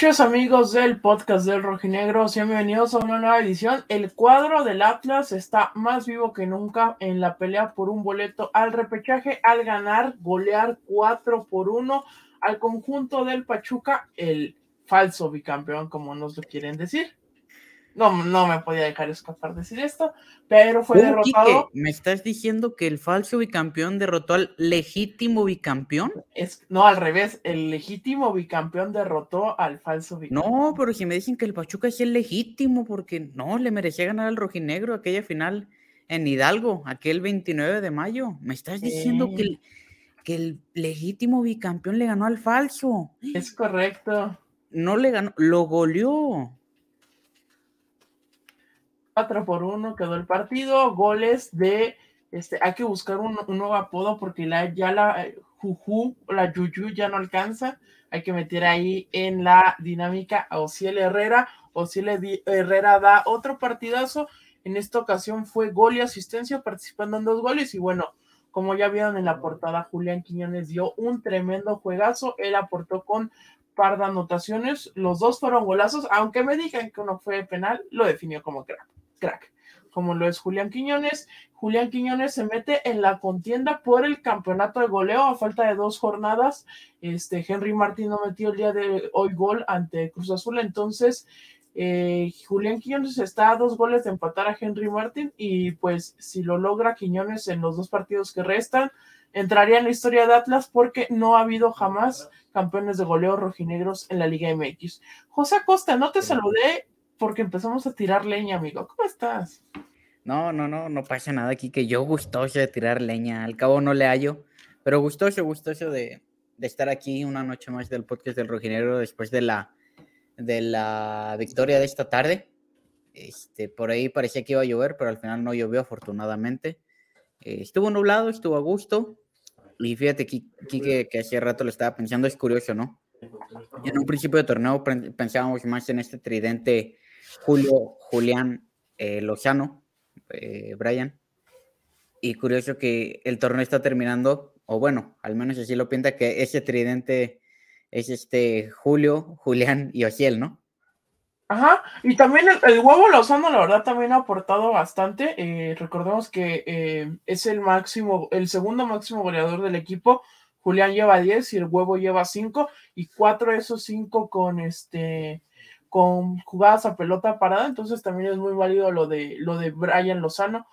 Noches amigos del podcast del Rojinegro, bienvenidos a una nueva edición. El cuadro del Atlas está más vivo que nunca en la pelea por un boleto al repechaje al ganar, golear 4 por 1 al conjunto del Pachuca, el falso bicampeón como nos lo quieren decir. No, no me podía dejar escapar decir esto, pero fue derrotado. ¿Me estás diciendo que el falso bicampeón derrotó al legítimo bicampeón? Es, no, al revés, el legítimo bicampeón derrotó al falso bicampeón. No, pero si me dicen que el Pachuca es el legítimo, porque no, le merecía ganar al rojinegro aquella final en Hidalgo, aquel 29 de mayo. ¿Me estás diciendo que, el, que el legítimo bicampeón le ganó al falso? Es correcto. No le ganó, lo goleó. 4 por 1 quedó el partido, goles de, este, hay que buscar un, nuevo apodo porque la, ya la Juju, la Yuyu ya no alcanza, hay que meter ahí en la dinámica a Ociel Herrera, Ociel Herrera da otro partidazo, en esta ocasión fue gol y asistencia participando en dos goles. Y bueno, como ya vieron en la portada, Julián Quiñones dio un tremendo juegazo, él aportó con par de anotaciones, los dos fueron golazos, aunque me digan que uno fue penal, lo definió como crack crack, como lo es Julián Quiñones. Julián Quiñones se mete en la contienda por el campeonato de goleo a falta de dos jornadas. Este Henry Martín no metió el día de hoy gol ante Cruz Azul, entonces eh, Julián Quiñones está a dos goles de empatar a Henry Martín y pues si lo logra Quiñones en los dos partidos que restan, entraría en la historia de Atlas porque no ha habido jamás campeones de goleo rojinegros en la Liga MX. José Acosta, no te saludé porque empezamos a tirar leña, amigo. ¿Cómo estás? No, no, no, no pasa nada aquí que yo gustoso de tirar leña. Al cabo no le hallo, pero gustoso, gustoso de, de estar aquí una noche más del podcast del Rojinero después de la, de la victoria de esta tarde. Este, por ahí parecía que iba a llover, pero al final no llovió, afortunadamente. Eh, estuvo nublado, estuvo a gusto. Y fíjate, que, que hace rato lo estaba pensando, es curioso, ¿no? En un principio de torneo pensábamos más en este tridente Julio, Julián, eh, eh, Brian. Y curioso que el torneo está terminando, o bueno, al menos así lo pinta, que ese tridente es este Julio, Julián y Ociel, ¿no? Ajá, y también el, huevo Lozano, la verdad, también ha aportado bastante. Eh, recordemos que eh, es el máximo, el segundo máximo goleador del equipo. Julián lleva 10 y el huevo lleva 5, y cuatro de esos 5 con este con jugadas a pelota parada, entonces también es muy válido lo de lo de Brian Lozano.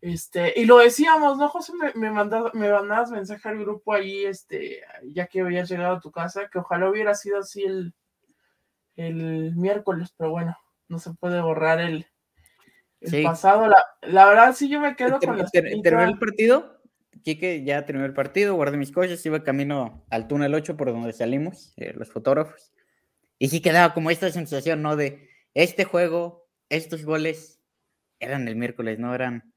Este, y lo decíamos, ¿no, José? Me, me, mandas, me mandabas mensaje al grupo ahí, este, ya que habías llegado a tu casa, que ojalá hubiera sido así el, el miércoles, pero bueno, no se puede borrar el, el pasado. La, la, verdad, sí, yo me quedo con la. ¿Terminó el partido? Quique ya terminó el partido, guardé mis cosas, iba camino al túnel 8 por donde salimos, eh, los fotógrafos. Y sí quedaba como esta sensación, ¿no? De este juego, estos goles eran el miércoles, ¿no? Eran,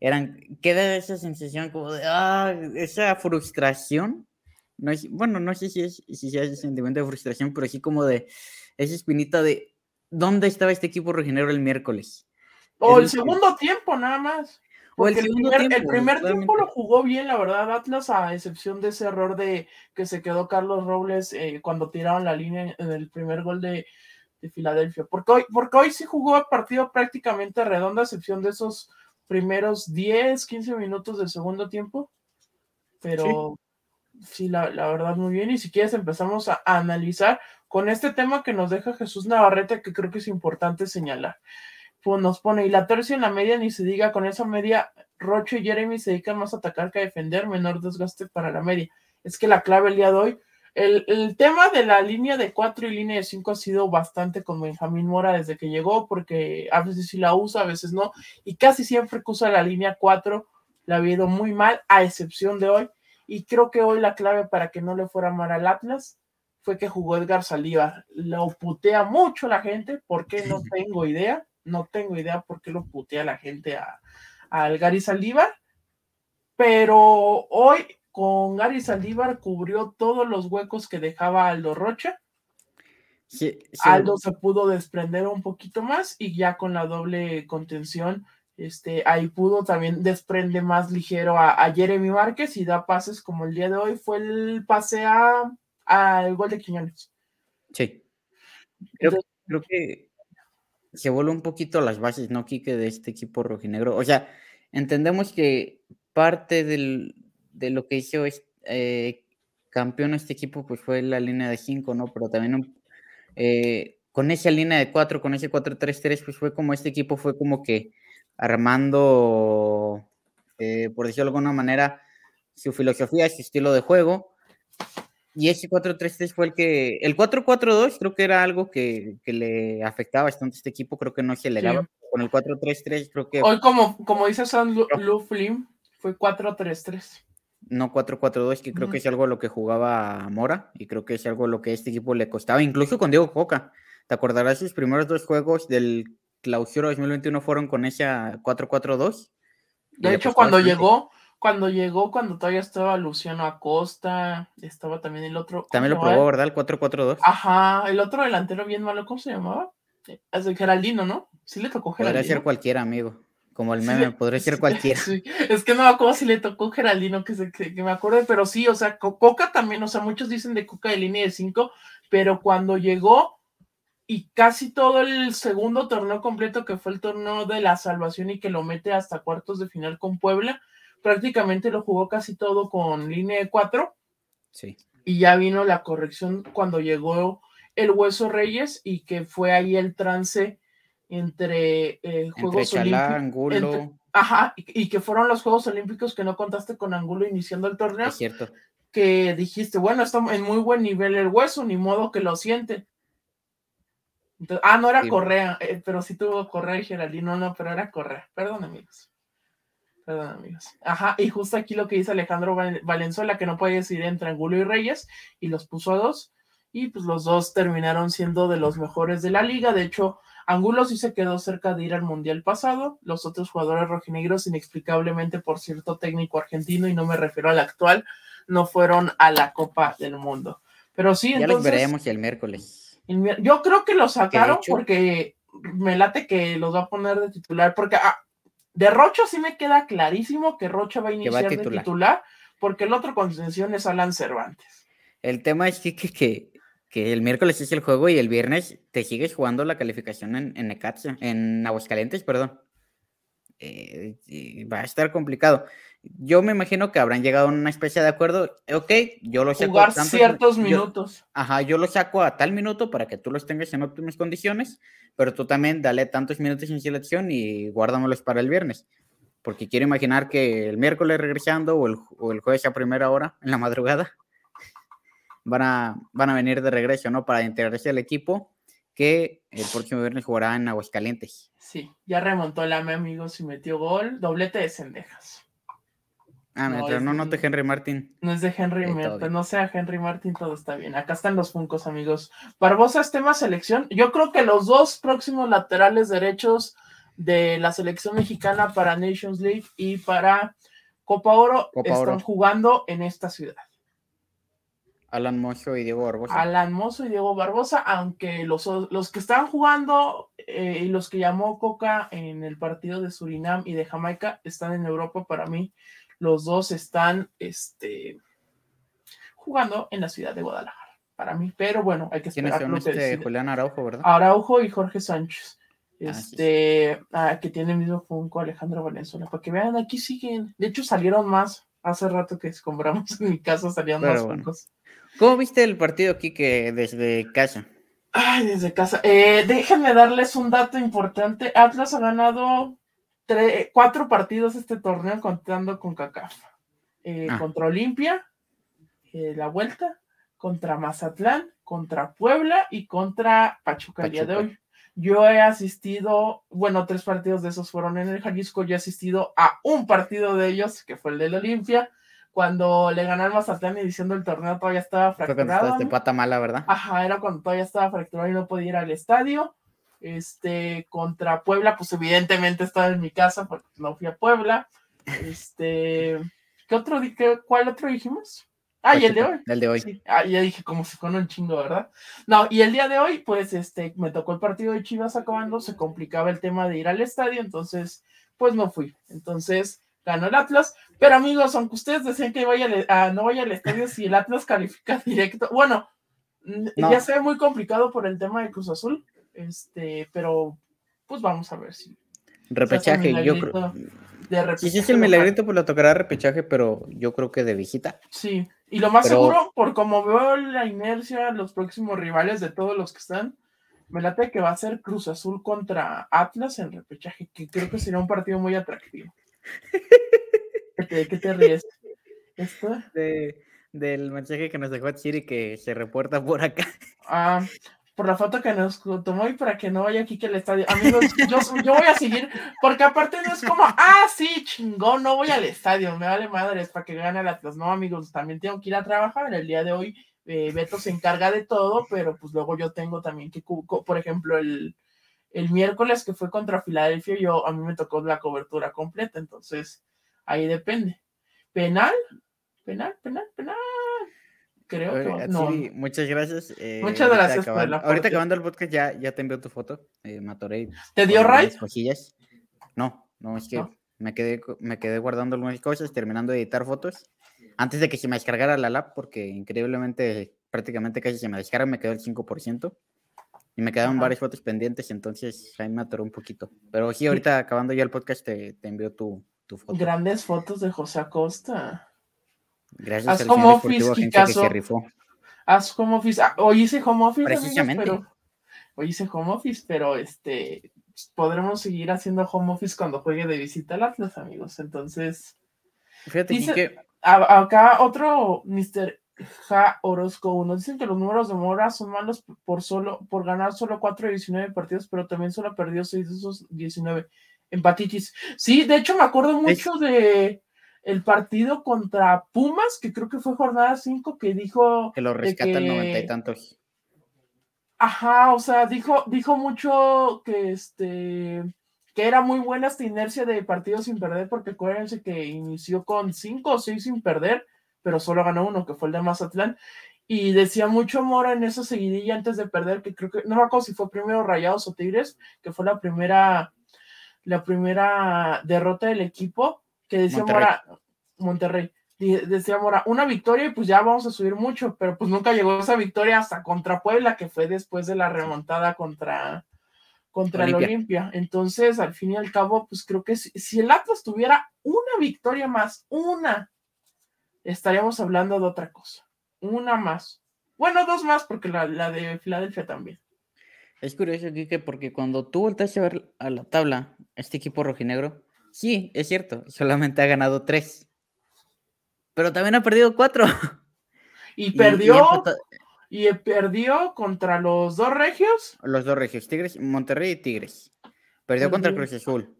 eran, queda esa sensación como de, ah, esa frustración. No es, bueno, no sé si es, si es ese sentimiento de frustración, pero sí como de esa espinita de, ¿dónde estaba este equipo regenero el miércoles? O el, segundo tiempo, nada más. El, primer, tiempo, lo jugó bien, la verdad, Atlas, a excepción de ese error de que se quedó Carlos Robles eh, cuando tiraron la línea en el primer gol de, Filadelfia. Porque hoy, porque hoy sí jugó el partido prácticamente redondo, a excepción de esos primeros 10, 15 minutos del segundo tiempo. Pero sí, la, verdad, muy bien. Y si quieres, empezamos a, a analizar con este tema que nos deja Jesús Navarrete, que creo que es importante señalar pues nos pone, y la tercia en la media ni se diga, con esa media, Rocho y Jeremy se dedican más a atacar que a defender, menor desgaste para la media. Es que la clave el día de hoy, el, tema de la línea de 4 y línea de 5 ha sido bastante con Benjamín Mora desde que llegó, porque a veces sí la usa, a veces no, y casi siempre que usa la línea 4 la ha ido muy mal, a excepción de hoy, y creo que hoy la clave para que no le fuera mal al Atlas fue que jugó Edgar Saliva. Lo putea mucho la gente, porque no tengo idea no tengo idea por qué lo putea la gente a, al Gary Saldívar, pero hoy con Gary Saldívar cubrió todos los huecos que dejaba Aldo Rocha. Aldo se pudo desprender un poquito más y ya con la doble contención, este, ahí pudo también desprende más ligero a, Jeremy Márquez y da pases como el día de hoy fue el pase al gol de Quiñones. Sí. creo, que se vuelve un poquito las bases, ¿no, Quique, de este equipo rojinegro? O sea, entendemos que parte del, de lo que hizo eh, campeón este equipo pues fue la línea de 5, ¿no? Pero también eh, con esa línea de 4, con ese 4-3-3, pues fue como este equipo fue como que armando, eh, por decirlo de alguna manera, su filosofía, su estilo de juego. Y ese 4-3-3 fue el que. El 4-4-2 creo que era algo que, que, le afectaba bastante a este equipo. Creo que no se le daba. Con el 4-3-3, creo que. Hoy, como, como dice San Lu, Flim, fue 4-3-3. No 4-4-2, que creo que es algo lo que jugaba Mora. Y creo que es algo lo que a este equipo le costaba. Incluso con Diego Coca. ¿Te acordarás sus primeros dos juegos del clausura 2021 fueron con esa 4-4-2? De hecho, cuando llegó, cuando llegó, cuando todavía estaba Luciano Acosta, estaba también el otro. También lo probó, ¿verdad? El 4-4-2. Ajá, el otro delantero bien malo, ¿cómo se llamaba? Es de Geraldino, ¿no? Sí le tocó Geraldino. Podría ser cualquiera, amigo. Como el meme, podría ser cualquiera. Es que no me acuerdo si le tocó Geraldino, que, se, que, me acuerdo, pero sí, o sea, Coca también, o sea, muchos dicen de Coca de línea de 5, pero cuando llegó y casi todo el segundo torneo completo, que fue el torneo de la salvación y que lo mete hasta cuartos de final con Puebla, prácticamente lo jugó casi todo con línea de cuatro. Sí. Y ya vino la corrección cuando llegó el Hueso Reyes y que fue ahí el trance entre eh, Juegos Olímpicos. Ajá, y, que fueron los Juegos Olímpicos que no contaste con Angulo iniciando el torneo. Es cierto. Que dijiste, bueno, está en muy buen nivel el hueso, ni modo que lo siente. ah, no era Correa, eh, pero sí tuvo Correa y Geraldino, no, pero era Correa. Perdón, amigos. Perdón, amigos. Ajá, y justo aquí lo que dice Alejandro Valenzuela, que no puede decidir entre Angulo y Reyes, y los puso a dos, y pues los dos terminaron siendo de los mejores de la liga. De hecho, Angulo sí se quedó cerca de ir al Mundial pasado, los otros jugadores rojinegros, inexplicablemente por cierto técnico argentino, y no me refiero al actual, no fueron a la Copa del Mundo. Pero sí, ya los veremos el miércoles. Yo creo que lo sacaron porque me late que los va a poner de titular, porque ah, de Rocho sí me queda clarísimo que Rocho va a iniciar de titular, porque el otro contención es Alan Cervantes. El tema es que, que, que, el miércoles es el juego y el viernes te sigues jugando la calificación en, en en Aguascalientes, perdón. Eh, va a estar complicado. Yo me imagino que habrán llegado a una especie de acuerdo. Ok, yo lo saco. Jugar ciertos minutos. Ajá, yo lo saco a tal minuto para que tú los tengas en óptimas condiciones, pero tú también dale tantos minutos en selección y guárdamelos para el viernes. Porque quiero imaginar que el miércoles regresando o el, o el jueves a primera hora, en la madrugada, van a, van a venir de regreso, ¿no? Para integrarse al equipo que el próximo viernes jugará en Aguascalientes. Sí, ya remontó el AME, amigos, y metió gol, doblete de cendejas. Ah, no, pero no note Henry Martin. No es de Henry Martin, no sea Henry Martin, todo está bien. Acá están los funcos, amigos. Barbosa es tema selección. Yo creo que los dos próximos laterales derechos de la selección mexicana para Nations League y para Copa Oro están jugando en esta ciudad. Alan Mozo y Diego Barbosa. Alan Mozo y Diego Barbosa, aunque los, los que están jugando eh, y los que llamó Coca en el partido de Surinam y de Jamaica están en Europa para mí. Los dos están este, jugando en la ciudad de Guadalajara, para mí. Pero bueno, hay que esperar. ¿Quiénes son este Julián Araujo, verdad? Araujo y Jorge Sánchez. Ah, este, ah, que tiene el mismo Funko Alejandro Valenzuela. Para que vean, aquí siguen. De hecho, salieron más. Hace rato que compramos en mi casa salían más Funkos. ¿Cómo viste el partido aquí que desde casa? Ay, desde casa. Eh, déjenme darles un dato importante. Atlas ha ganado cuatro partidos este torneo contando con CACAF. Eh, ah. Contra Olimpia, eh, la vuelta, contra Mazatlán, contra Puebla y contra Pachuca, el día de hoy. Yo he asistido, bueno, tres partidos de esos fueron en el Jalisco, yo he asistido a un partido de ellos, que fue el del Olimpia, cuando le ganó al Mazatlán y diciendo el torneo todavía estaba fracturado. de pata mala, ¿verdad? Ajá, era cuando todavía estaba fracturado y no podía ir al estadio. Este, contra Puebla, pues evidentemente estaba en mi casa porque no fui a Puebla. Este, ¿qué otro, qué, cuál otro dijimos? Ah, y el de hoy. El de hoy. Ah, ya dije como si fuera un chingo, ¿verdad? No, y el día de hoy, pues, este, me tocó el partido de Chivas acabando, se complicaba el tema de ir al estadio, entonces, pues no fui. Entonces, ganó el Atlas. Pero amigos, aunque ustedes decían que vaya a, no vaya al estadio si el Atlas califica directo, bueno, ya se ve muy complicado por el tema de Cruz Azul, este, pero pues vamos a ver si. Repechaje, yo creo. Si es el milagrito, pues lo tocará repechaje, pero yo creo que de visita. Sí, y lo más seguro, por como veo la inercia, los próximos rivales de todos los que están, me late que va a ser Cruz Azul contra Atlas en repechaje, que creo que será un partido muy atractivo. ¿Qué te, ríes? ¿Esto? del mensaje que nos dejó Chiri que se reporta por acá. Ah, por la foto que nos tomó y para que no vaya aquí que el estadio. Amigos, yo, yo, voy a seguir, porque aparte no es como, ah, sí, chingón, no voy al estadio, me vale madres para que gane el Atlas. No, amigos, también tengo que ir a trabajar. El día de hoy, eh, Beto se encarga de todo, pero pues luego yo tengo también que, por ejemplo, el, el miércoles que fue contra Filadelfia, yo a mí me tocó la cobertura completa, entonces ahí depende. Penal, penal, penal, penal. Creo que no. muchas gracias. Eh, muchas gracias por la Ahorita acabando el podcast ya, ya te envío tu foto, eh, Matorey. ¿Te dio right? No, no, es que me, quedé, me quedé guardando algunas cosas, terminando de editar fotos, antes de que se me descargara la lab, porque increíblemente, prácticamente casi se me descarga, me quedó el 5%. Y me quedaron varias fotos pendientes, entonces ahí me atoró un poquito. Pero sí, ahorita acabando ya el podcast te, te envío tu, tu foto. Grandes fotos de José Acosta. Gracias Haz home office, Kikazo. Que rifó. Haz home office. Ah, hoy hice home office. Precisamente. pero, hoy hice home office, pero este podremos seguir haciendo home office cuando juegue de visita al Atlas, amigos. Entonces. Fíjate que. acá otro Mr. Ja Orozco nos dicen que los números de Mora son malos por solo por ganar solo 4 de 19 partidos, pero también solo perdió 6 de esos 19 empatitis. Sí, de hecho me acuerdo mucho de el partido contra Pumas, que creo que fue jornada 5, que dijo... Que lo rescatan noventa y tantos. Ajá, o sea, dijo, dijo mucho que este que era muy buena esta inercia de partidos sin perder, porque acuérdense que inició con 5 o 6 sin perder, pero solo ganó uno, que fue el de Mazatlán. Y decía mucho Mora en esa seguidilla antes de perder, que creo que, no me acuerdo si fue primero Rayados o Tigres, que fue la primera, la primera derrota del equipo que decía Monterrey. Mora, Monterrey, decía Mora, una victoria y pues ya vamos a subir mucho, pero pues nunca llegó esa victoria hasta contra Puebla, que fue después de la remontada contra, contra el Olimpia. Entonces, al fin y al cabo, pues creo que si, el Atlas tuviera una victoria más, una, estaríamos hablando de otra cosa. Una más. Bueno, dos más, porque la, la de Filadelfia también. Es curioso, Kike, porque cuando tú volteas a ver a la tabla, este equipo rojinegro, Sí, es cierto, solamente ha ganado tres. Pero también ha perdido cuatro. Y perdió. Y, perdió contra los dos regios. Los dos regios, Tigres, Monterrey y Tigres. Perdió, contra Cruz Azul.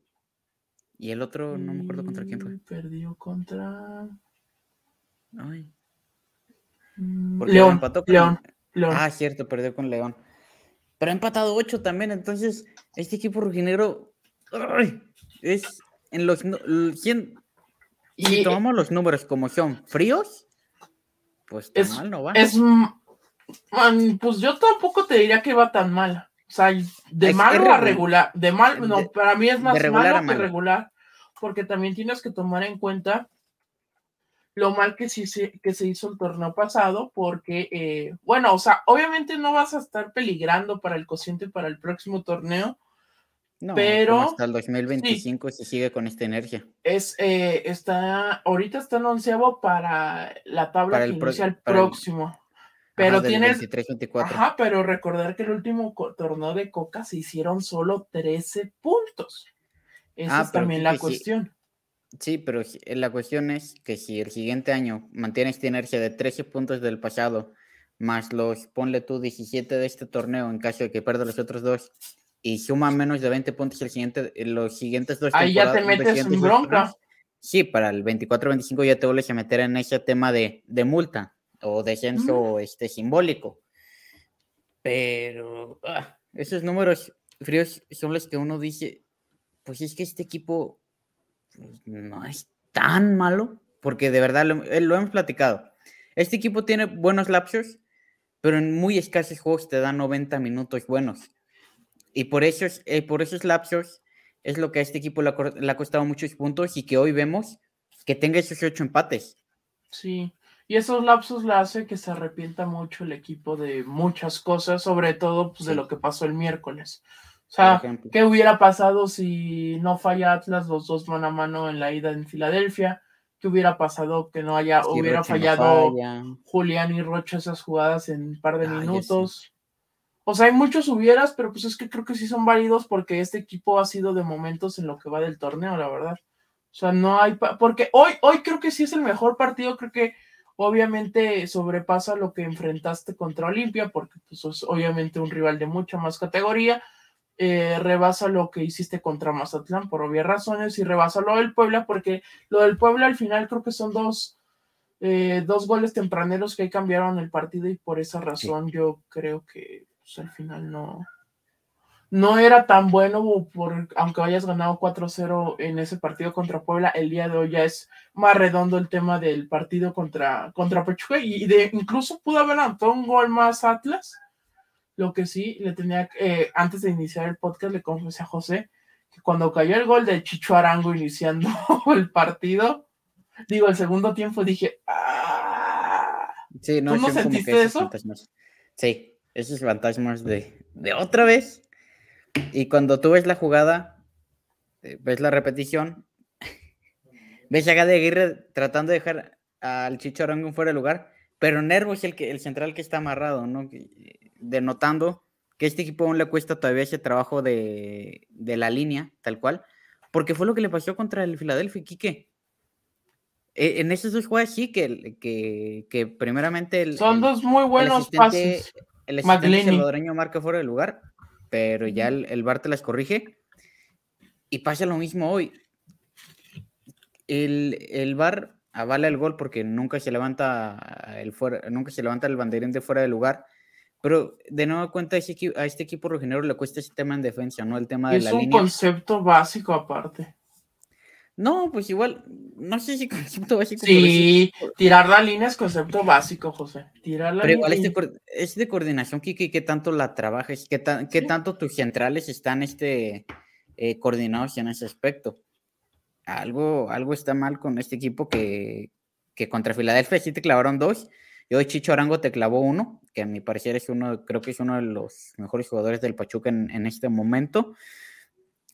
Y el otro, no me acuerdo contra quién fue. Perdió contra. Ay. Mm, León, León, León. Ah, cierto, perdió con León. Pero ha empatado ocho también, entonces este equipo rojinegro es en los y si tomamos los números como son fríos, pues tan mal no va. Es pues yo tampoco te diría que va tan mal. O sea, de malo a regular, de mal, no, para mí es más malo que regular, porque también tienes que tomar en cuenta lo mal que, sí, que se hizo el torneo pasado, porque, eh, bueno, o sea, obviamente no vas a estar peligrando para el cociente para el próximo torneo, pero hasta el 2025 se sigue con esta energía. Es eh, está ahorita está anunciado para la tabla para el próximo. pero tienes 23, 24. Ajá, pero recordar que el último torneo de Coca se hicieron solo 13 puntos. Esa ah, es también la cuestión. Sí, pero la cuestión es que si el siguiente año mantiene esta energía de 13 puntos del pasado, más los, ponle tú 17 de este torneo en caso de que pierda los otros dos, y suma menos de 20 puntos el siguiente, los siguientes dos Ahí ya te metes en bronca. Sí, para el 24-25 ya te vuelves a meter en ese tema de, de multa o descenso este, simbólico. Pero ah, esos números fríos son los que uno dice, pues es que este equipo pues, no es tan malo, porque de verdad lo, eh, lo hemos platicado. Este equipo tiene buenos lapsos, pero en muy escasos juegos te da 90 minutos buenos. Y por esos, eh, por esos lapsos es lo que a este equipo le ha, costado muchos puntos y que hoy vemos que tenga esos ocho empates. Sí, Y esos lapsos le hace que se arrepienta mucho el equipo de muchas cosas, sobre todo pues, de lo que pasó el miércoles. O sea, ¿qué hubiera pasado si no falla Atlas los dos mano a mano en la ida en Filadelfia? ¿Qué hubiera pasado que no haya, hubiera fallado Julián y Rocha esas jugadas en un par de minutos? O sea, hay muchos hubieras, pero pues es que creo que sí son válidos porque este equipo ha sido de momentos en lo que va del torneo, la verdad. O sea, no hay, porque hoy, hoy creo que sí es el mejor partido, creo que obviamente sobrepasa lo que enfrentaste contra Olimpia, porque pues, es obviamente un rival de mucha más categoría, eh, rebasa lo que hiciste contra Mazatlán por obvias razones y rebasa lo del Puebla, porque lo del Puebla al final creo que son dos, eh, dos goles tempraneros que cambiaron el partido y por esa razón yo creo que pues, al final no, no era tan bueno, por, aunque hayas ganado 4-0 en ese partido contra Puebla, el día de hoy ya es más redondo el tema del partido contra, contra Pachuca y de, incluso pudo haber anotado un gol más Atlas. Lo que sí, le tenía, eh, antes de iniciar el podcast, le confesé a José que cuando cayó el gol de Chicho Arango iniciando el partido, digo, el segundo tiempo, dije, ¡ah! Sí, no, ¿Tú no sentiste eso? Sí, esos fantasmas de, de otra vez y cuando tú ves la jugada, eh, ves la repetición, ves a Gade Aguirre tratando de dejar al Chicho fuera de lugar, pero Nervo es el, que, el central que está amarrado, ¿no? Denotando que a este equipo aún le cuesta todavía ese trabajo de, la línea, tal cual, porque fue lo que le pasó contra el Philadelphia, Quique. E, en esos dos juegos sí, que, que, primeramente... El, Son dos muy buenos pases. El asistente salvadoreño marca fuera de lugar, pero ya el, el VAR te las corrige. Y pasa lo mismo hoy. El, el VAR avala el gol porque nunca se levanta el fuera, nunca se levanta el banderín de fuera de lugar. Pero de nuevo cuenta, a, este equipo rojinegro le cuesta ese tema en defensa, ¿no? El tema de la línea. Es un concepto básico aparte. No, pues igual, no sé si concepto básico. Sí, tirar la línea es concepto básico, José. Tirar la pero igual es de, coordinación, Kiki, ¿qué tanto la trabajas? ¿Qué, qué tanto tus centrales están este, eh, coordinados en ese aspecto? Algo, algo está mal con este equipo que, que contra Filadelfia sí te clavaron dos y hoy Chicho Arango te clavó uno, que a mi parecer es uno, creo que es uno de los mejores jugadores del Pachuca en, este momento.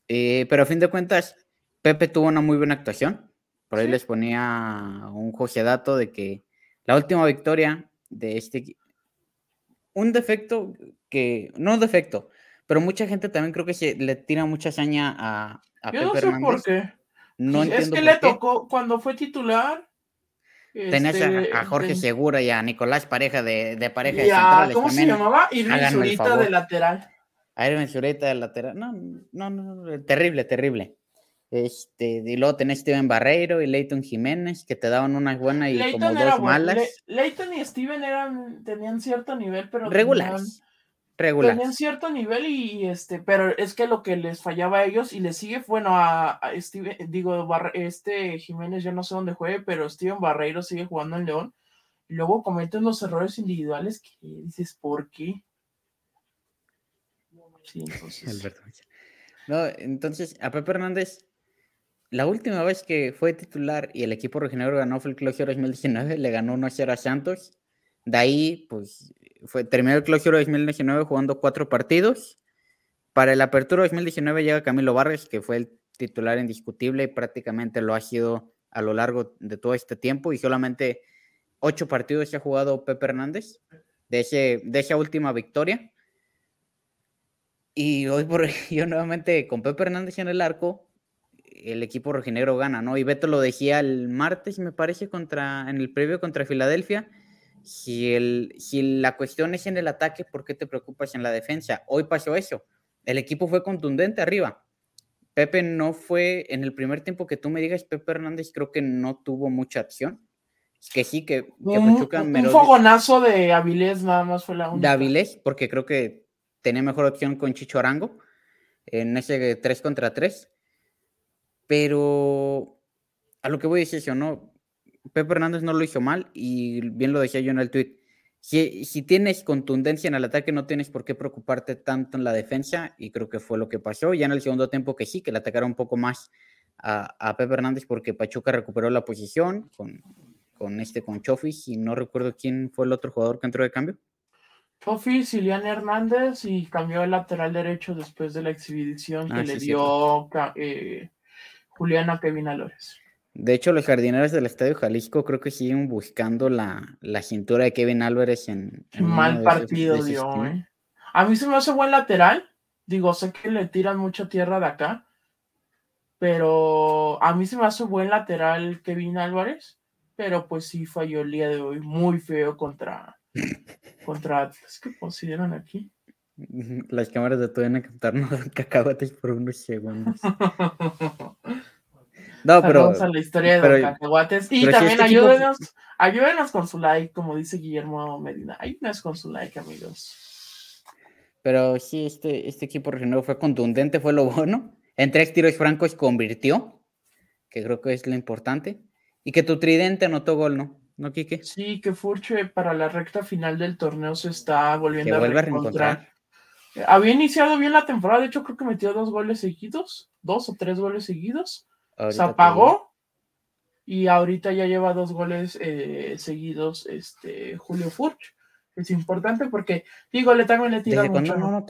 Eh, pero a fin de cuentas, Pepe tuvo una muy buena actuación. Por ahí les ponía un dato de que la última victoria de este un defecto que no un defecto, pero mucha gente también creo que se le tira mucha saña a, a Yo no sé por qué. No es que le tocó cuando fue titular. Tenías a, este, Jorge Segura y a Nicolás Pareja de, de pareja de centrales. ¿Cómo se llamaba? Irving Zurita de lateral. A Irving Zurita de lateral. No, no, no, terrible, terrible. Este, y luego tenés Steven Barreiro y Leighton Jiménez, que te daban unas buenas y como dos malas. Leighton y Steven eran, tenían cierto nivel, pero regulares. Tenían, Tenían cierto nivel y este, pero es que lo que les fallaba a ellos y les sigue, bueno, a, a Steven, digo, este Jiménez ya no sé dónde juegue, pero Steven Barreiro sigue jugando en León. Y luego comete unos errores individuales que dices, ¿por qué? Sí, entonces. No, entonces, a Pepe Hernández la última vez que fue titular y el equipo regional ganó fue el Clausura 2019, le ganó 1-0 a Santos. De ahí, pues, fue, terminó el Clausura 2019 jugando cuatro partidos. Para el Apertura 2019 llega Camilo Barres, que fue el titular indiscutible y prácticamente lo ha sido a lo largo de todo este tiempo y solamente ocho partidos se ha jugado Pepe Hernández de, ese, esa última victoria. Y hoy por yo nuevamente con Pepe Hernández en el arco, el equipo rojinegro gana, ¿no? Y Beto lo decía el martes, me parece, contra, en el previo contra Filadelfia. Si, el, si la cuestión es en el ataque, ¿por qué te preocupas en la defensa? Hoy pasó eso. El equipo fue contundente arriba. Pepe no fue, en el primer tiempo que tú me digas, Pepe Hernández creo que no tuvo mucha acción. Que sí, que, que un, un fogonazo de Avilés nada más fue la única. De Avilés, porque creo que tenía mejor opción con Chicho Arango en ese 3 contra 3 pero a lo que voy a decir eso, ¿no? Pepe Hernández no lo hizo mal y bien lo decía yo en el tweet. Si, si, tienes contundencia en el ataque, no tienes por qué preocuparte tanto en la defensa, y creo que fue lo que pasó. Ya en el segundo tiempo que sí, que le atacaron un poco más a, a Pepe Hernández porque Pachuca recuperó la posición con, con este, con Chofis, y no recuerdo quién fue el otro jugador que entró de cambio. Chofis, Ilian Hernández, y cambió el lateral derecho después de la exhibición que ah, le dio eh, Juliana Kevin Alores. De hecho, los jardineros del Estadio Jalisco creo que siguen buscando la, cintura de Kevin Álvarez en. Mal partido dio, ¿eh? A mí se me hace buen lateral. Digo, sé que le tiran mucha tierra de acá. Pero a mí se me hace buen lateral Kevin Álvarez. Pero pues sí falló el día de hoy. Muy feo contra, contra Atlas. ¿Qué consideran aquí? Las cámaras de todo a captarnos cacahuates por unos segundos. No, pero. Vamos a la historia de los cacahuates. Y también este ayúdenos, ayúdenos con su like, como dice Guillermo Medina. Ayúdenos con su like, amigos. Pero sí, este, este equipo regional fue contundente, fue lo bueno. En tres tiros francos convirtió, que creo que es lo importante. Y que tu tridente anotó gol, ¿no? ¿No, Quique? Sí, que Furche para la recta final del torneo se está volviendo a, reencontrar. Había iniciado bien la temporada, de hecho creo que metió dos goles seguidos, dos o tres goles seguidos se apagó y ahorita ya lleva dos goles eh, seguidos este Julio Furch. Es importante porque, digo, le también le tira mucho. No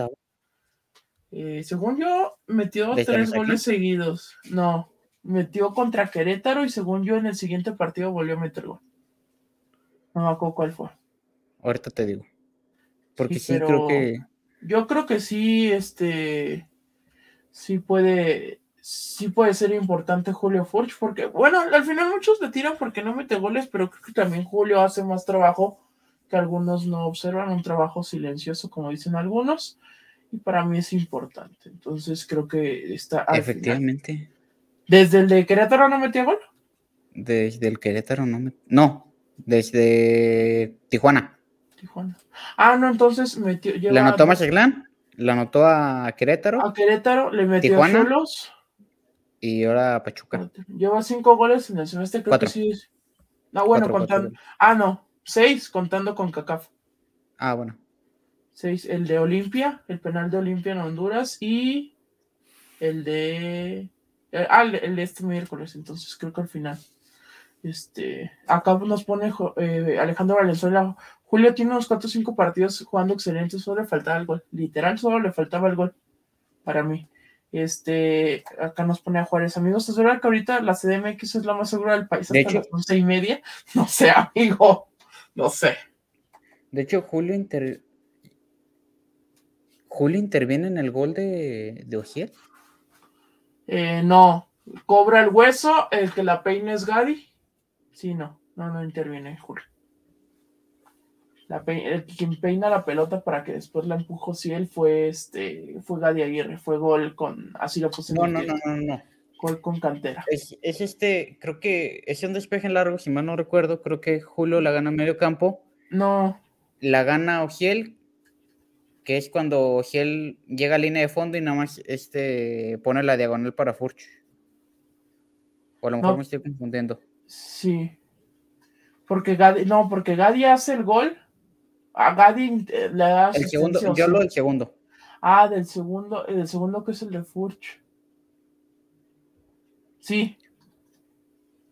eh, según yo, metió tres goles seguidos. No, metió contra Querétaro y según yo en el siguiente partido volvió a meter gol. No me acuerdo cuál fue. Ahorita te digo. Porque sí, creo que. Yo creo que sí, este. Sí puede sí puede ser importante Julio Furch, porque, bueno, al final muchos le tiran porque no mete goles, pero creo que también Julio hace más trabajo que algunos no observan, un trabajo silencioso, como dicen algunos, y para mí es importante. Entonces creo que está. Efectivamente. ¿Desde el de Querétaro no metió gol? Desde el Querétaro no me... No, desde Tijuana. Tijuana. Ah, no, entonces metió. ¿Le anotó a Mazatlán? ¿Le anotó a Querétaro? A Querétaro, le metió Tijuana, a y ahora Pachuca. Lleva cinco goles en el semestre, creo que sí. No, bueno, contando. Ah, no, seis contando con CACAF. Ah, bueno. Seis, el de Olimpia, el penal de Olimpia en Honduras y el de. Eh, ah, el de este miércoles, entonces creo que al final. Este, acá nos pone eh, Alejandro Valenzuela. Julio tiene unos cuatro o cinco partidos jugando excelente, solo le faltaba el gol. Literal, solo le faltaba el gol para mí. Este, acá nos pone a Juárez, amigos. ¿Es verdad que ahorita la CDMX es la más segura del país de hasta las once y media? No sé, amigo. No sé. De hecho, Julio Julio interviene en el gol de, de Ogier. Eh, no. Cobra el hueso, el que la peina es Gadi. Sí, no. No, no interviene Julio el quien peina la pelota para que después la empujó si él fue este fue Gadi Aguirre, fue gol con así lo puse. No, no, no, no, no. Gol con cantera. Es, este, creo que es un despeje en largo, si mal no recuerdo, creo que Julio la gana en medio campo. No. La gana Ogiel, que es cuando Ogiel llega a línea de fondo y nada más este pone la diagonal para Furch. O a lo mejor me estoy confundiendo. Sí. Porque Gadi, no, porque Gadi hace el gol a Gadi eh, le da. El segundo, yo lo del segundo. Ah, del segundo, el segundo que es el de Furch. Sí.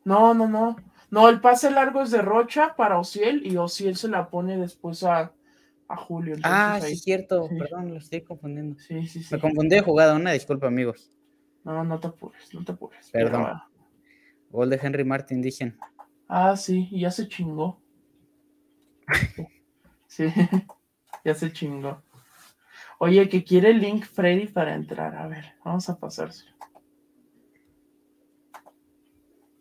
No, no, no. No, el pase largo es de Rocha para Ociel y Ociel se la pone después a, a Julio. ah, sí, cierto. Perdón, lo estoy confundiendo. Sí, sí, sí. Me confundí de jugada, una disculpa, amigos. No, no te apures, no te apures. Perdón. Gol de Henry Martin, dicen. Ah, sí, y ya se chingó. Sí, ya se chingó. Oye, que quiere el link Freddy para entrar. A ver, vamos a pasárselo.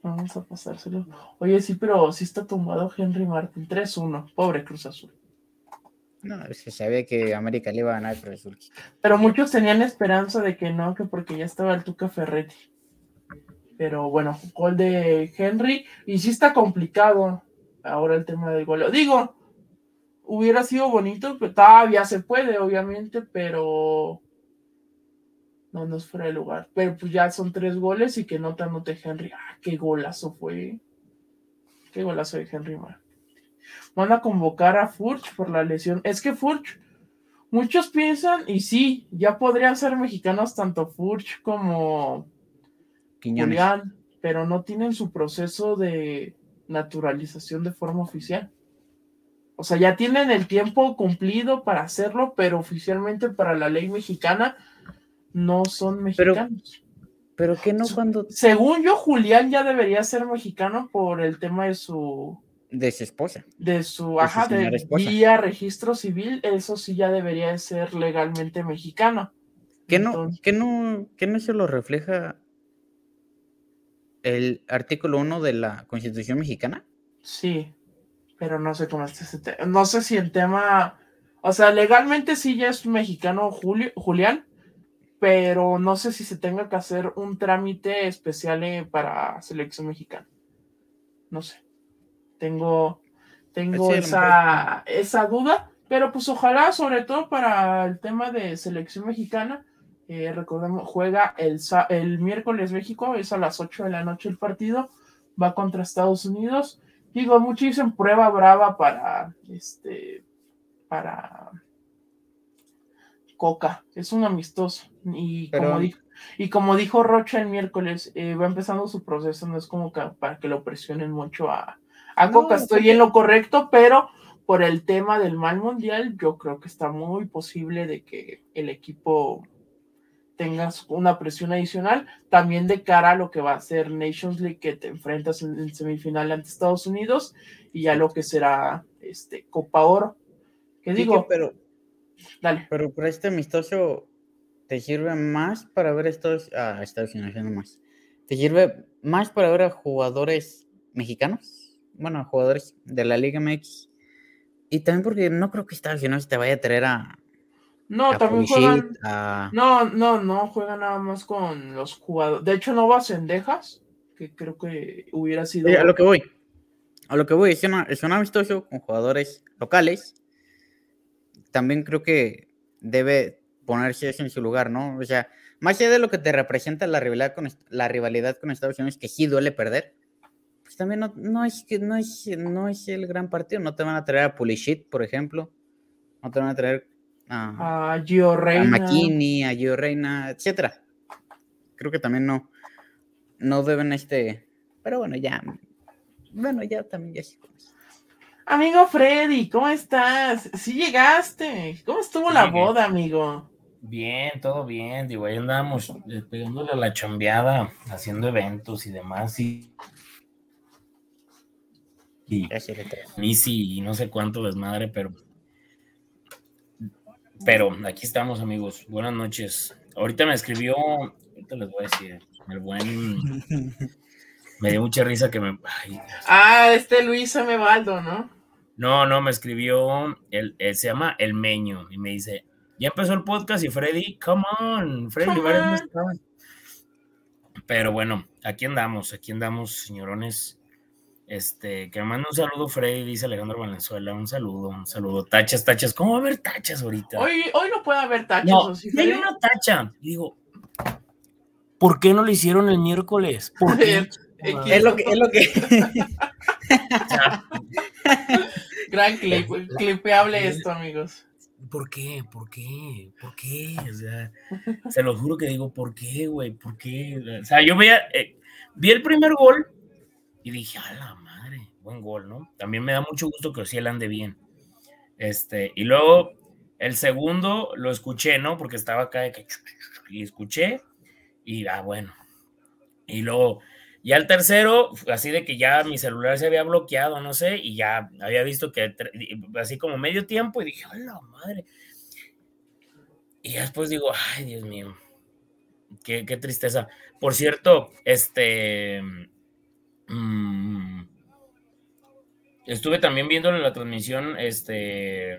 Vamos a pasárselo. Oye, sí, pero sí está tumbado Henry Martin. 3-1. Pobre Cruz Azul. No, se sabía que América le iba a ganar Cruz Azul. Pero muchos tenían esperanza de que no, que porque ya estaba el Tuca Ferretti. Pero bueno, gol de Henry. Y sí está complicado ahora el tema del gol. Digo, hubiera sido bonito, pero todavía se puede, obviamente, pero no nos fuera el lugar. Pero pues ya son tres goles y que no te anote Henry. Ah, qué golazo fue. Qué golazo de Henry Van a convocar a Furch por la lesión. Es que Furch, muchos piensan, y sí, ya podrían ser mexicanos tanto Furch como Julián, pero no tienen su proceso de naturalización de forma oficial. O sea, ya tienen el tiempo cumplido para hacerlo, pero oficialmente para la ley mexicana no son mexicanos. Pero, ¿qué no cuando... Según yo, Julián ya debería ser mexicano por el tema de su... De su esposa. De su, ajá, de vía registro civil, eso sí ya debería ser legalmente mexicano. ¿Qué no, ¿qué no, qué no se lo refleja el artículo 1 de la Constitución mexicana? Sí, pero no sé cómo está ese tema. No sé si el tema, o sea, legalmente sí ya es mexicano Julio, Julián, pero no sé si se tenga que hacer un trámite especial eh, para selección mexicana. No sé. Tengo, tengo esa, esa duda, pero pues ojalá, sobre todo para el tema de selección mexicana, eh, recordemos, juega el, el miércoles México, es a las 8 de la noche el partido, va contra Estados Unidos. Digo, muchos dicen prueba brava para este para Coca, es un amistoso. Y, como, dijo, y como dijo Rocha el miércoles, eh, va empezando su proceso, no es como para que lo presionen mucho a, a Coca. Estoy en lo correcto, pero por el tema del mal mundial, yo creo que está muy posible de que el equipo tengas una presión adicional, también de cara a lo que va a ser Nations League, que te enfrentas en, semifinal ante Estados Unidos, y ya lo que será este, Copa Oro. ¿Qué digo? pero, dale. Pero por este amistoso, ¿te sirve más para ver estos, ah, Estados Unidos no más? ¿Te sirve más para ver a jugadores mexicanos? Bueno, jugadores de la Liga MX. Y también porque no creo que Estados Unidos te vaya a traer a, no, también juegan. No, no, no, juegan nada más con los jugadores. De hecho, no va a Cendejas, que creo que hubiera sido. a lo que voy. A lo que voy, es, es un amistoso con jugadores locales. También creo que debe ponerse eso en su lugar, ¿no? O sea, más allá de lo que te representa la rivalidad con, la rivalidad con Estados Unidos, que sí duele perder, pues también no, no, es, no, es, no es el gran partido. No te van a traer a Pulisic, por ejemplo. No te van a traer a, Gio Reina. A McKinney, a Gio Reina, etcétera. Creo que también no, no deben este. Pero bueno, ya. Bueno, ya también ya Amigo Freddy, ¿cómo estás? Sí llegaste. ¿Cómo estuvo la boda, amigo? Bien, todo bien, digo, ahí andábamos eh, pegándole a la chambeada, haciendo eventos y demás, y, y, y no sé cuánto desmadre, pero pero aquí estamos, amigos. Buenas noches. Ahorita me escribió, ahorita les voy a decir, el buen. Me dio mucha risa que me. ah, este Luis Amebaldo, ¿no? No, no, me escribió, el, se llama El Meño, y me dice: Ya empezó el podcast y Freddy, come on, Freddy, Pero bueno, aquí andamos, aquí andamos, señorones. Este, que me manda un saludo, Freddy, dice Alejandro Valenzuela. Un saludo, un saludo. Tachas, tachas. ¿Cómo va a haber tachas ahorita? Hoy, hoy no puede haber tachas. No, hay una tacha. Digo, ¿por qué no lo hicieron el miércoles? ¿Por qué? es lo que. Es lo que... Gran clip, clipeable esto, amigos. ¿Por qué? ¿Por qué? ¿Por qué? O sea, se lo juro que digo, ¿por qué, güey? ¿Por qué? O sea, yo veía, eh, vi el primer gol y dije, a la madre, buen gol, ¿no? También me da mucho gusto que él ande bien. Este, y luego el segundo lo escuché, ¿no? Porque estaba acá de que y escuché y ah, bueno. Y luego ya el tercero, así de que ya mi celular se había bloqueado, no sé, y ya había visto que así como medio tiempo y dije, a la madre. Y después digo, ay, Dios mío, qué tristeza. Por cierto, este, Mm. Estuve también viendo la transmisión, este,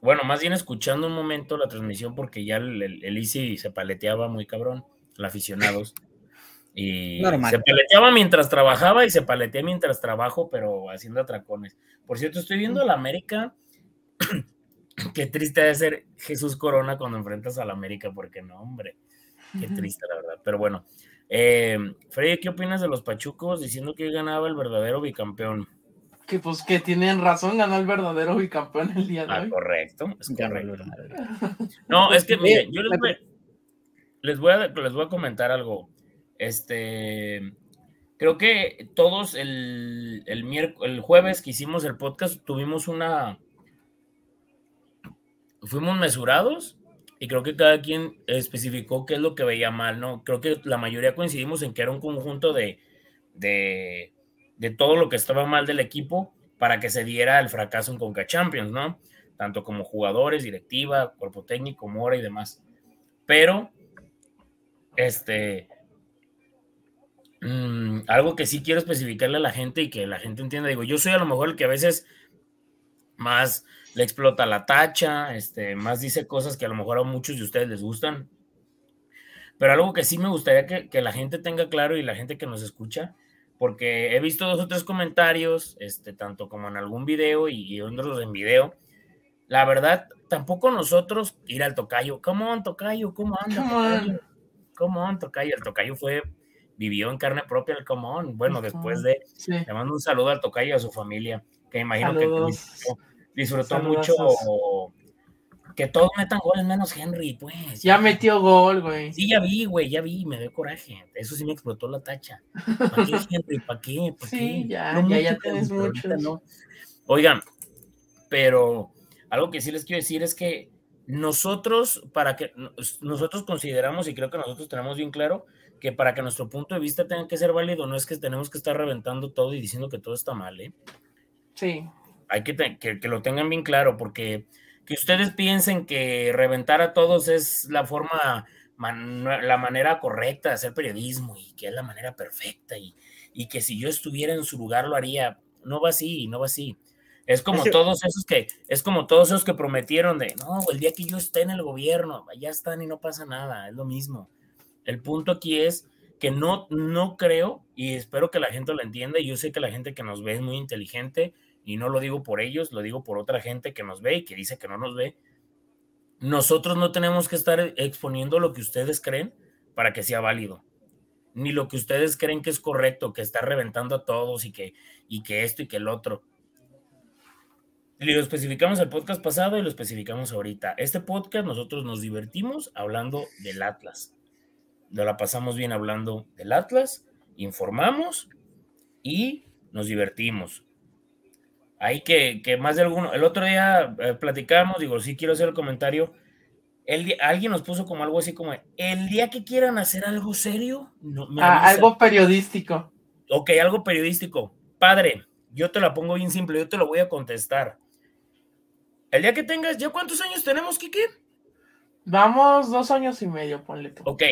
bueno, más bien escuchando un momento la transmisión porque ya el, el, Easy se paleteaba muy cabrón, el aficionados. Y se paleteaba mientras trabajaba y se paletea mientras trabajo, pero haciendo atracones. Por cierto, estoy viendo a la América. qué triste de ser Jesús Corona cuando enfrentas a la América, porque no, hombre, qué triste la verdad. Pero bueno, eh, Freddy, ¿qué opinas de los Pachucos diciendo que ganaba el verdadero bicampeón? Que pues que tienen razón, ganó el verdadero bicampeón el día de ah, Correcto, es correcto. No, es que miren, yo les voy, a, les voy a comentar algo. Este, creo que todos el, el, el jueves que hicimos el podcast tuvimos una... Fuimos mesurados y creo que cada quien especificó qué es lo que veía mal, ¿no? Creo que la mayoría coincidimos en que era un conjunto de, de, de todo lo que estaba mal del equipo para que se diera el fracaso en Conca Champions, ¿no? Tanto como jugadores, directiva, cuerpo técnico, Mora y demás. Pero, este, mm, algo que sí quiero especificarle a la gente y que la gente entienda, digo, yo soy a lo mejor el que a veces más le explota la tacha, este, más dice cosas que a lo mejor a muchos de ustedes les gustan. Pero algo que sí me gustaría que, la gente tenga claro y la gente que nos escucha, porque he visto dos o tres comentarios, este, tanto como en algún video y, y otros en video. La verdad, tampoco nosotros ir al tocayo, come on, tocayo, ¿cómo anda? Tocayo? Come on, tocayo. El tocayo fue, vivió en carne propia el come on. Bueno, después de, le mando un saludo al tocayo y a su familia, que imagino que disfrutó mucho que todos metan goles menos Henry, pues. Ya metió gol, güey. Sí, ya vi, güey, ya vi, me dio coraje. Eso sí me explotó la tacha. ¿Para qué, Henry? ¿Para qué? ¿Para sí, ya, ya, ya mucho. Oigan, pero algo que sí les quiero decir es que nosotros, para que nosotros consideramos, y creo que nosotros tenemos bien claro, que para que nuestro punto de vista tenga que ser válido, no es que tenemos que estar reventando todo y diciendo que todo está mal, ¿eh? Sí hay que, que, lo tengan bien claro, porque que ustedes piensen que reventar a todos es la forma, la manera correcta de hacer periodismo y que es la manera perfecta y, y, que si yo estuviera en su lugar lo haría, no va así, no va así. Es como todos esos que, es como todos esos que prometieron de, no, el día que yo esté en el gobierno, ya están y no pasa nada, es lo mismo. El punto aquí es que no, no creo, y espero que la gente lo entienda, y yo sé que la gente que nos ve es muy inteligente, y no lo digo por ellos, lo digo por otra gente que nos ve y que dice que no nos ve. Nosotros no tenemos que estar exponiendo lo que ustedes creen para que sea válido, ni lo que ustedes creen que es correcto, que está reventando a todos y que, y que esto y que el otro. Lo especificamos el podcast pasado y lo especificamos ahorita. Este podcast nosotros nos divertimos hablando del Atlas. Nos la pasamos bien hablando del Atlas, informamos y nos divertimos. Hay que, que más de alguno, el otro día eh, platicamos, digo, sí quiero hacer el comentario, el alguien nos puso como algo así como, el día que quieran hacer algo serio, no, ah, algo periodístico. Ok, algo periodístico. Padre, yo te la pongo bien simple, yo te lo voy a contestar. El día que tengas, ¿ya cuántos años tenemos, Kiki? Vamos dos años y medio, ponle tú. Ok,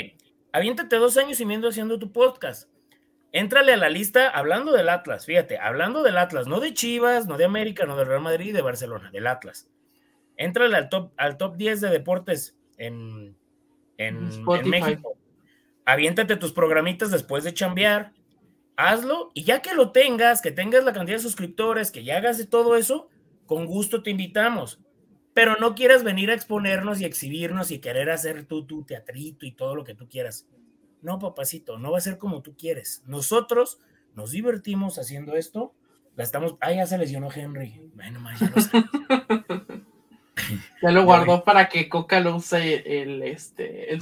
aviéntate dos años y medio haciendo tu podcast. Éntrale a la lista hablando del Atlas, fíjate, hablando del Atlas, no de Chivas, no de América, no de Real Madrid, de Barcelona, del Atlas. Éntrale al top, al top 10 de deportes en, en, México. Aviéntate tus programitas después de chambear, hazlo y ya que lo tengas, que tengas la cantidad de suscriptores, que ya hagas de todo eso, con gusto te invitamos. Pero no quieras venir a exponernos y exhibirnos y querer hacer tú tu teatrito y todo lo que tú quieras. No, papacito, no va a ser como tú quieres. Nosotros nos divertimos haciendo esto. La estamos. Ah, ya se lesionó Henry. Bueno, más ya, ya lo guardó para que Coca lo use el, este, el,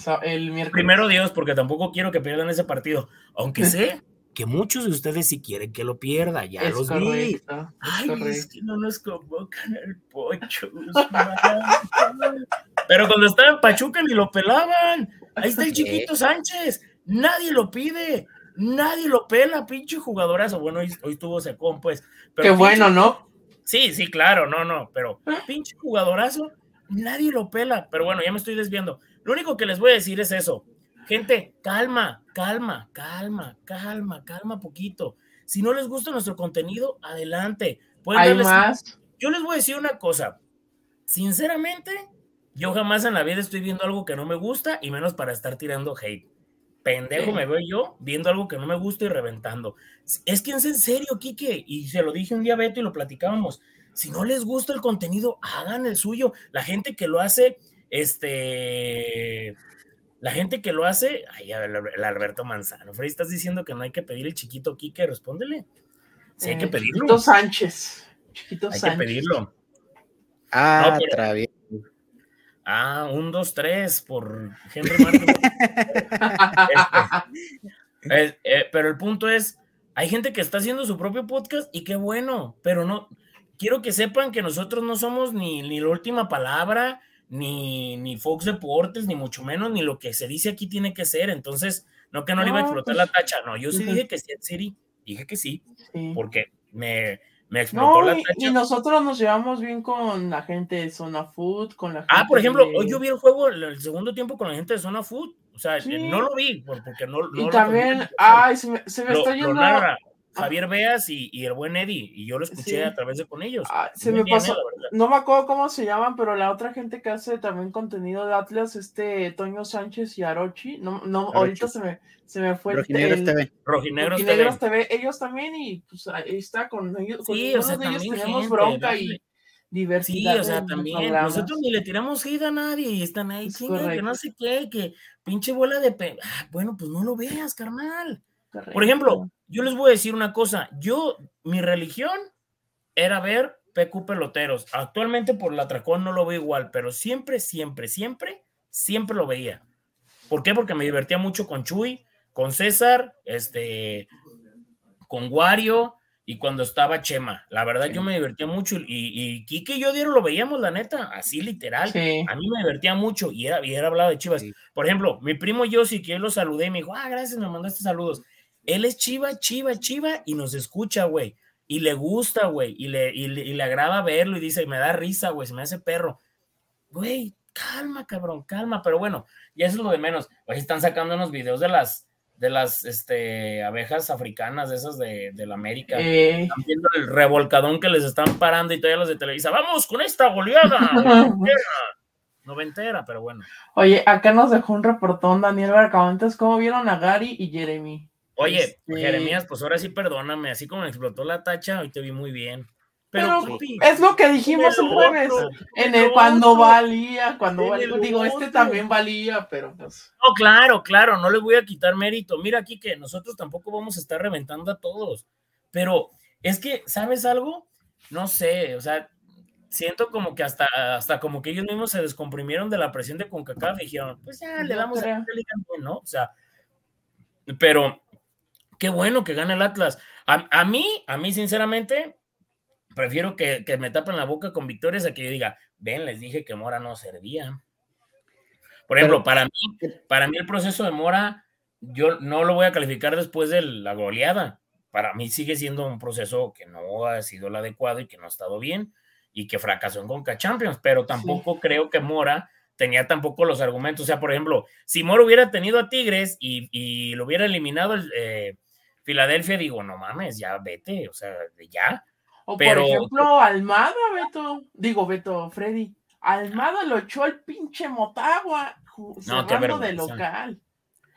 miércoles. Primero Dios, porque tampoco quiero que pierdan ese partido. Aunque sé que muchos de ustedes sí quieren que lo pierda, ya los vi. Ay, es que no nos convocan el pocho. Pero cuando estaba en Pachuca ni lo pelaban. Ahí está el chiquito Sánchez. Nadie lo pide. Nadie lo pela, pinche jugadorazo. Bueno, hoy, tuvo secón, pues. Qué bueno, ¿no? Sí, sí, claro, no, no. Pero pinche jugadorazo, nadie lo pela. Pero bueno, ya me estoy desviando. Lo único que les voy a decir es eso. Gente, calma, calma, calma, calma, calma poquito. Si no les gusta nuestro contenido, adelante. Hay más. Yo les voy a decir una cosa. Sinceramente, yo jamás en la vida estoy viendo algo que no me gusta y menos para estar tirando hate. Pendejo me veo yo viendo algo que no me gusta y reventando. Es que es en serio, Quique, y se lo dije un día Beto y lo platicábamos. Si no les gusta el contenido, hagan el suyo. La gente que lo hace, este, la gente que lo hace, ay, el, Alberto Manzano, Freddy, estás diciendo que no hay que pedir el chiquito Quique, respóndele. Sí, hay que eh, pedirlo. Chiquito Sánchez. Chiquito hay que pedirlo. Ah, Ah, un, dos, tres por Henry Martin. Este, eh, pero el punto es, hay gente que está haciendo su propio podcast y qué bueno, pero no, quiero que sepan que nosotros no somos ni, ni la última palabra, ni, ni Fox Deportes, ni mucho menos, ni lo que se dice aquí tiene que ser. Entonces, no que no, le iba a explotar pues, la tacha, no, yo sí dije que sí Siri, dije que sí, porque me, me explotó la tacha. Y, nosotros nos llevamos bien con la gente de Zona Food, con la Ah, por ejemplo, hoy yo vi el juego el segundo tiempo con la gente de Zona Food. O sea, no lo vi, porque no, Y también, ay, se me, se me está yendo. Javier Beas y, y, el buen Eddie, y yo lo escuché a través de con ellos. Ah, se me pasó, no me acuerdo cómo se llaman, pero la otra gente que hace también contenido de Atlas, este Toño Sánchez y Arochi, no, no, ahorita se me, se me fue Rojinegros TV. Rojinegros, TV. ellos también, y pues ahí está con ellos. Sí, o sea, de ellos tenemos bronca y diversidad. Sí, o sea, también nosotros ni le tiramos hate a nadie y están ahí, que no sé qué, que pinche bola de pe... Ah, bueno, pues no lo veas, carnal. Por ejemplo, yo les voy a decir una cosa, yo, mi religión era ver PQ peloteros. Actualmente por la atracón no lo veo igual, pero siempre, siempre, siempre, siempre lo veía. ¿Por qué? Porque me divertía mucho con Chuy, con César, este, con Wario y cuando estaba Chema. La verdad yo me divertía mucho y, y Kike y yo dieron lo veíamos, la neta, así literal. A mí me divertía mucho y era, y era hablado de Chivas. Por ejemplo, mi primo Yossi, que yo lo saludé y me dijo, ah, gracias, me mandaste saludos. Él es chiva, chiva, chiva y nos escucha, güey. Y le gusta, güey. Y le, y, le, agrada verlo y dice, me da risa, güey, se me hace perro. Güey, calma, cabrón, calma. Pero bueno, ya eso es lo de menos. Hoy están sacando unos videos de las, de las este, abejas africanas, de esas de, de la América. Eh. Están viendo el revolcadón que les están parando y todavía los de Televisa. Vamos con esta goleada. noventera, pero bueno. Oye, acá nos dejó un reportón Daniel Barcavantes. ¿Cómo vieron a Gary y Jeremy? Oye, este Jeremías, pues ahora sí perdóname, así como me explotó la tacha, hoy te vi muy bien. Pero, es lo que dijimos el jueves, en el, cuando valía, cuando valía, digo, este también valía, pero pues. No, claro, claro, no le voy a quitar mérito. Mira aquí que nosotros tampoco vamos a estar reventando a todos, pero es que, ¿sabes algo? No sé, o sea, siento como que hasta, hasta como que ellos mismos se descomprimieron de la presión de CONCACAF y dijeron, pues ya le damos a la liga, ¿no? O sea, pero qué bueno que gane el Atlas. A, mí, a mí, sinceramente, prefiero que, me tapen la boca con victorias a que yo diga, ven, les dije que Mora no servía. Por ejemplo, para mí, para mí el proceso de Mora, yo no lo voy a calificar después de la goleada. Para mí sigue siendo un proceso que no ha sido el adecuado y que no ha estado bien y que fracasó en Conca Champions, pero tampoco creo que Mora tenía tampoco los argumentos. O sea, por ejemplo, si Mora hubiera tenido a Tigres y, lo hubiera eliminado el, eh, Filadelfia, digo, no mames, ya vete, o sea, ya. O por ejemplo, Almada, Beto, digo, Beto, Freddy, Almada lo echó el pinche Motagua, cerrando de local.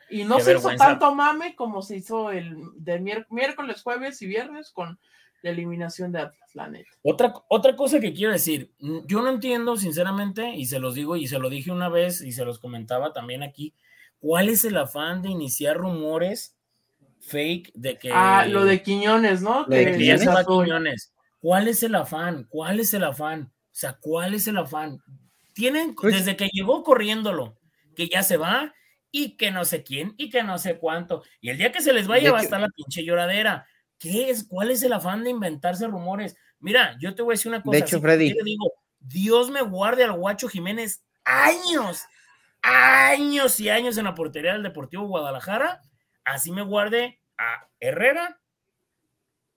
Y no se hizo tanto mame como se hizo el de miércoles, jueves y viernes con la eliminación de Atlas, la neta. Otra, otra cosa que quiero decir, yo no entiendo, sinceramente, y se los digo, y se lo dije una vez, y se los comentaba también aquí, ¿cuál es el afán de iniciar rumores fake de que. Ah, lo de Quiñones, ¿no? De Quiñones. ¿Cuál es el afán? ¿Cuál es el afán? O sea, ¿cuál es el afán? Tienen, pues desde que llegó corriéndolo, que ya se va y que no sé quién y que no sé cuánto. Y el día que se les vaya va a estar la pinche lloradera. ¿Qué es? ¿Cuál es el afán de inventarse rumores? Mira, yo te voy a decir una cosa. De hecho, Freddy. digo, Dios me guarde al Guacho Jiménez años, años y años en la portería del Deportivo Guadalajara así me guardé a Herrera,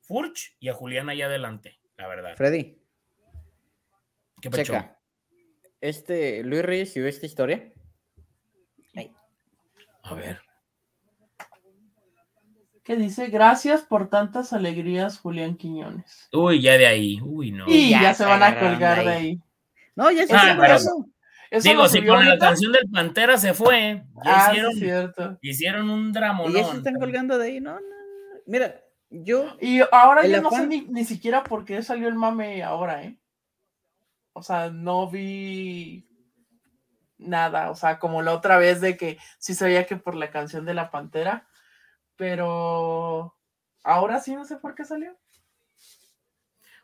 Furch y a Julián allá adelante, la verdad. Freddy. ¿Qué Checa. Este, Luis Reyes vio esta historia. A ver. ¿Qué dice? Gracias por tantas alegrías, Julián Quiñones. Uy, ya de ahí. Uy, no. Y ya, se van a colgar de ahí. No, ya se ah, Digo, si con la canción del Pantera se fue, ah, hicieron, cierto. hicieron un drama. Y eso están colgando de ahí, no, no, Mira, yo. Y ahora yo no sé ni, ni, siquiera por qué salió el mame ahora, ¿eh? O sea, no vi nada, o sea, como la otra vez de que sí se veía que por la canción de la Pantera, pero ahora sí no sé por qué salió.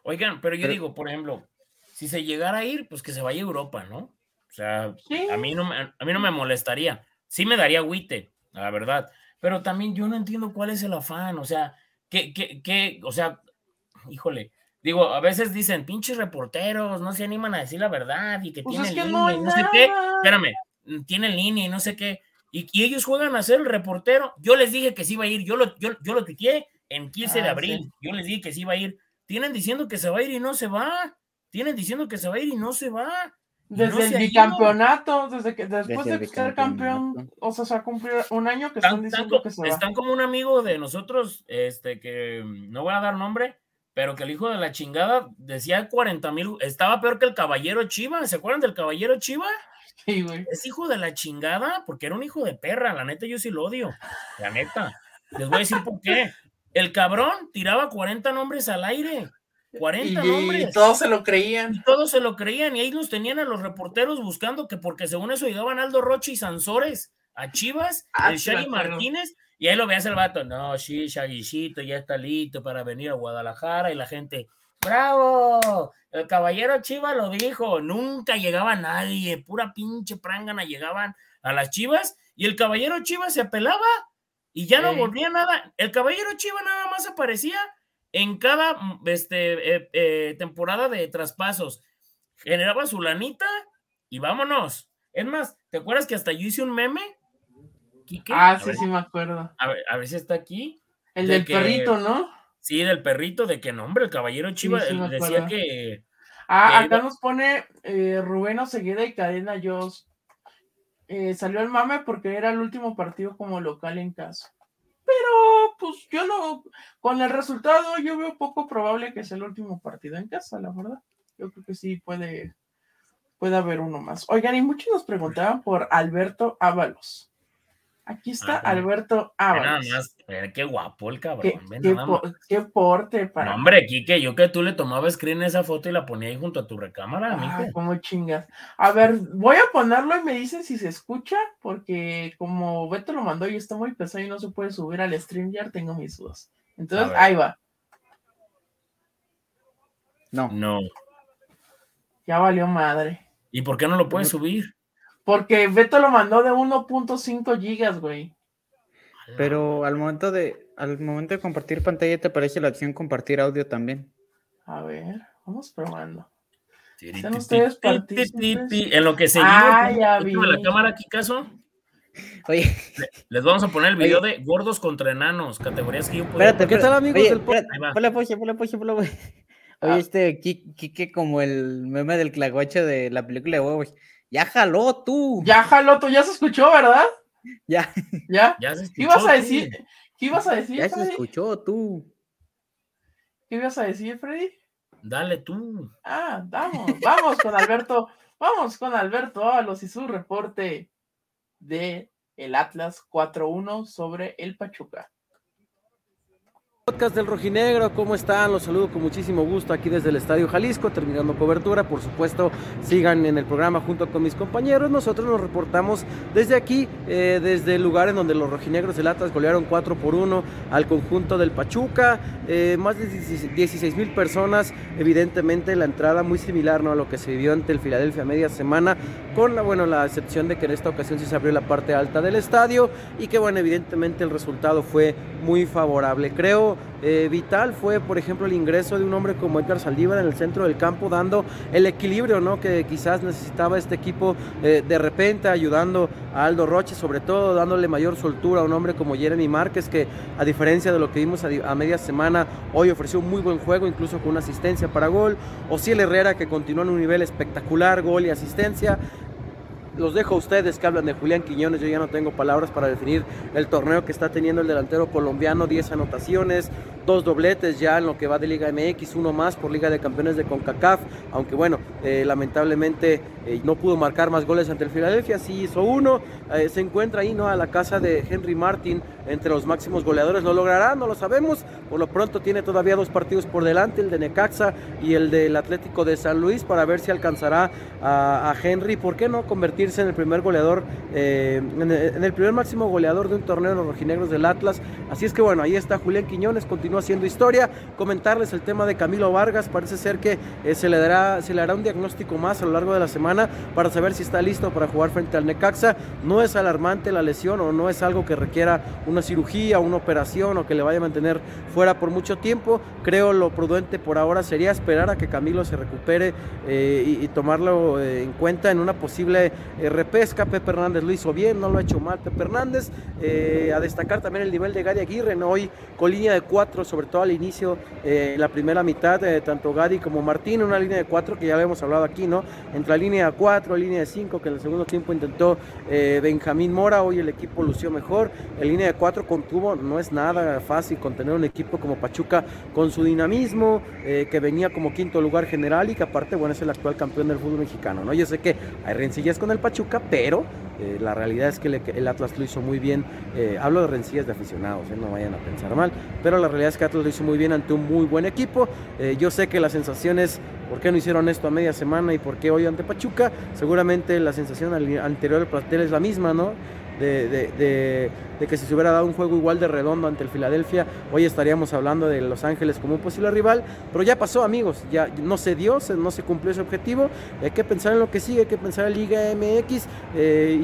Oigan, pero yo digo, por ejemplo, si se llegara a ir, pues que se vaya a Europa, ¿no? O sea, a, mí no me, a mí no me molestaría. Sí me daría agüite, la verdad. Pero también yo no entiendo cuál es el afán. O sea, que, que, que, o sea, híjole, digo, a veces dicen, pinches reporteros, no se animan a decir la verdad y que pues tienen línea y no sé qué, espérame, tienen línea y no sé qué, y, ellos juegan a ser el reportero. Yo les dije que sí iba a ir, yo lo, yo, yo lo tuiteé en 15 de ah, abril, yo les dije que sí iba a ir. Tienen diciendo que se va a ir y no se va. Tienen diciendo que se va a ir y no se va. Desde el bicampeonato, desde que después de ser campeón, o sea, se ha cumplido un año que están, diciendo que se va. Están como un amigo de nosotros, este, que no voy a dar nombre, pero que el hijo de la chingada decía 40 mil, estaba peor que el caballero Chiva, ¿se acuerdan del caballero Chiva? Sí, güey. Es hijo de la chingada, porque era un hijo de perra, la neta yo sí lo odio, la neta. Les voy a decir por qué. El cabrón tiraba 40 nombres al aire. 40 nombres. Y todos se lo creían. Y todos se lo creían. Y ahí los tenían a los reporteros buscando que porque según eso llegaban Aldo Roche y Sansores a Chivas, ah, el Shaggy Martínez. Y ahí lo veas el vato. No, sí, Shaggycito ya está listo para venir a Guadalajara. Y la gente, ¡bravo! El caballero Chivas lo dijo. Nunca llegaba nadie. Pura pinche prangana llegaban a las Chivas. Y el caballero Chivas se apelaba y ya no volvía nada. El caballero Chivas nada más aparecía en cada mm, este, eh, eh, temporada de traspasos. Generaba su lanita y vámonos. Es más, ¿te acuerdas que hasta yo hice un meme? Ah, sí, sí, me acuerdo. A ver, si está aquí. El del perrito, ¿no? Sí, del perrito, de qué nombre, el caballero Chivas decía que. Ah, acá nos pone eh, Rubén Osegueda y Cadena Jos. salió el mame porque era el último partido como local en casa pero pues yo no, con el resultado yo veo poco probable que sea el último partido en casa, la verdad. Yo creo que sí puede, puede haber uno más. Oigan, y muchos nos preguntaban por Alberto Ábalos. Aquí está Alberto Ábalos. Nada más, qué guapo el cabrón. Qué, porte para. No, hombre, Kike, yo que tú le tomaba screen esa foto y la ponía ahí junto a tu recámara, ah, como chingas. A ver, voy a ponerlo y me dicen si se escucha, porque como Beto lo mandó y está muy pesado y no se puede subir al stream, ya tengo mis dudas. Entonces, ahí va. No. No. Ya valió madre. ¿Y por qué no lo puedes subir? Porque Beto lo mandó de 1.5 gigas, güey. Pero al momento de al momento de compartir pantalla te aparece la opción compartir audio también. A ver, vamos probando. ¿Están ustedes En lo que seguimos, ah, ya vi. la cámara aquí, caso. Oye. Les vamos a poner el video de gordos contra enanos, categorías que yo puedo. Espérate, ¿qué tal, amigos del Ponle poche, ponle poche, ponle Oye, ah. este Kike como el meme del clagoche de la película de huevos. Ya jaló tú. Ya jaló tú, ya se escuchó, ¿verdad? Ya. ¿Ya? ¿Qué ibas a decir? ¿Qué ibas a decir? Ya se escuchó tú. ¿Qué ibas a decir, Freddy? Dale tú. Ah, vamos, vamos con Alberto, vamos con Alberto Ábalos y su reporte de el Atlas 4-1 sobre el Pachuca. Podcast del Rojinegro, ¿cómo están? Los saludo con muchísimo gusto aquí desde el Estadio Jalisco, terminando cobertura. Por supuesto, sigan en el programa junto con mis compañeros. Nosotros nos reportamos desde aquí, eh, desde el lugar en donde los rojinegros del Atlas golearon 4 por 1 al conjunto del Pachuca. Eh, más de 16 mil personas, evidentemente la entrada muy similar ¿no? a lo que se vivió ante el Filadelfia media semana, con la, bueno, la excepción de que en esta ocasión sí se abrió la parte alta del estadio y que, bueno, evidentemente el resultado fue muy favorable. Creo eh, vital fue, por ejemplo, el ingreso de un hombre como Edgar Saldívar en el centro del campo, dando el equilibrio ¿no? que quizás necesitaba este equipo eh, de repente, ayudando a Aldo Roche, sobre todo dándole mayor soltura a un hombre como Jeremy Márquez, que a diferencia de lo que vimos a, media semana, hoy ofreció un muy buen juego, incluso con una asistencia para gol. Ociel Herrera, que continúa en un nivel espectacular, gol y asistencia los dejo a ustedes que hablan de Julián Quiñones. Yo ya no tengo palabras para definir el torneo que está teniendo el delantero colombiano. 10 anotaciones, dos dobletes ya en lo que va de Liga MX, uno más por Liga de Campeones de CONCACAF. Aunque bueno, eh, lamentablemente eh, no pudo marcar más goles ante el Filadelfia. Sí hizo uno. Eh, se encuentra ahí ¿no? a la casa de Henry Martin entre los máximos goleadores. ¿Lo logrará? No lo sabemos. Por lo pronto tiene todavía dos partidos por delante, el de Necaxa y el del Atlético de San Luis, para ver si alcanzará a, a Henry. ¿Por qué no convertir en el primer goleador, eh, en, el, primer máximo goleador de un torneo de los rojinegros del Atlas. Así es que bueno, ahí está Julián Quiñones, continúa haciendo historia. Comentarles el tema de Camilo Vargas, parece ser que eh, se, le dará, se le hará un diagnóstico más a lo largo de la semana para saber si está listo para jugar frente al Necaxa. No es alarmante la lesión o no es algo que requiera una cirugía, una operación o que le vaya a mantener fuera por mucho tiempo. Creo lo prudente por ahora sería esperar a que Camilo se recupere y, tomarlo en cuenta en una posible repesca. Pepe Hernández lo hizo bien, no lo ha hecho mal Pepe Hernández. a destacar también el nivel de Gary Aguirre, ¿no? hoy con línea de cuatro, sobre todo al inicio, eh, la primera mitad, eh, tanto Gary como Martín, una línea de cuatro que ya hemos hablado aquí, ¿no? Entre la línea de cuatro, línea de cinco, que en el segundo tiempo intentó eh, Benjamín Mora, hoy el equipo lució mejor. En línea de cuatro contuvo, no es nada fácil contener un equipo como Pachuca con su dinamismo, que venía como quinto lugar general y que aparte, bueno, es el actual campeón del fútbol mexicano, ¿no? Yo sé que hay rencillas con el Pachuca, pero eh, la realidad es que el, Atlas lo hizo muy bien. Eh, hablo de rencillas de aficionados, eh, no vayan a pensar mal. Pero la realidad es que Atlas lo hizo muy bien ante un muy buen equipo. yo sé que la sensación es, ¿por qué no hicieron esto a media semana y por qué hoy ante Pachuca? Seguramente la sensación anterior del plantel es la misma, ¿no? De, que si se hubiera dado un juego igual de redondo ante el Filadelfia, hoy estaríamos hablando de Los Ángeles como un posible rival, pero ya pasó amigos, ya no se dio, no se cumplió ese objetivo, hay que pensar en lo que sigue, hay que pensar en Liga MX eh,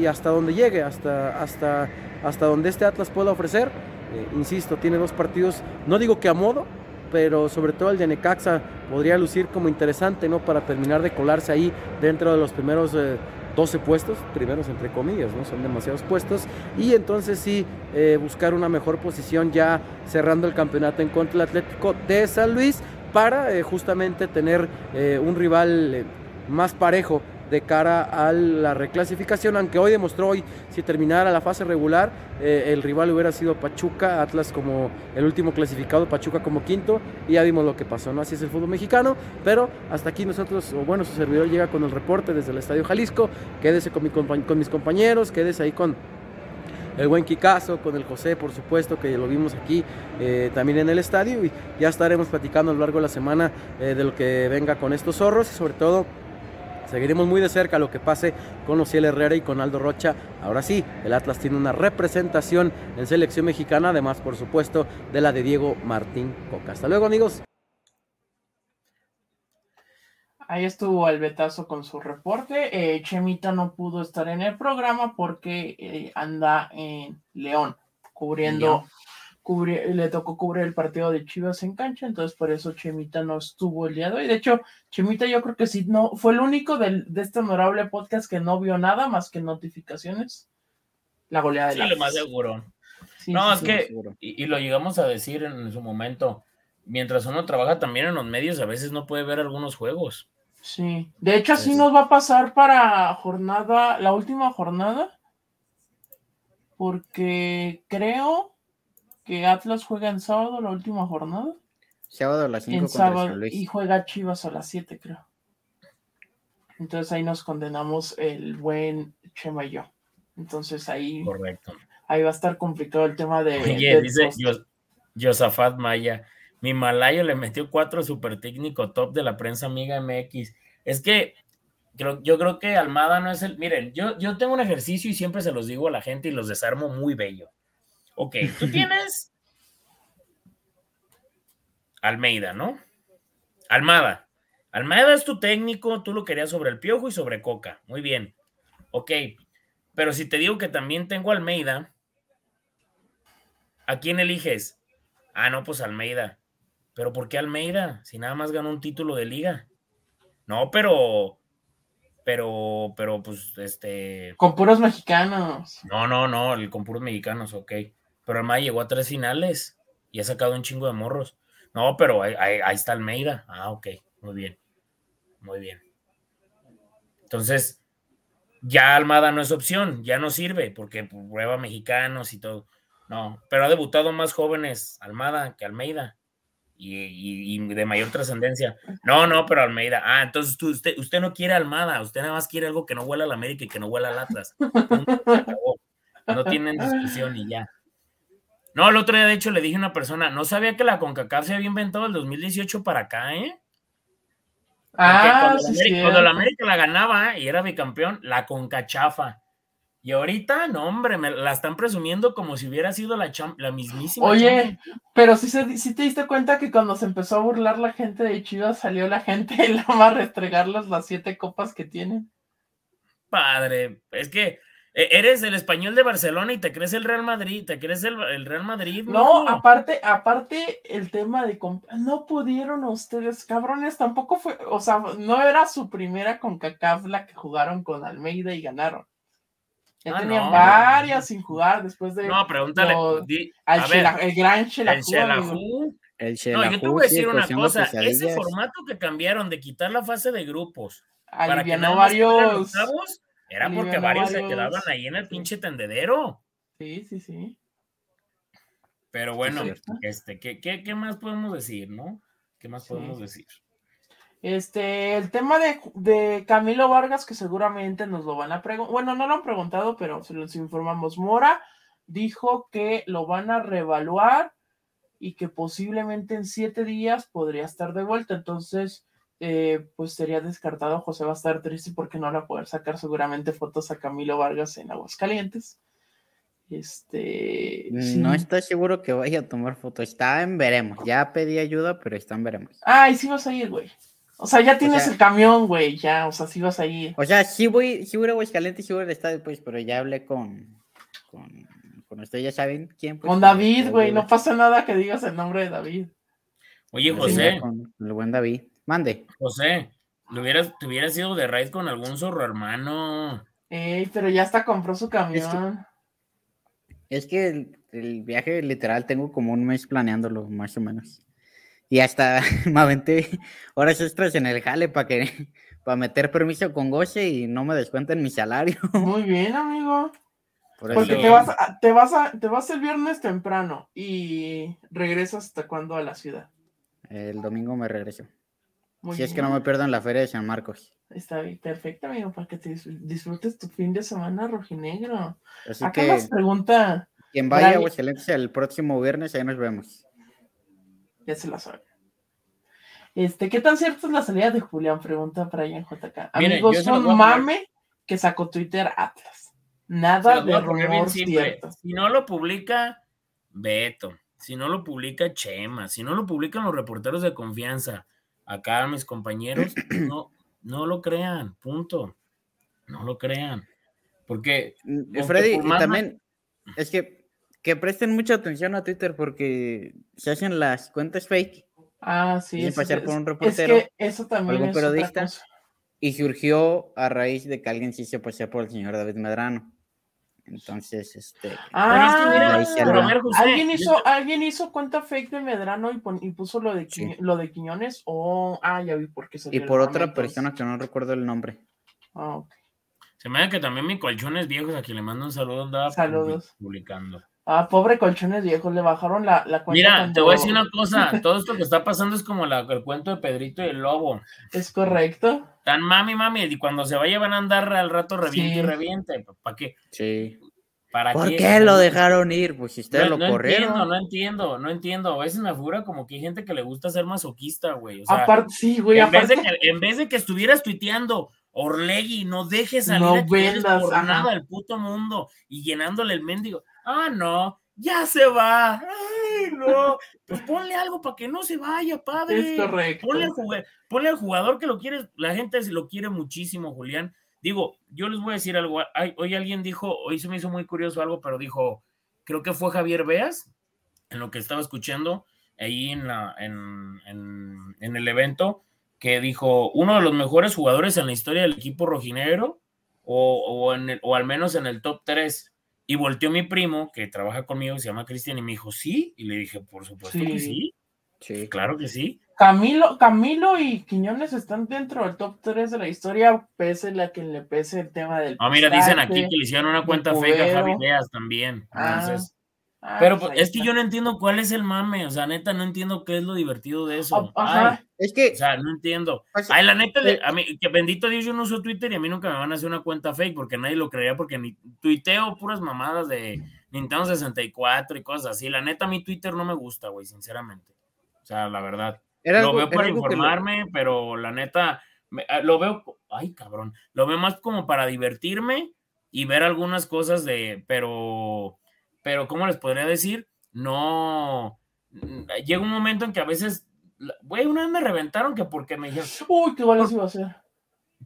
y, hasta donde llegue, hasta, hasta, hasta donde este Atlas pueda ofrecer. Eh, insisto, tiene dos partidos, no digo que a modo, pero sobre todo el de Necaxa podría lucir como interesante, ¿no? Para terminar de colarse ahí dentro de los primeros eh, 12 puestos, primeros entre comillas, ¿no? Son demasiados puestos. Y entonces sí, eh, buscar una mejor posición ya cerrando el campeonato en contra del Atlético de San Luis para eh, justamente tener eh, un rival más parejo de cara a la reclasificación, aunque hoy demostró hoy, si terminara la fase regular, eh, el rival hubiera sido Pachuca, Atlas como el último clasificado, Pachuca como quinto, y ya vimos lo que pasó, ¿no? Así es el fútbol mexicano, pero hasta aquí nosotros, bueno, su servidor llega con el reporte desde el Estadio Jalisco, quédese con mis compañeros, quédese ahí con el buen Kikazo, con el José, por supuesto, que lo vimos aquí eh, también en el estadio, y ya estaremos platicando a lo largo de la semana eh, de lo que venga con estos zorros, y sobre todo Seguiremos muy de cerca lo que pase con Ociel Herrera y con Aldo Rocha. Ahora sí, el Atlas tiene una representación en selección mexicana, además, por supuesto, de la de Diego Martín Coca. Hasta luego, amigos. Ahí estuvo Albetazo con su reporte. Eh, Chemita no pudo estar en el programa porque eh, anda en León, cubriendo le tocó cubrir el partido de Chivas en cancha, entonces por eso Chemita no estuvo el día de hoy. De hecho, Chemita yo creo que sí, no, fue el único de este honorable podcast que no vio nada más que notificaciones. La goleada de sí, lo más seguro. no, es que, y, lo llegamos a decir en su momento, mientras uno trabaja también en los medios, a veces no puede ver algunos juegos. Sí, de hecho así nos va a pasar para jornada, la última jornada, porque creo que Atlas juega en sábado la última jornada. Sábado a las 5 y juega Chivas a las 7, creo. Entonces ahí nos condenamos el buen Chema y yo. Entonces ahí, Correcto. ahí va a estar complicado el tema de. Oye, dice Josafat Maya. Mi malayo le metió cuatro super técnico top de la prensa amiga MX. Es que yo, yo creo que Almada no es el. Miren, yo, yo tengo un ejercicio y siempre se los digo a la gente y los desarmo muy bello. Ok, tú tienes Almeida, ¿no? Almada. Almada es tu técnico, tú lo querías sobre el piojo y sobre Coca. Muy bien. Ok, pero si te digo que también tengo Almeida, ¿a quién eliges? Ah, no, pues Almeida. ¿Pero por qué Almeida? Si nada más ganó un título de liga. No, pero pero, pero pues, este. Con puros mexicanos. No, no, no, el con puros mexicanos, ok pero el llegó a tres finales y ha sacado un chingo de morros. No, pero ahí, está Almeida. Ah, ok, muy bien. Muy bien. Entonces, ya Almada no es opción, ya no sirve, porque prueba mexicanos y todo. No, pero ha debutado más jóvenes Almada que Almeida. Y, de mayor trascendencia. No, no, pero Almeida. Ah, entonces usted, usted no quiere Almada, usted nada más quiere algo que no huela a la América y que no huela al Atlas. No tienen discusión y ya. No, el otro día, de hecho, le dije a una persona, no sabía que la CONCACAF se había inventado el 2018 para acá, ¿eh? ah, cuando, sí, la América, la ganaba y era bicampeón, la CONCACHAFA. Y ahorita, no, hombre, me la están presumiendo como si hubiera sido la, la mismísima. Oye, pero si sí, te diste cuenta que cuando se empezó a burlar la gente de Chivas, salió la gente de la a restregarles las siete copas que tienen. Padre, es que eres el español de Barcelona y te crees el Real Madrid, te crees el, Real Madrid. No, aparte, aparte el tema de no pudieron ustedes, cabrones, tampoco fue, o sea, no era su primera con CACAF la que jugaron con Almeida y ganaron. Ya ah, tenían varias sin jugar después de. No, pregúntale. el gran Shelahu. El no, yo te voy a decir una cosa. Ese formato que cambiaron de quitar la fase de grupos para que no varios. Era porque varios, se quedaban ahí en el pinche tendedero. Sí, sí, sí. Pero bueno, este, ¿qué, qué, qué más podemos decir, no? ¿Qué más podemos decir? Este, el tema de, Camilo Vargas, que seguramente nos lo van a preguntar, bueno, no lo han preguntado, pero se los informamos. Mora dijo que lo van a reevaluar y que posiblemente en siete días podría estar de vuelta. Entonces, eh, pues sería descartado. José va a estar triste porque no va a poder sacar seguramente fotos a Camilo Vargas en Aguascalientes. Este. No estoy seguro que vaya a tomar fotos. Está en veremos. Ya pedí ayuda, pero está en veremos. Ay, sí vas a ir, güey. O sea, ya tienes el camión, güey, ya, o sea, sí vas a ir. O sea, sí voy, sí voy a Aguascalientes, sí voy al estadio, pues, pero ya hablé con, con, con ustedes, ya saben quién. Pues, con David, güey, no pasa nada que digas el nombre de David. Oye, José. Con el buen David, mande. José, ¿te hubieras, te hubieras ido de raid con algún zorro hermano? Ey, pero ya hasta compró su camión. Es que, el, el viaje literal tengo como un mes planeándolo, más o menos. Y hasta me aventé horas extras en el jale para que para meter permiso con Goche y no me descuenten mi salario. Muy bien, amigo. Porque te vas, a, te, vas a, te vas el viernes temprano y regresas hasta cuándo a la ciudad. El domingo me regreso. Si es que no me pierdo en la feria de San Marcos. Está bien, perfecto, amigo, para que te disfrutes tu fin de semana rojinegro. Así Acá que nos pregunta. Quien vaya a Aguascalientes el próximo viernes, ahí nos vemos ya se la saben. Este, ¿qué tan cierto es la salida de Julián? Pregunta Brian JK. Amigos, son mame que sacó Twitter Atlas. Nada de rumor cierto. Si no lo publica Beto, si no lo publica Chema, si no lo publican los reporteros de confianza, acá mis compañeros, no, no lo crean, punto. No lo crean. Porque. Mm, Freddy, también es que que presten mucha atención a Twitter porque se hacen las cuentas fake. Ah, sí. Y pasar por un reportero. Es que eso también es periodista. Y surgió a raíz de que alguien sí se pasó por el señor David Medrano. Entonces, este. Ah, ¿alguien, hizo, ¿alguien hizo cuenta fake de Medrano y, puso lo de, lo de Quiñones? O, ah, ya vi por qué se Y por otra persona que no recuerdo el nombre. Ah, ok. Se me da que también mi colchones viejos, a quien le mando un saludo, andaba Saludos. publicando. Ah, pobre colchones viejos, le bajaron la, la cuenta. Mira, te voy a decir una cosa, todo esto que está pasando es como la, el cuento de Pedrito y el lobo. Es correcto. Tan mami, mami, y cuando se vaya van a andar al rato reviente y reviente. ¿Para qué? Sí. ¿Para ¿Por qué? lo dejaron ir? Pues si ustedes lo no corrieron. Entiendo, no entiendo, no entiendo. A veces me figura como que hay gente que le gusta ser masoquista, güey. aparte, sí, güey. En, vez de que, en vez de que estuvieras tuiteando, Orlegui, no dejes salir no por nada al puto mundo y llenándole el mendigo. Ah, no, ya se va. Ay, no. Pues ponle algo para que no se vaya, padre. Es correcto. Ponle al, jugador, que lo quiere, la gente se lo quiere muchísimo, Julián. Digo, yo les voy a decir algo. hoy alguien dijo, hoy se me hizo muy curioso algo, pero dijo, creo que fue Javier Beas, en lo que estaba escuchando ahí en, la, en, en el evento, que dijo, uno de los mejores jugadores en la historia del equipo rojinegro, o, o, en o al menos en el top 3 y volteó mi primo, que trabaja conmigo, se llama Cristian, y me dijo, sí. Y le dije, por supuesto que sí. Sí, claro que sí. Camilo, Camilo y Quiñones están dentro del top 3 de la historia, pese la que le pese el tema del. Ah, mira, dicen aquí que le hicieron una cuenta fake a Javi Deas también. Ah. Entonces, Ah, pero pues, es que yo no entiendo cuál es el mame, o sea, neta, no entiendo qué es lo divertido de eso. es que. O sea, no entiendo. Pues, Ay, la neta, eh, a mí, que bendito Dios, yo no uso Twitter y a mí nunca me van a hacer una cuenta fake porque nadie lo creería porque ni tuiteo puras mamadas de Nintendo 64 y cosas así. La neta, mí Twitter no me gusta, güey, sinceramente. O sea, la verdad. lo veo para informarme, pero la neta, ah, lo veo, ay, cabrón, lo veo más como para divertirme y ver algunas cosas de, pero, pero, ¿cómo les podría decir? No, llega un momento en que a veces, güey, una vez me reventaron que porque me dijeron, uy, qué goles iba a hacer.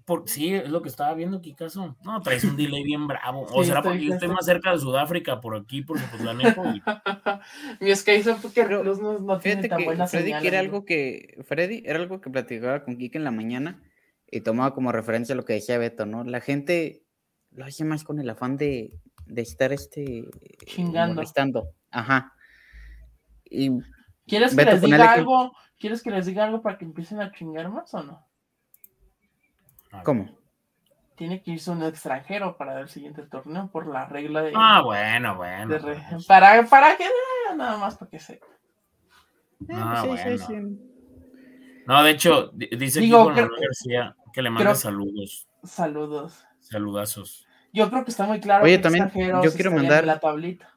Por, sí, es lo que estaba viendo aquí, caso. No, traes un delay bien bravo. O será porque yo estoy más cerca de Sudáfrica por aquí, porque pues la neta. Y... Mi es que hizo porque los no, no tienen tan buena Freddy, era algo que, Freddy, era algo que platicaba con Kike en la mañana y tomaba como referencia lo que decía Beto, ¿no? La gente lo hace más con el afán de, de estar este chingando. Ajá. Y ¿Quieres que les diga algo? ¿Quieres que les diga algo para que empiecen a chingar más o no? ¿Cómo? Tiene que irse un extranjero para el siguiente torneo por la regla de. Ah, bueno, bueno. para, para que nada más para que se. Ah, bueno. No, de hecho, dice Digo, García que le manda saludos. Saludos. Saludazos. Yo creo que está muy claro. Oye, también yo quiero mandar la tablita.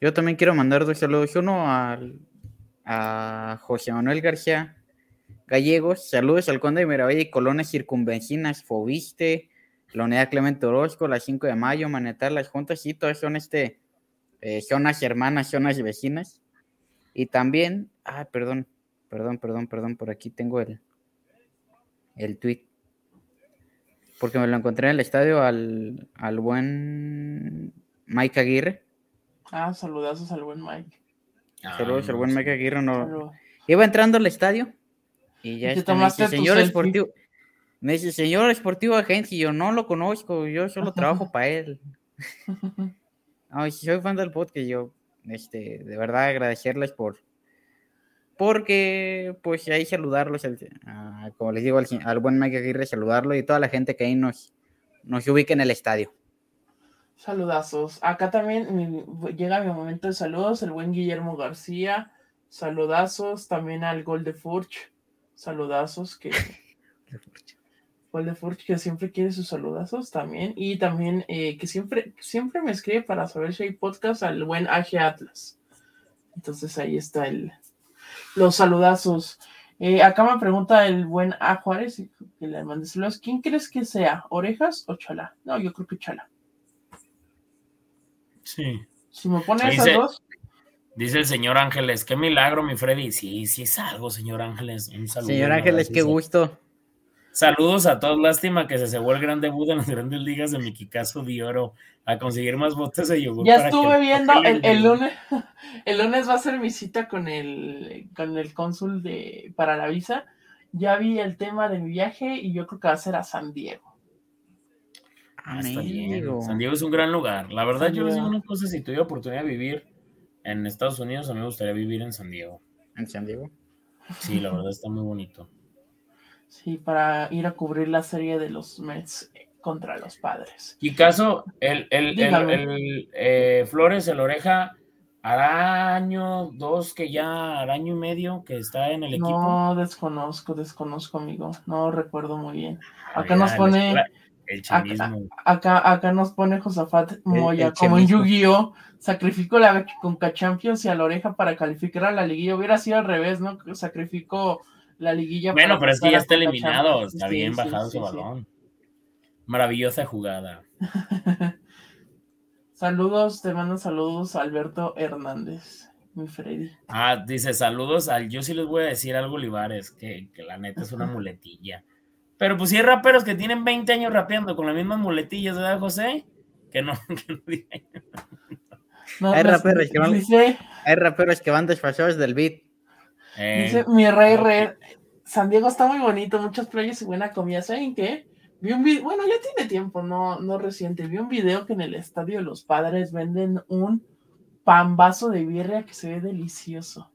Yo también quiero mandar dos saludos. Uno al, a José Manuel García Gallegos. Saludos al Conde de Miravalle y Colonias Circunvencinas, Fobiste, la Unidad Clemente Orozco, la 5 de Mayo, Manetar, las juntas, y todas son este, eh, zonas hermanas, zonas vecinas. Y también, ah, perdón, perdón, perdón, perdón, por aquí tengo el, el tweet porque me lo encontré en el estadio al, al buen Mike Aguirre. Ah, saludazos al buen Mike. Ah, Saludos al buen Mike Aguirre. No... Iba entrando al estadio y ya está, me dice, señor esportivo. Me dice, señor esportivo agencia, y yo no lo conozco, yo solo trabajo para él. Ay, soy fan del podcast, yo, este, de verdad agradecerles por, porque pues ahí saludarlos, como les digo al, buen Mike Aguirre, saludarlo y toda la gente que ahí nos, nos ubica en el estadio. Saludazos. Acá también llega mi momento de saludos, el buen Guillermo García, saludazos, también al Gol de Furch, saludazos que... Gol de Furch que siempre quiere sus saludazos también y también eh, que siempre, siempre me escribe para saber si hay podcast al buen AG Atlas. Entonces ahí está el, los saludazos. Eh, acá me pregunta el buen A Juárez, que le mande saludos. ¿Quién crees que sea? ¿Orejas o Chala? No, yo creo que Chala. Sí. Si me pone esas dos. Dice el señor Ángeles, qué milagro, mi Freddy. Sí, sí es algo, señor Ángeles. Un saludo. Señor Ángeles, qué gusto. Saludos a todos. Lástima que se cebó el gran debut en las grandes ligas de Miquicaso de Oro a conseguir más botes de yogur. Ya estuve viendo el, lunes. El lunes va a ser mi cita con el, con el cónsul de, para la visa. Ya vi el tema de mi viaje y yo creo que va a ser a San Diego. Ah, San Diego es un gran lugar. La verdad, yo les digo una cosa: si tuviera oportunidad de vivir en Estados Unidos, a mí me gustaría vivir en San Diego. ¿En San Diego? Sí, la verdad está muy bonito. Sí, para ir a cubrir la serie de los Mets contra los padres. Y caso, el, el, el, eh, Flores, el oreja, hará año, dos, que ya hará año y medio que está en el equipo. No, desconozco, desconozco, amigo. No recuerdo muy bien. Acá nos pone. El acá, acá, nos pone Josafat Moya, como en Yu-Gi-Oh! Sacrificó la Conca Champions y a la oreja para calificar a la liguilla. Hubiera sido al revés, ¿no? Sacrificó la liguilla. Bueno, pero es que ya está eliminado, está bien bajado su balón. Maravillosa jugada. saludos, te mando saludos Alberto Hernández, mi Freddy. Ah, dice saludos al. Yo sí les voy a decir algo, Olivares, que, que la neta es una muletilla. Pero pues si hay raperos que tienen 20 años rapeando con las mismas muletillas, ¿verdad, José? Que no, hay, raperos que van, hay raperos que van desfasados del beat. Eh, dice mi rey, rey, San Diego está muy bonito, muchas playas y buena comida. ¿Saben qué? Vi un video, bueno, ya tiene tiempo, no, no reciente. Vi un video que en el estadio de los padres venden un pan vaso de birria que se ve delicioso.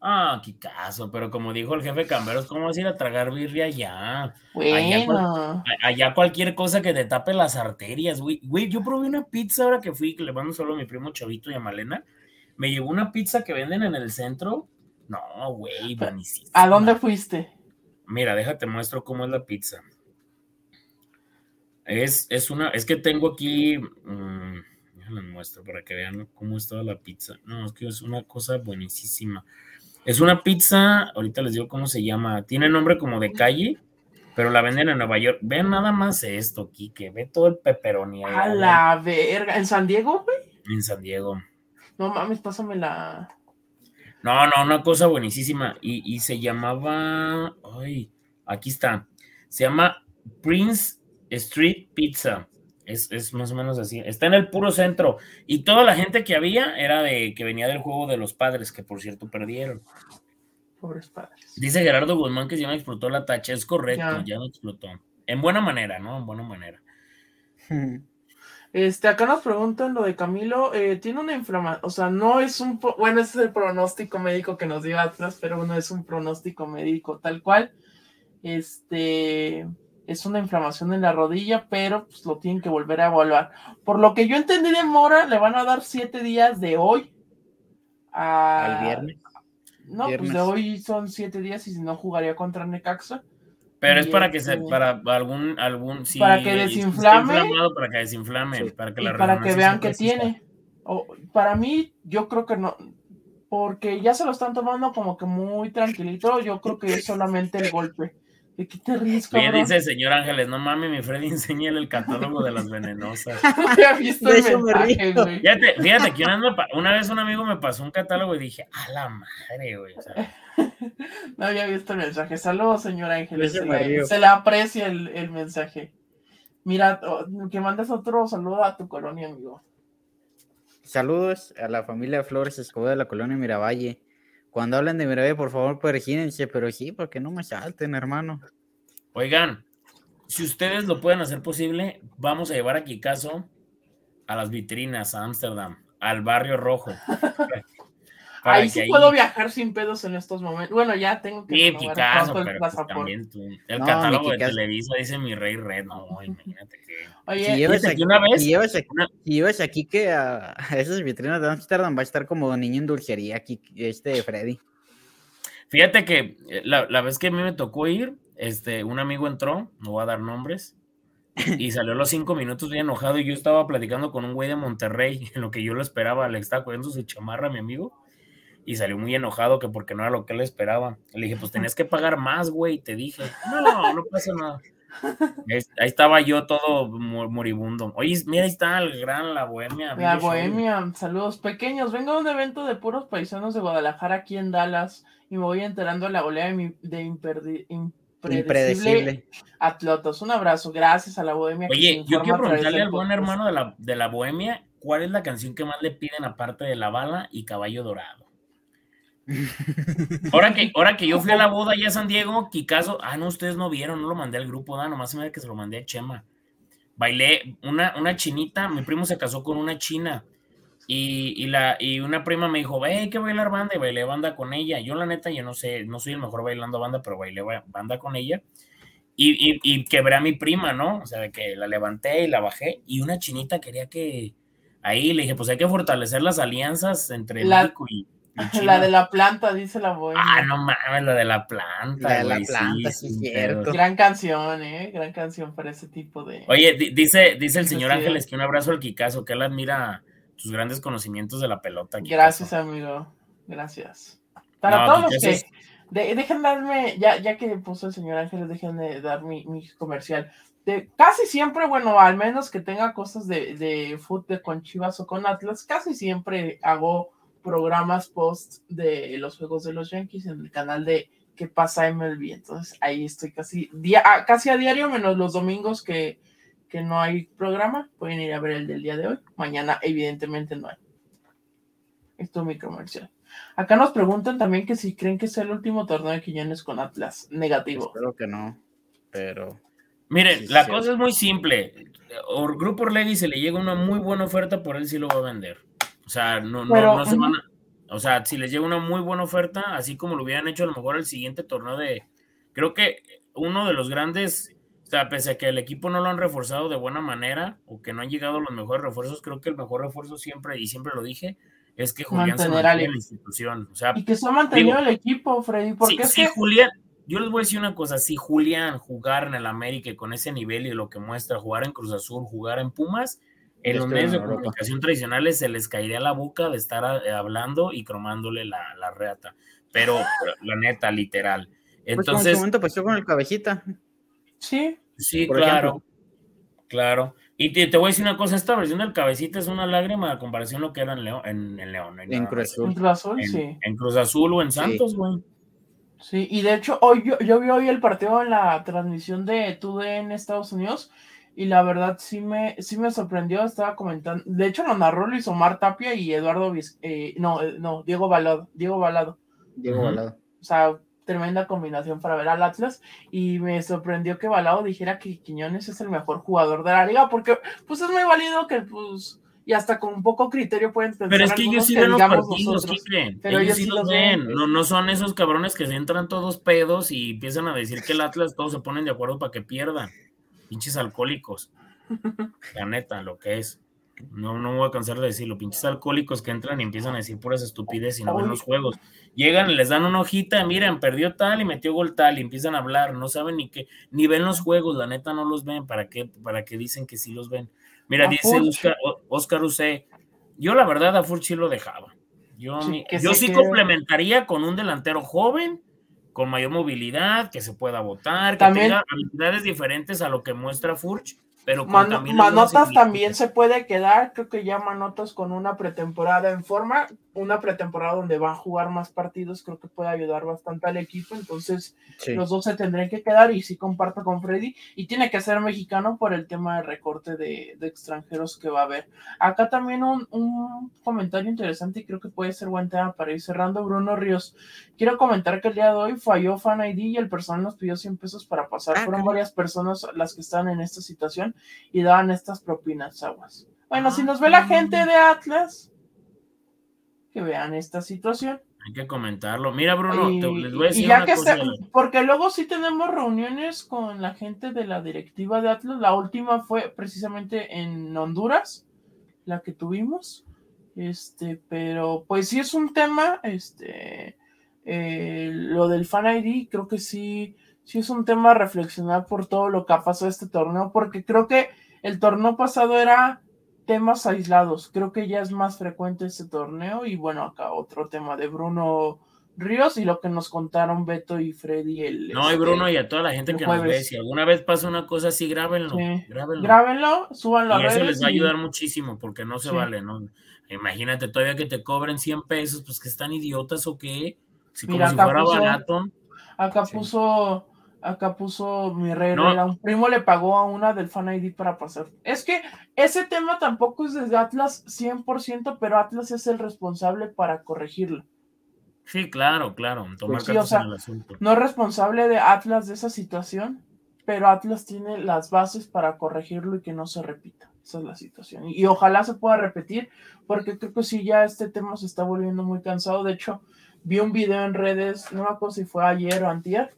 Ah, qué caso, pero como dijo el jefe Camberos, ¿cómo vas a ir a tragar birria allá? Bueno. Allá, cualquier cosa que te tape las arterias, güey. Güey, yo probé una pizza ahora que fui, que le mando solo a mi primo Chavito y a Malena. Me llevó una pizza que venden en el centro no, güey, buenísimo. ¿A dónde fuiste? Mira, déjate muestro cómo es la pizza. Es, es una, es que tengo aquí, um, muestro para que vean cómo es toda la pizza. No, es que es una cosa buenísima. Es una pizza, ahorita les digo cómo se llama, tiene nombre como de calle, pero la venden en Nueva York. Ve nada más esto, Kike, ve todo el pepperoni. A la verga, ¿en San Diego, güey? En San Diego. No mames, pásame la. No, no, una cosa buenísima. Y, y se llamaba. Ay, aquí está. Se llama Prince Street Pizza. Es, es, más o menos así. Está en el puro centro. Y toda la gente que había era de que venía del juego de los padres, que por cierto perdieron. Pobres padres. Dice Gerardo Guzmán que ya no explotó la tacha. Es correcto, ya, no explotó. En buena manera, ¿no? En buena manera. Este, acá nos preguntan lo de Camilo, eh, tiene una inflamación, o sea, no es un, bueno, ese es el pronóstico médico que nos dio Atlas, pero no es un pronóstico médico tal cual. Este, es una inflamación en la rodilla, pero pues, lo tienen que volver a evaluar. Por lo que yo entendí de Mora, le van a dar siete días de hoy al viernes. No, pues de hoy son siete días y si no jugaría contra Necaxa. Pero es para que se, este para algún, algún, para que desinflame, para que desinflame, para que, la para que vean que tiene. O, para mí, yo creo que no, porque ya se lo están tomando como que muy tranquilito. Yo creo que es solamente el golpe. ¿De qué te ríes, Bien, dice el señor Ángeles, no mames, mi Freddy, enséñale el catálogo de las venosas. visto el mensaje, güey. Fíjate, fíjate que una, vez un amigo me pasó un catálogo y dije, a la madre, güey. O sea, no había visto el mensaje. Saludos, señor Ángeles. Se, le aprecia el, mensaje. Mira, que mandes otro saludo a tu colonia, amigo. Saludos a la familia Flores Escobar de la colonia Miravalle. Cuando hablen de Miravalle, por favor, pergínense, pero sí, porque no me salten, hermano. Oigan, si ustedes lo pueden hacer posible, vamos a llevar aquí caso a las vitrinas a Ámsterdam, al barrio rojo. Ahí sí puedo viajar sin pedos en estos momentos. Bueno, ya tengo que. Sí, Picasso, pero pues también tú. El catálogo de Televisa dice mi rey red. No, imagínate que. Oye, si llevas aquí, una vez. Si llevas aquí, si aquí que a, esas vitrinas de Amsterdam va a estar como niño en dulcería aquí, este Freddy. Fíjate que eh, la, la vez que a mí me tocó ir, este, un amigo entró, no voy a dar nombres, y salió a los cinco minutos bien enojado y yo estaba platicando con un güey de Monterrey, en lo que yo lo esperaba, le estaba cogiendo su chamarra a mi amigo y salió muy enojado que porque no era lo que él esperaba. Le dije, pues tenías que pagar más, güey, te dije. No, no pasa nada. Ahí estaba yo todo moribundo. Oye, mira, ahí está el gran La Bohemia. La Bohemia, saludos pequeños. Vengo a un evento de puros paisanos de Guadalajara aquí en Dallas y me voy enterando de la oleada de, impredecible atletas. Un abrazo, gracias a la Bohemia. Oye, yo quiero preguntarle al buen hermano de la, de la Bohemia, ¿cuál es la canción que más le piden aparte de La Bala y Caballo Dorado? Ahora que, ahora que yo fui a la boda allá a San Diego, Kikazo, ah, no, ustedes no vieron, no lo mandé al grupo, da, nomás se me que se lo mandé a Chema. Bailé una, una chinita, mi primo se casó con una china y, y, la, y una prima me dijo, ve, hay que bailar banda y bailé banda con ella. Yo la neta, yo no sé, no soy el mejor bailando banda, pero bailé banda con ella. Y, y, y quebré a mi prima, ¿no? O sea, que la levanté y la bajé y una chinita quería que... Ahí le dije, pues hay que fortalecer las alianzas entre México y, La de la planta, dice la bohemia. Ah, no mames, la de la planta. La de la planta, sí, es cierto. Gran canción, ¿eh? Gran canción para ese tipo de. Oye, dice, dice el señor Ángeles que un abrazo al Kikazo, que él admira tus grandes conocimientos de la pelota. Gracias, amigo. Gracias. Para todos los que. dejen darme, ya, ya que puso el señor Ángeles, dejen de dar mi, mi comercial. De, casi siempre, bueno, al menos que tenga cosas de, de fútbol con Chivas o con Atlas, casi siempre hago programas post de los juegos de los Yankees en el canal de ¿Qué pasa MLB? Entonces ahí estoy casi, día, ah, casi a diario, menos los domingos que, que no hay programa. Pueden ir a ver el del día de hoy. Mañana, evidentemente, no hay. Esto es mi comercial. Acá nos preguntan también que si creen que es el último torneo de Quiñones con Atlas. Negativo. Espero que no, pero. Miren, la cosa es muy simple. Grupo Orlegui se le llega una muy buena oferta, por él sí lo va a vender. O sea, no, no, no se van a, O sea, si les llega una muy buena oferta, así como lo hubieran hecho a lo mejor el siguiente torneo de. Creo que uno de los grandes. O sea, pese a que el equipo no lo han reforzado de buena manera o que no han llegado los mejores refuerzos, creo que el mejor refuerzo siempre, y siempre lo dije, es que Julián se mantiene en la institución. O sea, y que se ha mantenido el equipo, Freddy. Porque sí, Julián, yo les voy a decir una cosa, si Julián jugar en el América con ese nivel y lo que muestra, jugar en Cruz Azul, jugar en Pumas, en los medios de comunicación tradicionales se les caería la boca de estar eh, hablando y cromándole la, la reata. Pero la neta, literal. Entonces. Pues en momento pasó con el cabecita. Sí. Sí, claro. Claro. Y te, voy a decir una cosa, esta versión del cabecita es una lágrima a comparación de lo que era en León. En, León, en, Cruz Azul. En Cruz Azul, sí. En Cruz Azul o en Santos, güey. Sí. y de hecho, hoy yo, yo vi hoy el partido en la transmisión de TUDE en Estados Unidos y la verdad sí me, sí me sorprendió, estaba comentando, de hecho lo narró Luis Omar Tapia y Eduardo, eh, no, eh, no, Diego Balado, Diego Balado. Diego Balado. O sea, tremenda combinación para ver al Atlas y me sorprendió que Balado dijera que Quiñones es el mejor jugador de la liga porque pues es muy válido que pues y hasta con un poco criterio pueden pensar pero es que ellos sí ven los partidos pero ellos, sí los ven, No, no son esos cabrones que se entran todos pedos y empiezan a decir que el Atlas todos se ponen de acuerdo para que pierdan pinches alcohólicos la neta, lo que es no, no me voy a cansar de decirlo, pinches alcohólicos que entran y empiezan a decir puras estupideces y no ven los juegos. Llegan y les dan una hojita, miren, perdió tal y metió gol tal y empiezan a hablar, no saben ni qué, ni ven los juegos, la neta no los ven, ¿para qué? Para que dicen que sí los ven. Mira, dice Oscar, Oscar yo la verdad a Furchi lo dejaba. Yo sí, yo sí complementaría con un delantero joven, con mayor movilidad, que se pueda votar, que tenga habilidades diferentes a lo que muestra Furch pero Manotas también se puede quedar, creo que ya Manotas con una pretemporada en forma, una pretemporada donde va a jugar más partidos, creo que puede ayudar bastante al equipo, entonces los dos se tendrían que quedar y sí comparto con Freddy, y tiene que ser mexicano por el tema de recorte de, extranjeros que va a haber. Acá también un, un, comentario interesante y creo que puede ser buen tema para ir cerrando, Bruno Ríos. Quiero comentar que el día de hoy falló Fan ID y el personal nos pidió 100 pesos para pasar, ah, fueron varias personas las que están en esta situación y daban estas propinas aguas. Bueno, si nos ve la gente de Atlas, que vean esta situación. Hay que comentarlo. Mira, Bruno, les voy a decir. ya que porque luego sí tenemos reuniones con la gente de la directiva de Atlas. La última fue precisamente en Honduras, la que tuvimos. Este, pero pues sí es un tema, este, eh, lo del Fan ID, creo que sí sí es un tema a reflexionar por todo lo que ha pasado este torneo, porque creo que el torneo pasado era temas aislados, creo que ya es más frecuente este torneo y bueno, acá otro tema de Bruno Ríos y lo que nos contaron Beto y Freddy el No, y Bruno y a toda la gente que nos ve, si alguna vez pasa una cosa así, grábenlo, grábenlo. Grábenlo, súbanlo y eso les va a ayudar muchísimo porque no se vale, ¿no? Imagínate todavía que te cobren 100 pesos, pues que están idiotas o qué, si como si fuera barato. Acá puso Acá puso mi rey, un primo le pagó a una del Fan ID para pasar. Es que ese tema tampoco es desde Atlas 100%, pero Atlas es el responsable para corregirlo. Sí, claro, claro. Tomar pues No es responsable de Atlas de esa situación, pero Atlas tiene las bases para corregirlo y que no se repita. Esa es la situación. Y, ojalá se pueda repetir, porque creo que sí, ya este tema se está volviendo muy cansado. De hecho, vi un video en redes, no me acuerdo si fue ayer o antier,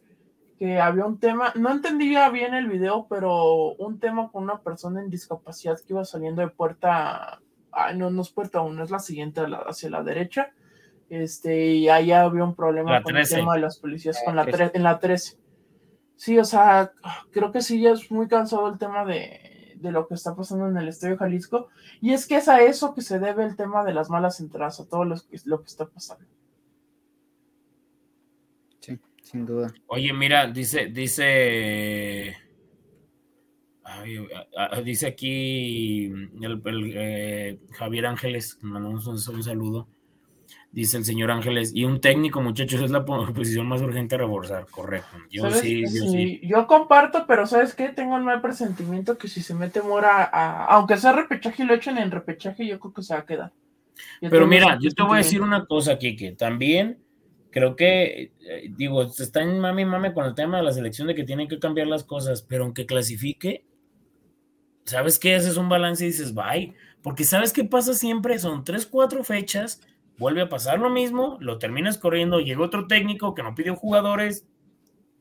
que había un tema, no entendía bien el video, pero un tema con una persona en discapacidad que iba saliendo de puerta, ay, no, no es puerta uno, es la siguiente hacia la derecha, este, y ahí había un problema con el tema de las policías, con la en la 13. Sí, o sea, creo que sí, ya es muy cansado el tema de, de lo que está pasando en el Estadio Jalisco, y es que es a eso que se debe el tema de las malas entradas, a todo lo que, lo que está pasando sin duda. Oye, mira, dice, dice, dice aquí el, eh, Javier Ángeles, mandamos un, saludo. Dice el señor Ángeles, y un técnico, muchachos, es la posición más urgente a reforzar, correcto. Yo sí, yo sí, Yo comparto, pero ¿sabes qué? Tengo el mal presentimiento que si se mete Mora, aunque sea repechaje y lo echen en repechaje, yo creo que se va a quedar. pero mira, yo te voy a decir una cosa, Kike, también creo que, eh, digo, está en mami mami con el tema de la selección de que tienen que cambiar las cosas, pero aunque clasifique, ¿sabes qué? Ese es un balance y dices, bye, porque ¿sabes qué pasa siempre? Son tres, cuatro fechas, vuelve a pasar lo mismo, lo terminas corriendo, llega otro técnico que no pidió jugadores.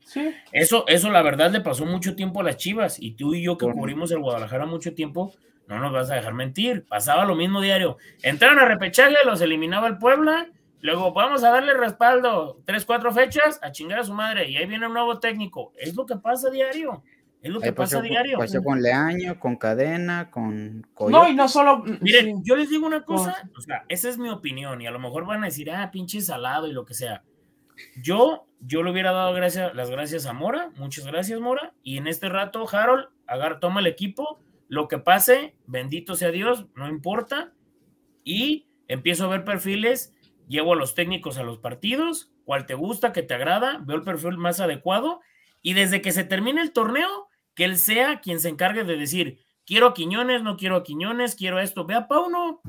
Sí. Eso, eso la verdad le pasó mucho tiempo a las Chivas y tú y yo que cubrimos el Guadalajara mucho tiempo, no nos vas a dejar mentir, pasaba lo mismo diario. Entraron a repechaje, los eliminaba el Puebla Luego, vamos a darle respaldo. Tres, cuatro fechas, a chingar a su madre. Y ahí viene un nuevo técnico. Es lo que pasa diario. Es lo que pasa diario. Pasó con Leaño, con Cadena, con No, y no solo. Miren, yo les digo una cosa. O sea, esa es mi opinión. Y a lo mejor van a decir, ah, pinche salado y lo que sea. yo, yo le hubiera dado gracias, las gracias a Mora, muchas gracias Mora, y en este rato Harold, agar, toma el equipo, lo que pase, bendito sea Dios, no importa, y empiezo a ver perfiles, llevo a los técnicos a los partidos, cuál te gusta, que te agrada, veo el perfil más adecuado, y desde que se termine el torneo, que él sea quien se encargue de decir, quiero a Quiñones, no quiero a Quiñones, quiero esto. Ve a Pauno,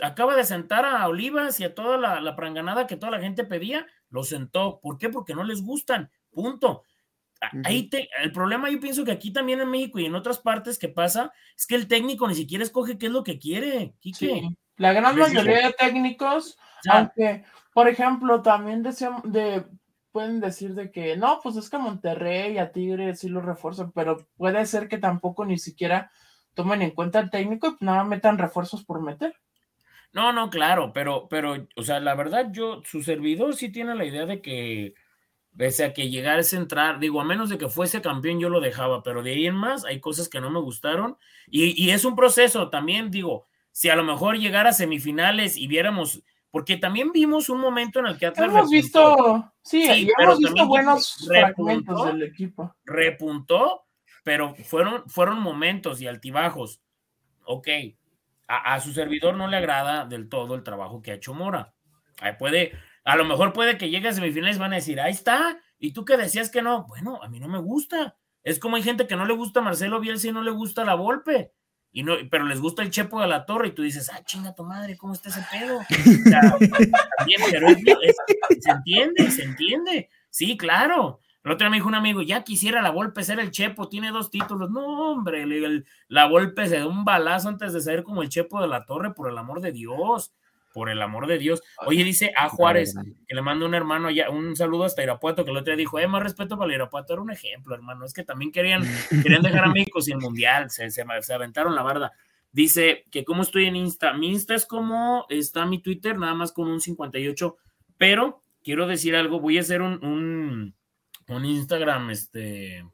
acaba de sentar a Olivas y a toda la, la, pranganada que toda la gente pedía, lo sentó. ¿Por qué? Porque no les gustan. Punto. Ahí te, el problema yo pienso que aquí también en México y en otras partes que pasa es que el técnico ni siquiera escoge qué es lo que quiere. Sí, la gran mayoría de técnicos, aunque, por ejemplo, también decían de, pueden decir de que no, pues es que Monterrey y a Tigre sí lo refuerzan, pero puede ser que tampoco ni siquiera tomen en cuenta el técnico y nada metan refuerzos por meter. No, no, claro, pero, pero, o sea, la verdad, yo, su servidor sí tiene la idea de que, pese a que llegara a entrar, digo, a menos de que fuese campeón, yo lo dejaba, pero de ahí en más hay cosas que no me gustaron y, y es un proceso también, digo, si a lo mejor llegara a semifinales y viéramos, porque también vimos un momento en el que Atlas hemos visto, sí, sí hemos visto buenos repuntó, del equipo. Repuntó, pero fueron, fueron momentos y altibajos. Ok, a, su servidor no le agrada del todo el trabajo que ha hecho Mora. Ahí puede, a lo mejor puede que llegue a semifinales van a decir, ahí está, y tú que decías que no, bueno, a mí no me gusta. Es como hay gente que no le gusta a Marcelo Bielsa y no le gusta la Volpe. Y no, pero les gusta el Chepo de la Torre y tú dices, ah, chinga tu madre, ¿cómo está ese pedo? pero se entiende, se entiende. Sí, claro. El otro día me dijo un amigo, ya quisiera la Volpe ser el Chepo, tiene dos títulos. No, hombre, la Volpe se da un balazo antes de ser como el Chepo de la Torre, por el amor de Dios, por el amor de Dios. Oye, dice a Juárez, que le manda un hermano allá, un saludo hasta Irapuato, que el otro día dijo, eh, más respeto para el Irapuato, era un ejemplo, hermano, es que también querían, querían dejar a México sin Mundial, se, se, se aventaron la barda. Dice que cómo estoy en Insta. Mi Insta es como está mi Twitter, nada más con un 58, pero quiero decir algo, voy a hacer un, un un Instagram, este,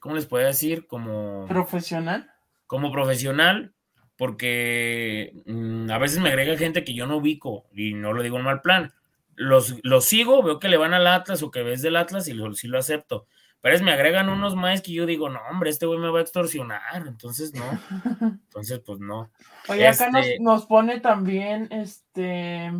¿cómo les puedo decir? Como... Profesional. Como profesional, porque mm, a veces me agrega gente que yo no ubico y no lo digo en mal plan. Los, los sigo, veo que le van al Atlas o que ves del Atlas y lo, sí lo acepto. Pero es, me agregan unos más que yo digo, no, hombre, este güey me va a extorsionar. Entonces, no. Entonces, pues no. Oye, acá nos, este nos pone también, este,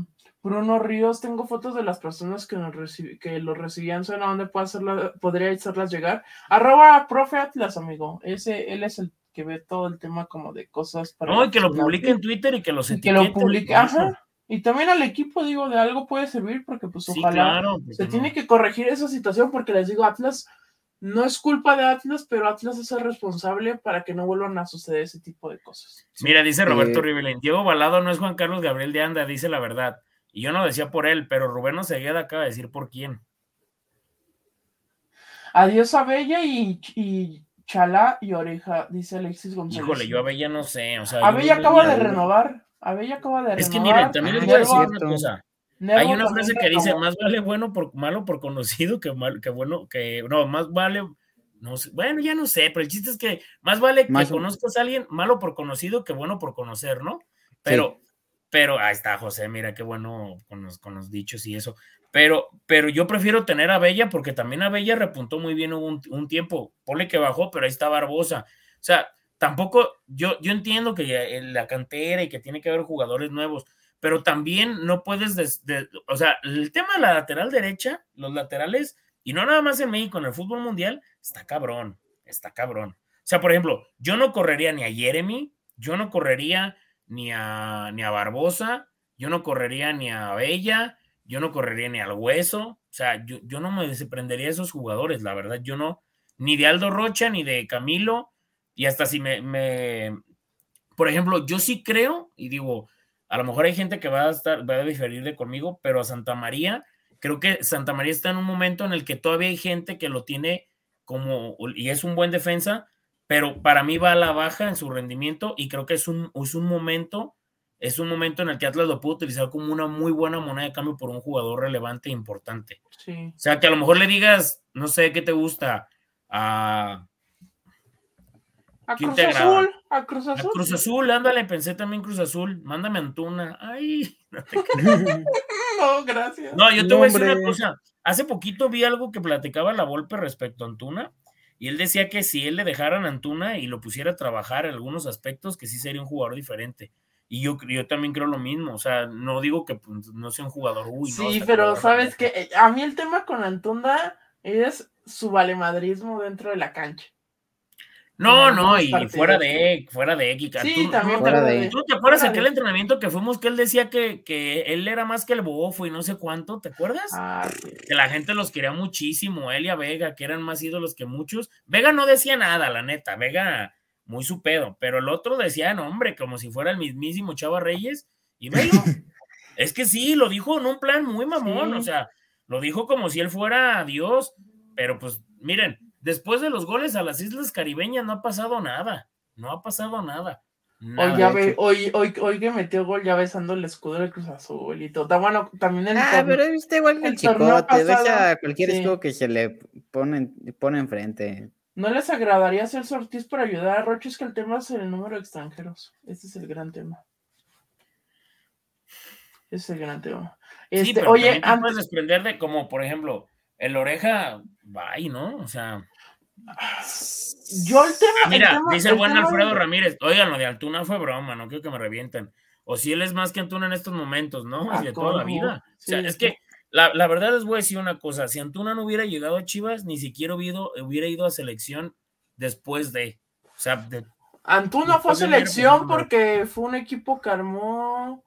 Bruno Ríos, tengo fotos de las personas que, nos que lo recibían, ¿saben a dónde puedo hacerla, podría hacerlas llegar? Arroba profe Atlas, amigo. Ese, él es el que ve todo el tema como de cosas para... No, y que lo publique en Twitter y que los etiquete. Que lo publique, ajá. Y también al equipo, digo, de algo puede servir porque pues ojalá se tiene que corregir esa situación porque les digo, Atlas no es culpa de Atlas, pero Atlas es el responsable para que no vuelvan a suceder ese tipo de cosas. Mira, dice Roberto eh... Diego Balado no es Juan Carlos Gabriel de Anda, dice la verdad. Y yo no decía por él, pero Rubén Osegueda acaba de decir por quién. Adiós a Bella y, y Chalá y Oreja, dice Alexis González. Híjole, yo a Bella no sé. O sea, a Bella acaba de renovar. A Bella acaba de renovar. Es que miren, también les voy a decir una cosa. Hay una frase que dice, más vale bueno por malo por conocido que mal, que bueno, que no, más vale, no sé, bueno, ya no sé, pero el chiste es que más vale que conozcas a alguien malo por conocido que bueno por conocer, ¿no? Pero pero ahí está, José, mira qué bueno con los, con los dichos y eso. Pero, pero yo prefiero tener a Bella porque también a Bella repuntó muy bien un, un tiempo. Ponle que bajó, pero ahí está Barbosa. O sea, tampoco, yo, yo entiendo que la cantera y que tiene que haber jugadores nuevos, pero también no puedes, o sea, el tema de la lateral derecha, los laterales, y no nada más en México, en el fútbol mundial, está cabrón, está cabrón. O sea, por ejemplo, yo no correría ni a Jeremy, yo no correría ni a, ni a Barbosa, yo no correría ni a Bella, yo no correría ni al Hueso, o sea, yo, yo no me desprendería de esos jugadores, la verdad, yo no, ni de Aldo Rocha, ni de Camilo, y hasta si me, me, por ejemplo, yo sí creo, y digo, a lo mejor hay gente que va a estar, va a diferir de conmigo, pero a Santa María, creo que Santa María está en un momento en el que todavía hay gente que lo tiene como, y es un buen defensa, pero para mí va a la baja en su rendimiento y creo que es un, es un momento, es un momento en el que Atlas lo puede utilizar como una muy buena moneda de cambio por un jugador relevante e importante. O sea, que a lo mejor le digas, no sé, ¿qué te gusta? A... A Cruz Azul, a Cruz Azul. A Cruz Azul, ándale, pensé también Cruz Azul. Mándame Antuna. Ay, no te no, gracias. No, yo te voy a decir una cosa. Hace poquito vi algo que platicaba la Volpe respecto a Antuna. Y él decía que si él le dejaran a Antuna y lo pusiera a trabajar en algunos aspectos, que sí sería un jugador diferente. Y yo, yo también creo lo mismo. O sea, no digo que pues, no sea un jugador. Uy, sí, pero sabes que a mí el tema con Antuna es su valemadrismo dentro de la cancha. No, no, y fuera de, fuera de X. Sí, también fuera de. ¿Tú te acuerdas aquel entrenamiento que fuimos que él decía que, que, él era más que el bofo y no sé cuánto? ¿Te acuerdas? Ah, que la gente los quería muchísimo, él y a Vega, que eran más ídolos que muchos. Vega no decía nada, la neta. Vega muy su pedo, pero el otro decía, no, hombre, como si fuera el mismísimo Chava Reyes. Y velo, es que sí, lo dijo en un plan muy mamón, o sea, lo dijo como si él fuera Dios, pero pues miren Después de los goles a las Islas Caribeñas no ha pasado nada. No ha pasado nada. hoy, ya ve, hoy, hoy, hoy, que metió gol ya besando el escudo del Cruz Azul y todo. Bueno, también el Ah, pero viste igual el, chicote, besa a cualquier escudo que se le pone, pone enfrente. ¿No les agradaría hacer sortis para ayudar a Roche? Es que el tema es el número de extranjeros. Este es el gran tema. Ese es el gran tema. sí, este, pero oye, antes... puedes desprender de como, por ejemplo, el oreja, bye, ¿no? O sea. Yo el tema. Mira, dice el buen Alfredo Ramírez, oigan, lo de Altuna fue broma, no quiero que me revienten. O si él es más que Antuna en estos momentos, ¿no? De toda la vida. o sea, es que la, la, verdad les voy a decir una cosa: si Antuna no hubiera llegado a Chivas, ni siquiera hubiera ido a selección después de. O sea, Antuna fue a selección porque fue un equipo que armó.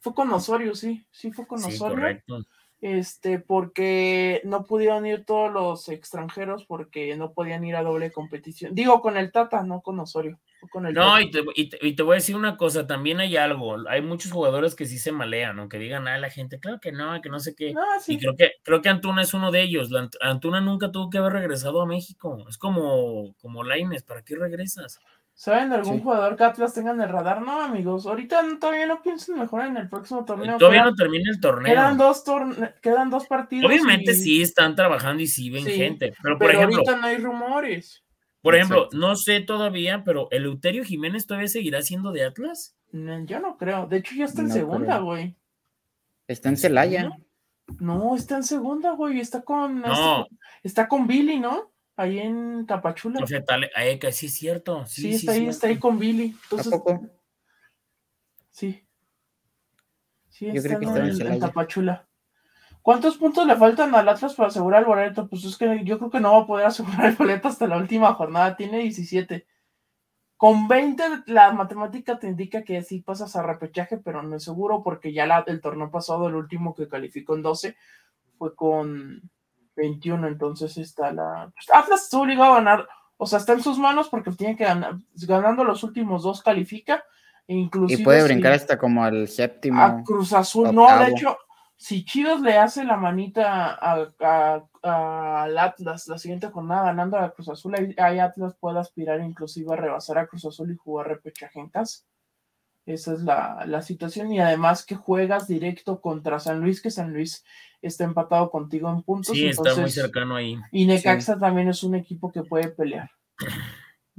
Fue con Osorio, sí, sí fue con Osorio. correcto este, porque no pudieron ir todos los extranjeros porque no podían ir a doble competición. Digo, con el Tata, no con Osorio. Con el no, y te, y, te, voy a decir una cosa, también hay algo, hay muchos jugadores que sí se malean, aunque digan a la gente, claro que no, que no sé qué. Ah, y creo que, creo que Antuna es uno de ellos. Antuna nunca tuvo que haber regresado a México. Es como, como Laines, ¿para qué regresas? ¿Saben de algún jugador que Atlas tenga en el radar? No, amigos. Ahorita todavía no piensen mejor en el próximo torneo. Todavía no termina el torneo. Quedan dos, quedan dos partidos. Obviamente sí están trabajando y sí ven gente. Pero, por ejemplo. Ahorita no hay rumores. Por ejemplo, no sé todavía, pero ¿el Euterio Jiménez todavía seguirá siendo de Atlas? yo no creo. De hecho, ya está en segunda, güey. Está en Celaya. No, está en segunda, güey. Está con. Está, está con Billy, ¿no? ahí en Tapachula. sí es cierto. Sí, está ahí, está ahí con Billy. Entonces, Sí. Sí, está en, Tapachula. ¿Cuántos puntos le faltan al Atlas para asegurar el boleto? Pues es que yo creo que no va a poder asegurar el boleto hasta la última jornada. Tiene 17. Con 20, la matemática te indica que sí pasas a repechaje, pero no es seguro porque ya la, el torneo pasado, el último que calificó en 12, fue con 21, entonces está la... Pues, Atlas está obligado a ganar, o sea, está en sus manos porque tiene que ganar, ganando los últimos dos califica, e inclusive... Y puede brincar hasta como al séptimo. A Cruz Azul, no, de hecho, si Chidos le hace la manita al Atlas la siguiente jornada ganando a Cruz Azul, ahí, Atlas puede aspirar inclusive a rebasar a Cruz Azul y jugar repechaje en casa. Esa es la, la, situación. Y además que juegas directo contra San Luis, que San Luis está empatado contigo en puntos. Sí, está muy cercano ahí. Y Necaxa también es un equipo que puede pelear.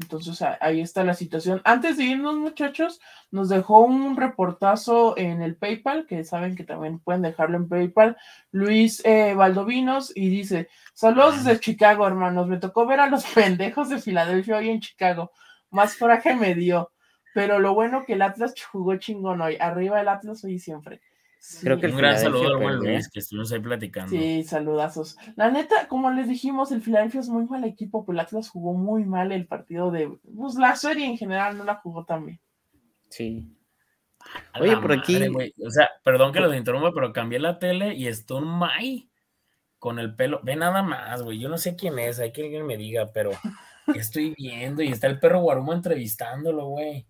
Entonces ahí está la situación. Antes de irnos, muchachos, nos dejó un reportazo en el PayPal, que saben que también pueden dejarlo en PayPal, Luis eh, Valdovinos, y dice: Saludos desde Chicago, hermanos. Me tocó ver a los pendejos de Filadelfia hoy en Chicago. Más coraje me dio. Pero lo bueno que el Atlas jugó chingón hoy. Arriba el Atlas hoy siempre. Creo que un gran saludo al buen Luis, que estuvimos ahí platicando. Sí, saludazos. La neta, como les dijimos, el Filadelfia es muy mal equipo, pero el Atlas jugó muy mal el partido de. Pues la serie en general no la jugó tan bien. Sí. Oye, por aquí. o sea, perdón que los interrumpa, pero cambié la tele y está un May con el pelo. Ve nada más, güey. Yo no sé quién es, hay que alguien me diga, pero estoy viendo y está el perro Guarumo entrevistándolo, güey.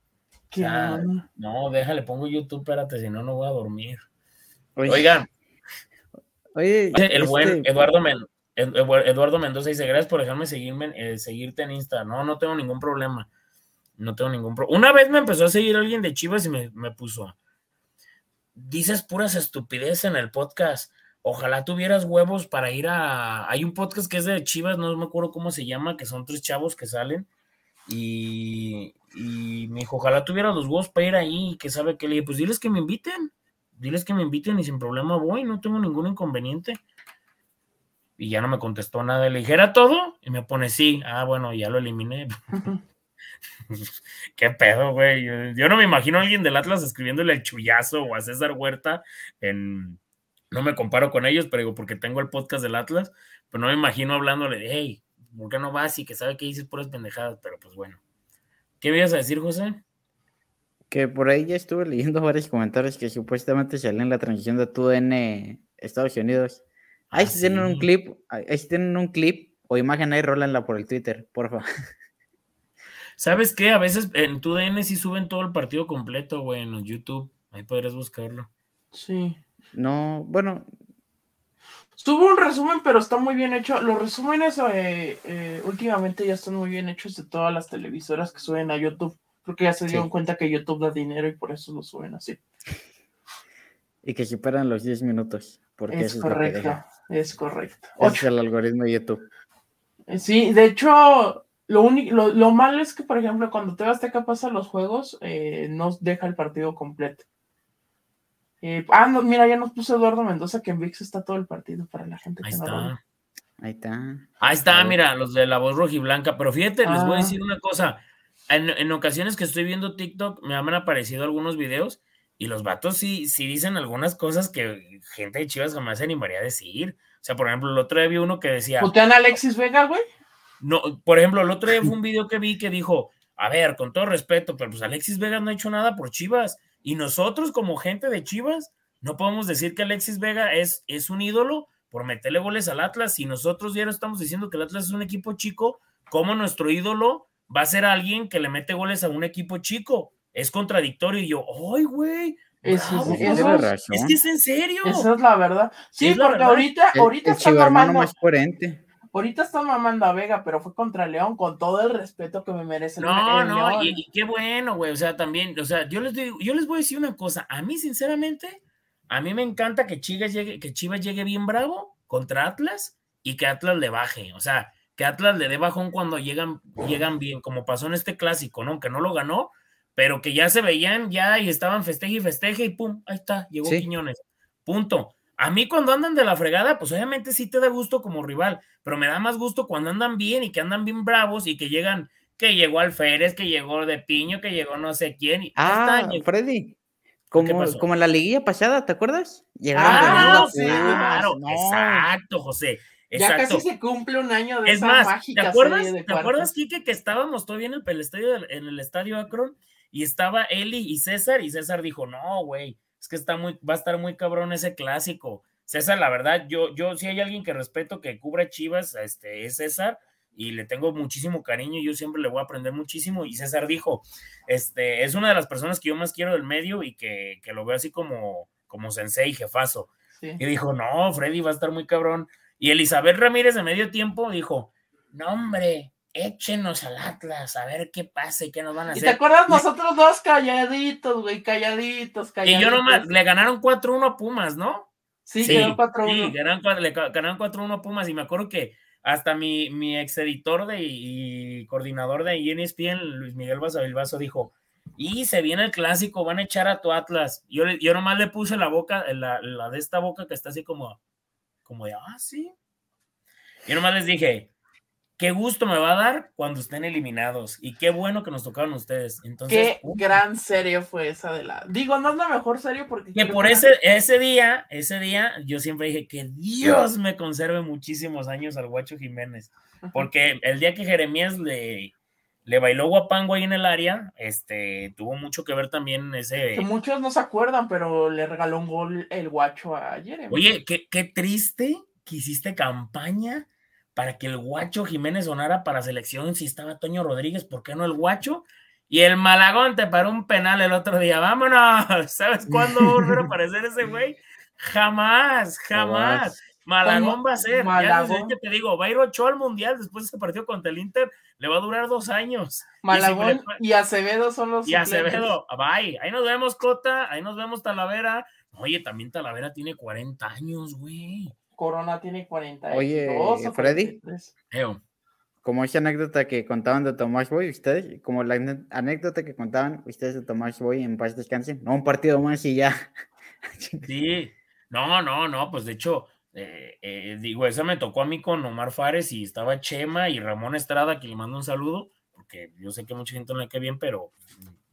no, déjale, pongo YouTube, espérate, si no, no voy a dormir. Oigan. Oye, el buen este, Eduardo, Eduardo Mendoza dice, gracias por dejarme seguirme, eh, seguirte en Insta. No, no tengo ningún problema. No tengo ningún problema. Una vez me empezó a seguir alguien de Chivas y me, me puso, dices puras estupideces en el podcast. Ojalá tuvieras huevos para ir a... Hay un podcast que es de Chivas, no me acuerdo cómo se llama, que son tres chavos que salen. Y, y me dijo, ojalá tuvieras los huevos para ir ahí, que sabe que le dije, pues diles que me inviten diles que me inviten y sin problema voy, no tengo ningún inconveniente. Y ya no me contestó nada. Le dije, ¿era todo? Y me pone, sí. Ah, bueno, ya lo eliminé. Qué pedo, güey. Yo, no me imagino a alguien del Atlas escribiéndole el chullazo o a César Huerta en. No me comparo con ellos, pero digo, porque tengo el podcast del Atlas, pero no me imagino hablándole de, hey, ¿por qué no vas? Y que sabe que dices puras pendejadas, pero pues bueno. ¿Qué me a decir, José? Que por ahí ya estuve leyendo varios comentarios que supuestamente salen en la transición de tu en Estados Unidos Ahí si tienen un clip, ahí si tienen un clip o imagen ahí, rólenla por el Twitter, porfa. ¿Sabes qué? A veces en tu DN sí suben todo el partido completo, güey, en YouTube. Ahí podrías buscarlo. Sí. No, bueno. Tuvo un resumen, pero está muy bien hecho. Los resúmenes eh, eh, últimamente ya están muy bien hechos de todas las televisoras que suben a YouTube. Porque ya se dieron cuenta que YouTube da dinero y por eso lo suben así. Y que superan los 10 minutos. Porque es correcto. Es correcto. Es el algoritmo de YouTube. Eh, sí, de hecho, lo, único, lo, malo es que, por ejemplo, cuando te vas a pasa los juegos, eh, nos deja el partido completo. Eh, ah, no, mira, ya nos puso Eduardo Mendoza que en VIX está todo el partido para la gente Ahí está. Ahí está. Ahí está, mira, los de la voz roja y blanca. Pero fíjate, les voy a ah. decir una cosa. En, en, ocasiones que estoy viendo TikTok, me han aparecido algunos videos y los vatos sí, sí dicen algunas cosas que gente de Chivas jamás se animaría a decir. O sea, por ejemplo, el otro día vi uno que decía. ¿Putean a Alexis Vega, güey? No, por ejemplo, el otro día fue un video que vi que dijo: A ver, con todo respeto, pero pues Alexis Vega no ha hecho nada por Chivas. Y nosotros, como gente de Chivas, no podemos decir que Alexis Vega es, es un ídolo por meterle goles al Atlas. Si nosotros ya no estamos diciendo que el Atlas es un equipo chico, ¿cómo nuestro ídolo va a ser alguien que le mete goles a un equipo chico? es contradictorio. Y yo, ¡ay, güey! Eso, es, es, que es en serio. Esa es la verdad. Sí, porque ahorita, ahorita está mamando. Más coherente. Ahorita está mamando a Vega, pero fue contra León con todo el respeto que me merece. No, no, y, qué bueno, güey. O sea, también, o sea, yo les digo, yo les voy a decir una cosa. A mí, sinceramente, a mí me encanta que Chivas llegue, que Chivas llegue bien bravo contra Atlas y que Atlas le baje. O sea, que Atlas le dé bajón cuando llegan, llegan bien, como pasó en este clásico, ¿no? Que no lo ganó, pero que ya se veían ya y estaban festeje y festeje y pum, ahí está, llegó Quiñones. Punto. A mí cuando andan de la fregada, pues obviamente sí te da gusto como rival, pero me da más gusto cuando andan bien y que andan bien bravos y que llegan, que llegó Alférez, que llegó de Piño, que llegó no sé quién. Y ah, Freddy. Como, como en la liguilla pasada, ¿te acuerdas? Llegaron ah, sí, claro, exacto, José. Ya casi se cumple un año de es esa más, mágica ¿te acuerdas, ¿te acuerdas, Kike, que estábamos todavía en el, estadio, en el estadio Akron y estaba Eli y César, y César dijo, no, güey, es que está muy, va a estar muy cabrón ese clásico. César, la verdad, yo, yo, si hay alguien que respeto que cubra Chivas, este, es César, y le tengo muchísimo cariño, yo siempre le voy a aprender muchísimo, y César dijo, este, es una de las personas que yo más quiero del medio y que, lo veo así como, como sensei, jefazo. Y dijo, no, Freddy va a estar muy cabrón. Y Elizabeth Ramírez de medio tiempo dijo, no, hombre, échenos al Atlas, a ver qué pasa y qué nos van a hacer. ¿Y te acuerdas nosotros dos calladitos, güey, calladitos, calladitos? Y yo nomás, le ganaron 4-1 a Pumas, ¿no? Sí, sí quedó 4-1. Sí, ganaron, le ganaron 4-1 a Pumas y me acuerdo que hasta mi, mi ex editor de, y coordinador de ESPN, Luis Miguel Basavilbaso, dijo, y se viene el clásico, van a echar a tu Atlas. Yo, yo nomás le puse la boca, la, la de esta boca que está así como, como de, ah, sí. Yo nomás les dije, qué gusto me va a dar cuando estén eliminados y qué bueno que nos tocaron ustedes. Entonces, qué gran serie fue esa de la. Digo, no es la mejor serie porque. Que por ese, ese día, ese día, yo siempre dije que Dios me conserve muchísimos años al Guacho Jiménez. Porque el día que Jeremías le, le bailó guapango ahí en el área, este, tuvo mucho que ver también ese. Que muchos no se acuerdan, pero le regaló un gol el Guacho a Jeremías. Oye, qué, qué triste que hiciste campaña para que el guacho Jiménez sonara para selección si estaba Toño Rodríguez, ¿por qué no el guacho? Y el Malagón te paró un penal el otro día, vámonos, ¿sabes cuándo volver a aparecer ese güey? Jamás, jamás. Malagón va a ser, Malagón. ya que te digo, va a ir ocho al Mundial después de ese partido contra el Inter, le va a durar dos años. Malagón y, Acevedo son los Y Acevedo, bye, ahí nos vemos Cota, ahí nos vemos Talavera. Oye, también Talavera tiene 40 años, güey. Corona tiene 40. Oye, Freddy. Como esa anécdota que contaban de Tomás Boy, ustedes, como la anécdota que contaban ustedes de Tomás Boy en paz descanse, no un partido más y ya Sí, no, no, no, pues de hecho, eh, eh, digo, esa me tocó a mí con Omar Fares y estaba Chema y Ramón Estrada, que le mando un saludo, porque yo sé que mucha gente no le queda bien, pero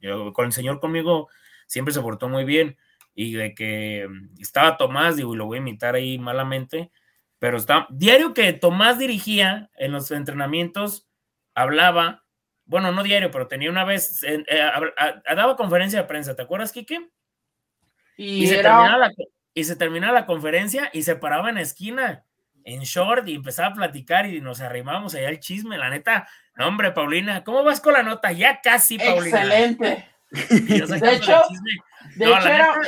yo, con el señor conmigo siempre se portó muy bien. Y de que mm, estaba Tomás, digo, y lo voy a imitar ahí malamente, pero está, diario que Tomás dirigía en los entrenamientos, hablaba, bueno, no diario, pero tenía una vez, eh, daba conferencia de prensa, ¿te acuerdas, Kike? Y, se terminaba la, y se terminaba la conferencia y se paraba en la esquina en short y empezaba a platicar y nos arrimábamos allá el chisme, la neta. No, hombre, Paulina, ¿cómo vas con la nota? Ya casi, Paulina. Excelente. de hecho,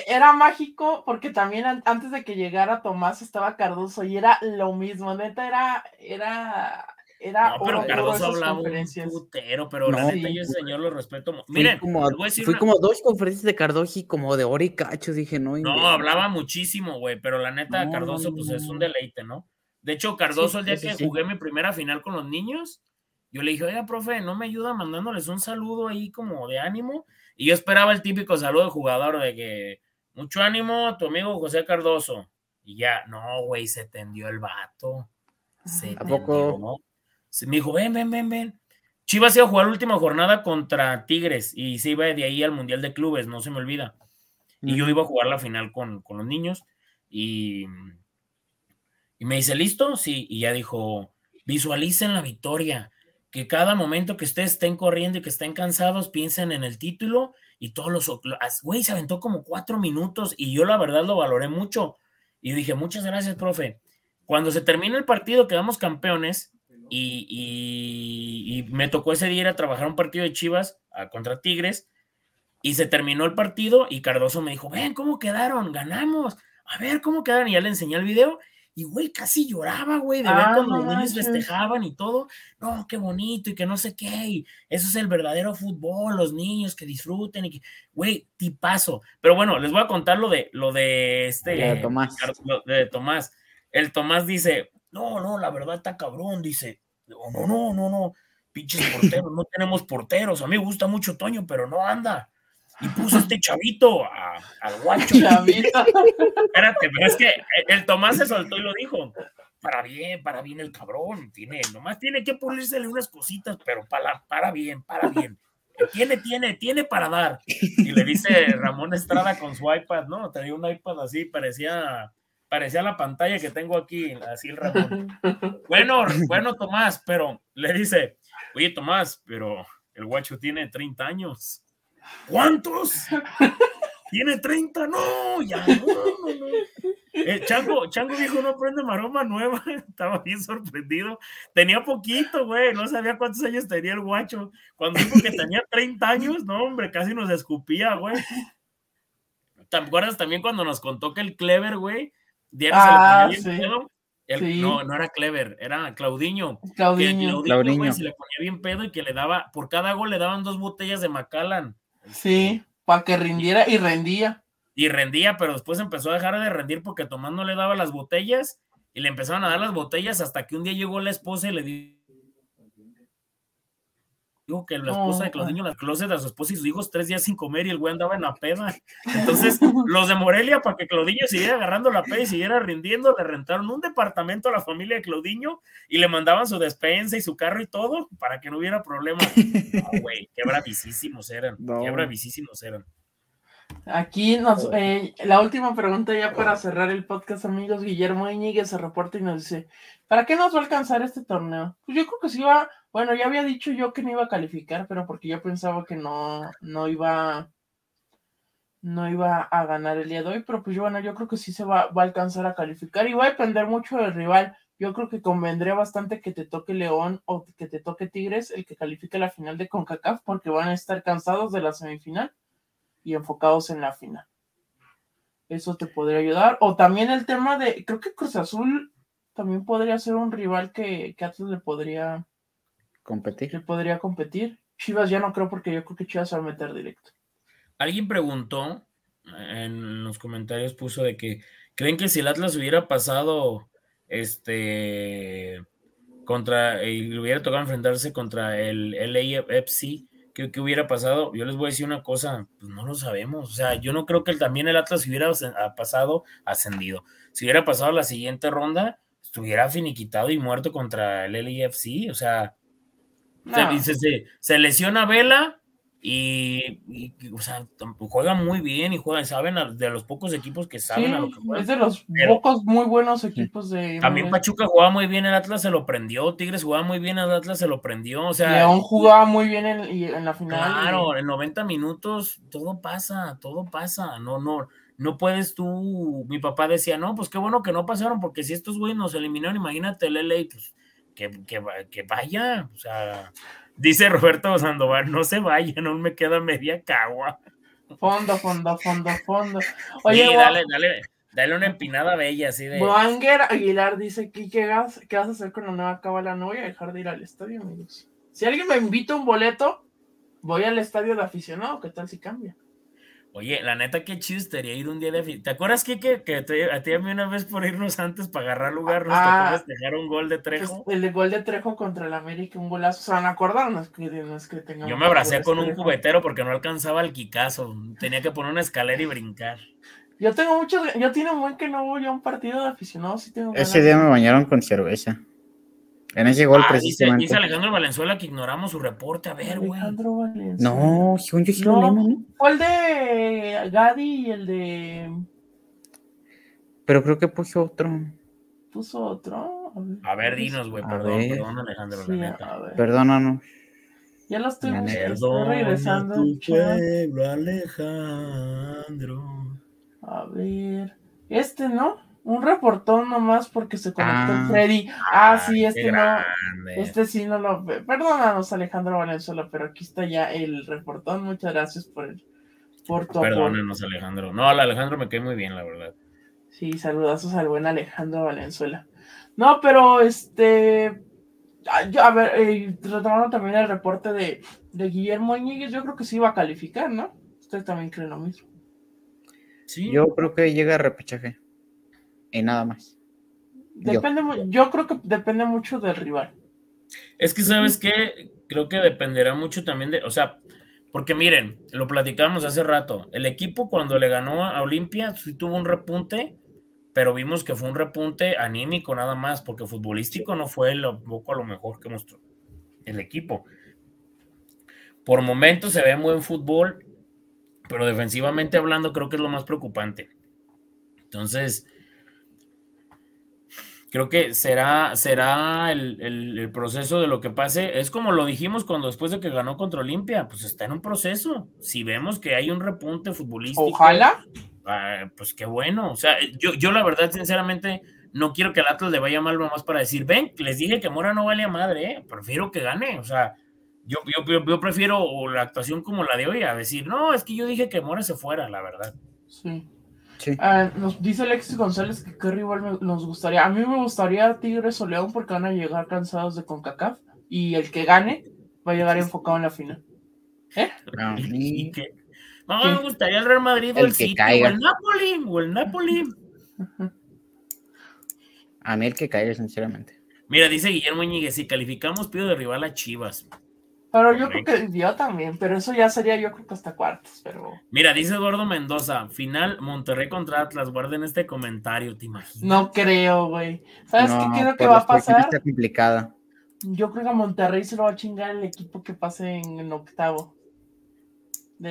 era, mágico porque también antes de que llegara Tomás estaba Cardoso y era lo mismo, neta, era, era, era no, pero Cardoso hablaba un putero, pero la neta yo señor lo respeto. Miren, fui como, dos conferencias de Cardoso y como de hora y cacho, dije, no. No, hablaba muchísimo, güey, pero la neta Cardoso pues es un deleite, ¿no? De hecho, Cardoso el día que jugué mi primera final con los niños, yo le dije, oiga, profe, ¿no me ayuda mandándoles un saludo ahí como de ánimo? Y yo esperaba el típico saludo de jugador de que, mucho ánimo, tu amigo José Cardoso. Y ya, no, güey, se tendió el vato. Se ¿A poco? Me dijo, ven, ven, ven, ven. Chivas iba a jugar la última jornada contra Tigres y se iba de ahí al Mundial de Clubes, no se me olvida. Y yo iba a jugar la final con, con los niños y, y me dice, ¿listo? Sí, y ya dijo, visualicen la victoria que cada momento que ustedes estén corriendo y que estén cansados, piensen en el título y todos los... Güey, se aventó como cuatro minutos y yo la verdad lo valoré mucho. Y dije, muchas gracias, profe. Cuando se termina el partido, quedamos campeones y, me tocó ese día ir a trabajar un partido de Chivas contra Tigres y se terminó el partido y Cardoso me dijo, ven, ¿cómo quedaron? Ganamos. A ver, ¿cómo quedaron? Y ya le enseñé el video y, güey, casi lloraba, güey, de ver ah, cuando los niños festejaban y todo. No, qué bonito y que no sé qué. Y eso es el verdadero fútbol, los niños que disfruten y que, güey, tipazo. Pero bueno, les voy a contar lo de, lo de este. De Tomás. de Tomás. El Tomás dice, no, no, la verdad está cabrón, dice. No, no, no, no, pinches porteros, no tenemos porteros. A mí me gusta mucho Toño, pero no anda y puso este chavito al guacho. Espérate, pero es que el Tomás se soltó y lo dijo. Para bien, para bien el cabrón. Tiene, nomás tiene que pulírsele unas cositas, pero para, para bien, para bien. Tiene, tiene, tiene para dar. Y le dice Ramón Estrada con su iPad, ¿no? Tenía un iPad así, parecía, parecía la pantalla que tengo aquí, así el Ramón. Bueno, bueno, Tomás, pero le dice, oye, Tomás, pero el guacho tiene 30 años. ¿Cuántos? Tiene 30, no, ya no, no, no. Eh, Chango, Chango dijo, no prende maroma nueva. Estaba bien sorprendido. Tenía poquito, güey. No sabía cuántos años tenía el guacho. Cuando dijo que tenía 30 años, no, hombre, casi nos escupía, güey. ¿Te acuerdas también cuando nos contó que el Clever, güey? Ah, se le ponía bien pedo? No, no era Clever, era Claudiño. Claudiño. Claudiño, se le ponía bien pedo y que le daba, por cada gol le daban dos botellas de Macallan. Sí, para que rindiera y rendía. Y rendía, pero después empezó a dejar de rendir porque Tomás no le daba las botellas y le empezaron a dar las botellas hasta que un día llegó la esposa y le dijo dijo que la esposa de Claudinho la closet a su esposa y sus hijos tres días sin comer y el güey andaba en la peda. Entonces, los de Morelia, para que Claudinho siguiera agarrando la peda y siguiera rindiendo, le rentaron un departamento a la familia de Claudinho y le mandaban su despensa y su carro y todo para que no hubiera problema. güey, qué bravísimos eran. Qué bravísimos eran. Aquí nos, eh, la última pregunta ya para cerrar el podcast, amigos. Guillermo Íñiguez se reporta y nos dice: ¿Para qué nos va a alcanzar este torneo? Pues yo creo que sí va bueno, ya había dicho yo que no iba a calificar, pero porque yo pensaba que no, no iba no iba a ganar el día de hoy, pero pues yo, bueno, yo creo que sí se va, va a alcanzar a calificar y va a depender mucho del rival. Yo creo que convendría bastante que te toque León o que te toque Tigres el que califique la final de CONCACAF porque van a estar cansados de la semifinal y enfocados en la final. Eso te podría ayudar. O también el tema de, creo que Cruz Azul también podría ser un rival que, que Atlas le podría, competir. Que podría competir. Chivas ya no creo porque yo creo que Chivas va a meter directo. Alguien preguntó en los comentarios puso de que creen que si el Atlas hubiera pasado este contra y le hubiera tocado enfrentarse contra el LAFC ¿qué, hubiera pasado? Yo les voy a decir una cosa, pues no lo sabemos. O sea, yo no creo que también el Atlas hubiera pasado ascendido. Si hubiera pasado la siguiente ronda, estuviera finiquitado y muerto contra el LAFC. O sea, se, se, lesiona Vela y, o sea, juega muy bien y juegan, saben de los pocos equipos que saben a lo que juegan. Es de los pocos muy buenos equipos de. También Pachuca jugaba muy bien, el Atlas se lo prendió, Tigres jugaba muy bien, el Atlas se lo prendió. O sea, León jugaba muy bien en, la final. Claro, en 90 minutos todo pasa, todo pasa. No, no, no puedes tú. Mi papá decía, no, pues qué bueno que no pasaron, porque si estos güeyes nos eliminaron, imagínate el LA, pues que, que, que vaya, o sea. Dice Roberto Sandoval, no se vayan, no me queda media cagua. Fondo, fondo, fondo, fondo. Oye, dale, dale, dale una empinada bella, así de. Wanger Aguilar dice: ¿qué, vas, ¿qué vas a hacer con la nueva cábala? No voy a dejar de ir al estadio, amigos. Si alguien me invita un boleto, voy al estadio de aficionado. ¿Qué tal si cambia? Oye, la neta, qué chido estaría ir un día de ¿Te acuerdas, Kike, que a ti a mí una vez por irnos antes para agarrar lugar nos ah, tocó festejar un gol de Trejo? Pues, el gol de Trejo contra el América, un golazo. Se van a acordar, no es que, Yo me abracé con un cubetero porque no alcanzaba el Kikazo. Tenía que poner una escalera y brincar. Yo tengo mucho, yo tiene un buen que no voy a un partido de aficionados. Ese día me bañaron con cerveza. En ese gol, ah, precisamente. Dice, Alejandro Valenzuela que ignoramos su reporte. A ver, güey. Alejandro Valenzuela. No, según yo sí lo leemos, ¿no? Fue el de Gadi y el de. Pero creo que puso otro. ¿Puso otro? A ver, dinos, güey. Perdón, perdón, Alejandro. Sí, Perdónanos. Ya lo estoy, estoy regresando. Tu pueblo, Alejandro. A ver. Este, ¿no? Un reportón nomás porque se conectó ah, Freddy. Ah, sí, este no. Este sí no lo ve. Perdónanos, Alejandro Valenzuela, pero aquí está ya el reportón. Muchas gracias por el por tu Perdónenos, Alejandro. No, al Alejandro me cae muy bien, la verdad. Sí, saludazos al buen Alejandro Valenzuela. No, pero este. A ver, eh, retomando también el reporte de, de Guillermo Íñiguez, yo creo que sí iba a calificar, ¿no? Usted también cree lo mismo. Sí. Yo creo que llega a repechaje y nada más. Depende, yo. creo que depende mucho del rival. Es que, ¿sabes qué? Creo que dependerá mucho también de, o sea, porque miren, lo platicamos hace rato, el equipo cuando le ganó a Olimpia sí tuvo un repunte, pero vimos que fue un repunte anímico nada más, porque futbolístico no fue lo, poco a lo mejor que mostró el equipo. Por momentos se ve buen fútbol, pero defensivamente hablando creo que es lo más preocupante. Entonces, creo que será, será el, proceso de lo que pase. Es como lo dijimos cuando después de que ganó contra Olimpia, pues está en un proceso. Si vemos que hay un repunte futbolístico. Ojalá. Ah, pues qué bueno. O sea, yo, yo la verdad, sinceramente, no quiero que al Atlas le vaya mal nomás para decir, ven, les dije que Mora no vale a madre, ¿eh? prefiero que gane. O sea, yo, yo, yo prefiero la actuación como la de hoy a decir, no, es que yo dije que Mora se fuera, la verdad. Sí. Ah, nos dice Alexis González que qué rival nos gustaría. A mí me gustaría Tigres o León porque van a llegar cansados de CONCACAF y el que gane va a llegar enfocado en la final. ¿Eh? No, me gustaría el Real Madrid o el, City o el Napoli o el Napoli. A mí el que caiga, sinceramente. Mira, dice Guillermo Ñíguez, si calificamos pido de rival a Chivas. Pero yo creo que yo también, pero eso ya sería yo creo que hasta cuartos, pero... Mira, dice Eduardo Mendoza, final Monterrey contra Atlas, guarden este comentario, ¿te imaginas? No creo, güey. ¿Sabes qué creo que va a pasar? Está complicada. Yo creo que a Monterrey se lo va a chingar el equipo que pase en el octavo.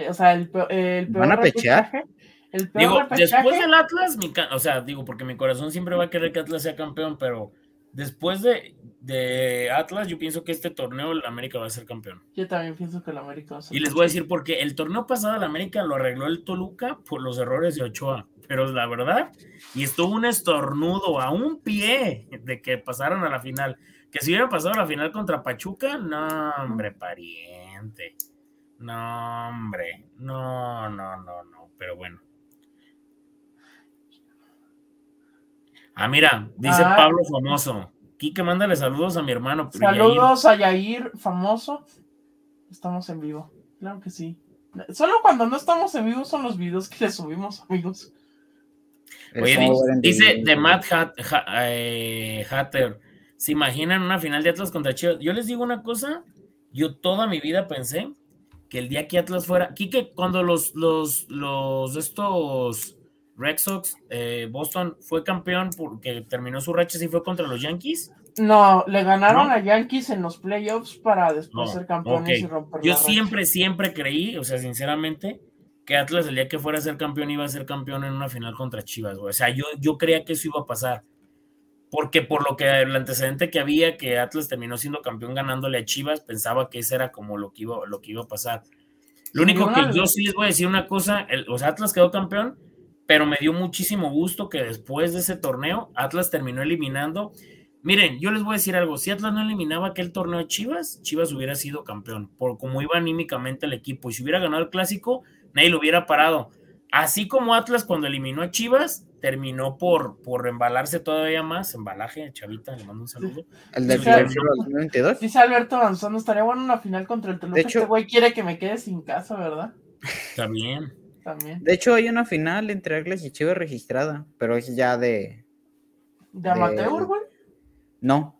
o sea, el, el peor ¿Van a pechar? El peor digo, después del Atlas, o sea, digo, porque mi corazón siempre va a querer que Atlas sea campeón, pero después de, Atlas, yo pienso que este torneo el América va a ser campeón. Yo también pienso que el América va a ser Y les voy a decir porque el torneo pasado el América lo arregló el Toluca por los errores de Ochoa. Pero la verdad, y estuvo un estornudo a un pie de que pasaron a la final. Que si hubieran pasado a la final contra Pachuca, no, hombre, pariente. No, hombre. No, no, no, no. Pero bueno. Ah, mira, dice ah. Pablo Famoso. Quique, mándale saludos a mi hermano. Saludos a Yair Famoso. Estamos en vivo. Claro que sí. Solo cuando no estamos en vivo son los videos que le subimos, amigos. Oye, dice, de Matt eh, Hatter, ¿se imaginan una final de Atlas contra Chivas? Yo les digo una cosa, yo toda mi vida pensé que el día que Atlas fuera, Quique, cuando los, los, los, estos Red Sox, eh, Boston fue campeón porque terminó su racha y fue contra los Yankees. No, le ganaron a Yankees en los playoffs para después ser campeones y romper Yo siempre, siempre creí, o sea, sinceramente, que Atlas el día que fuera a ser campeón iba a ser campeón en una final contra Chivas, güey. O sea, yo, yo creía que eso iba a pasar. Porque por lo que el antecedente que había, que Atlas terminó siendo campeón ganándole a Chivas, pensaba que ese era como lo que iba, lo que iba a pasar. Lo único que yo sí les voy a decir una cosa, el, o sea, Atlas quedó campeón, pero me dio muchísimo gusto que después de ese torneo, Atlas terminó eliminando. Miren, yo les voy a decir algo, si Atlas no eliminaba aquel torneo de Chivas, Chivas hubiera sido campeón, por cómo iba anímicamente el equipo, y si hubiera ganado el clásico, nadie lo hubiera parado. Así como Atlas cuando eliminó a Chivas, terminó por, por embalarse todavía más. Embalaje, Chavita, le mando un saludo. El del 2022. Dice Alberto Manzano, estaría bueno una final contra el Toluca. De hecho, este güey quiere que me quede sin casa, ¿verdad? También. También. De hecho, hay una final entre Atlas y Chivas registrada, pero es ya de. ¿De amateur, güey? No.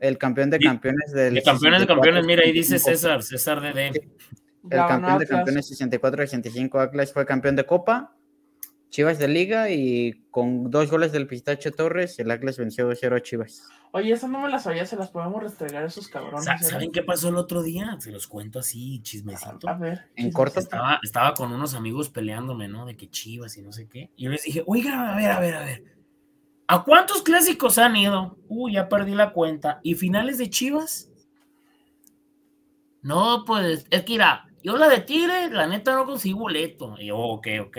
El campeón de campeones del. De campeones de campeones, mira, ahí dice César, César DD. El campeón de campeones 64-85 Atlas fue campeón de Copa, Chivas de Liga y con dos goles del Pistache Torres, el Atlas venció 2-0 a Chivas. Oye, eso no me las sabía, se las podemos restregar esos cabrones. ¿eh? ¿Saben qué pasó el otro día? Se los cuento así, chismecito. A, ver. En corto. Estaba, estaba con unos amigos peleándome, ¿no? De que Chivas y no sé qué. Y yo les dije, oiga, a ver, a ver, a ver. ¿A cuántos clásicos han ido? Uy, ya perdí la cuenta. ¿Y finales de Chivas? No, pues, es que irá, yo la de Tigre, la neta no conseguí boleto. Y yo, ok, ok.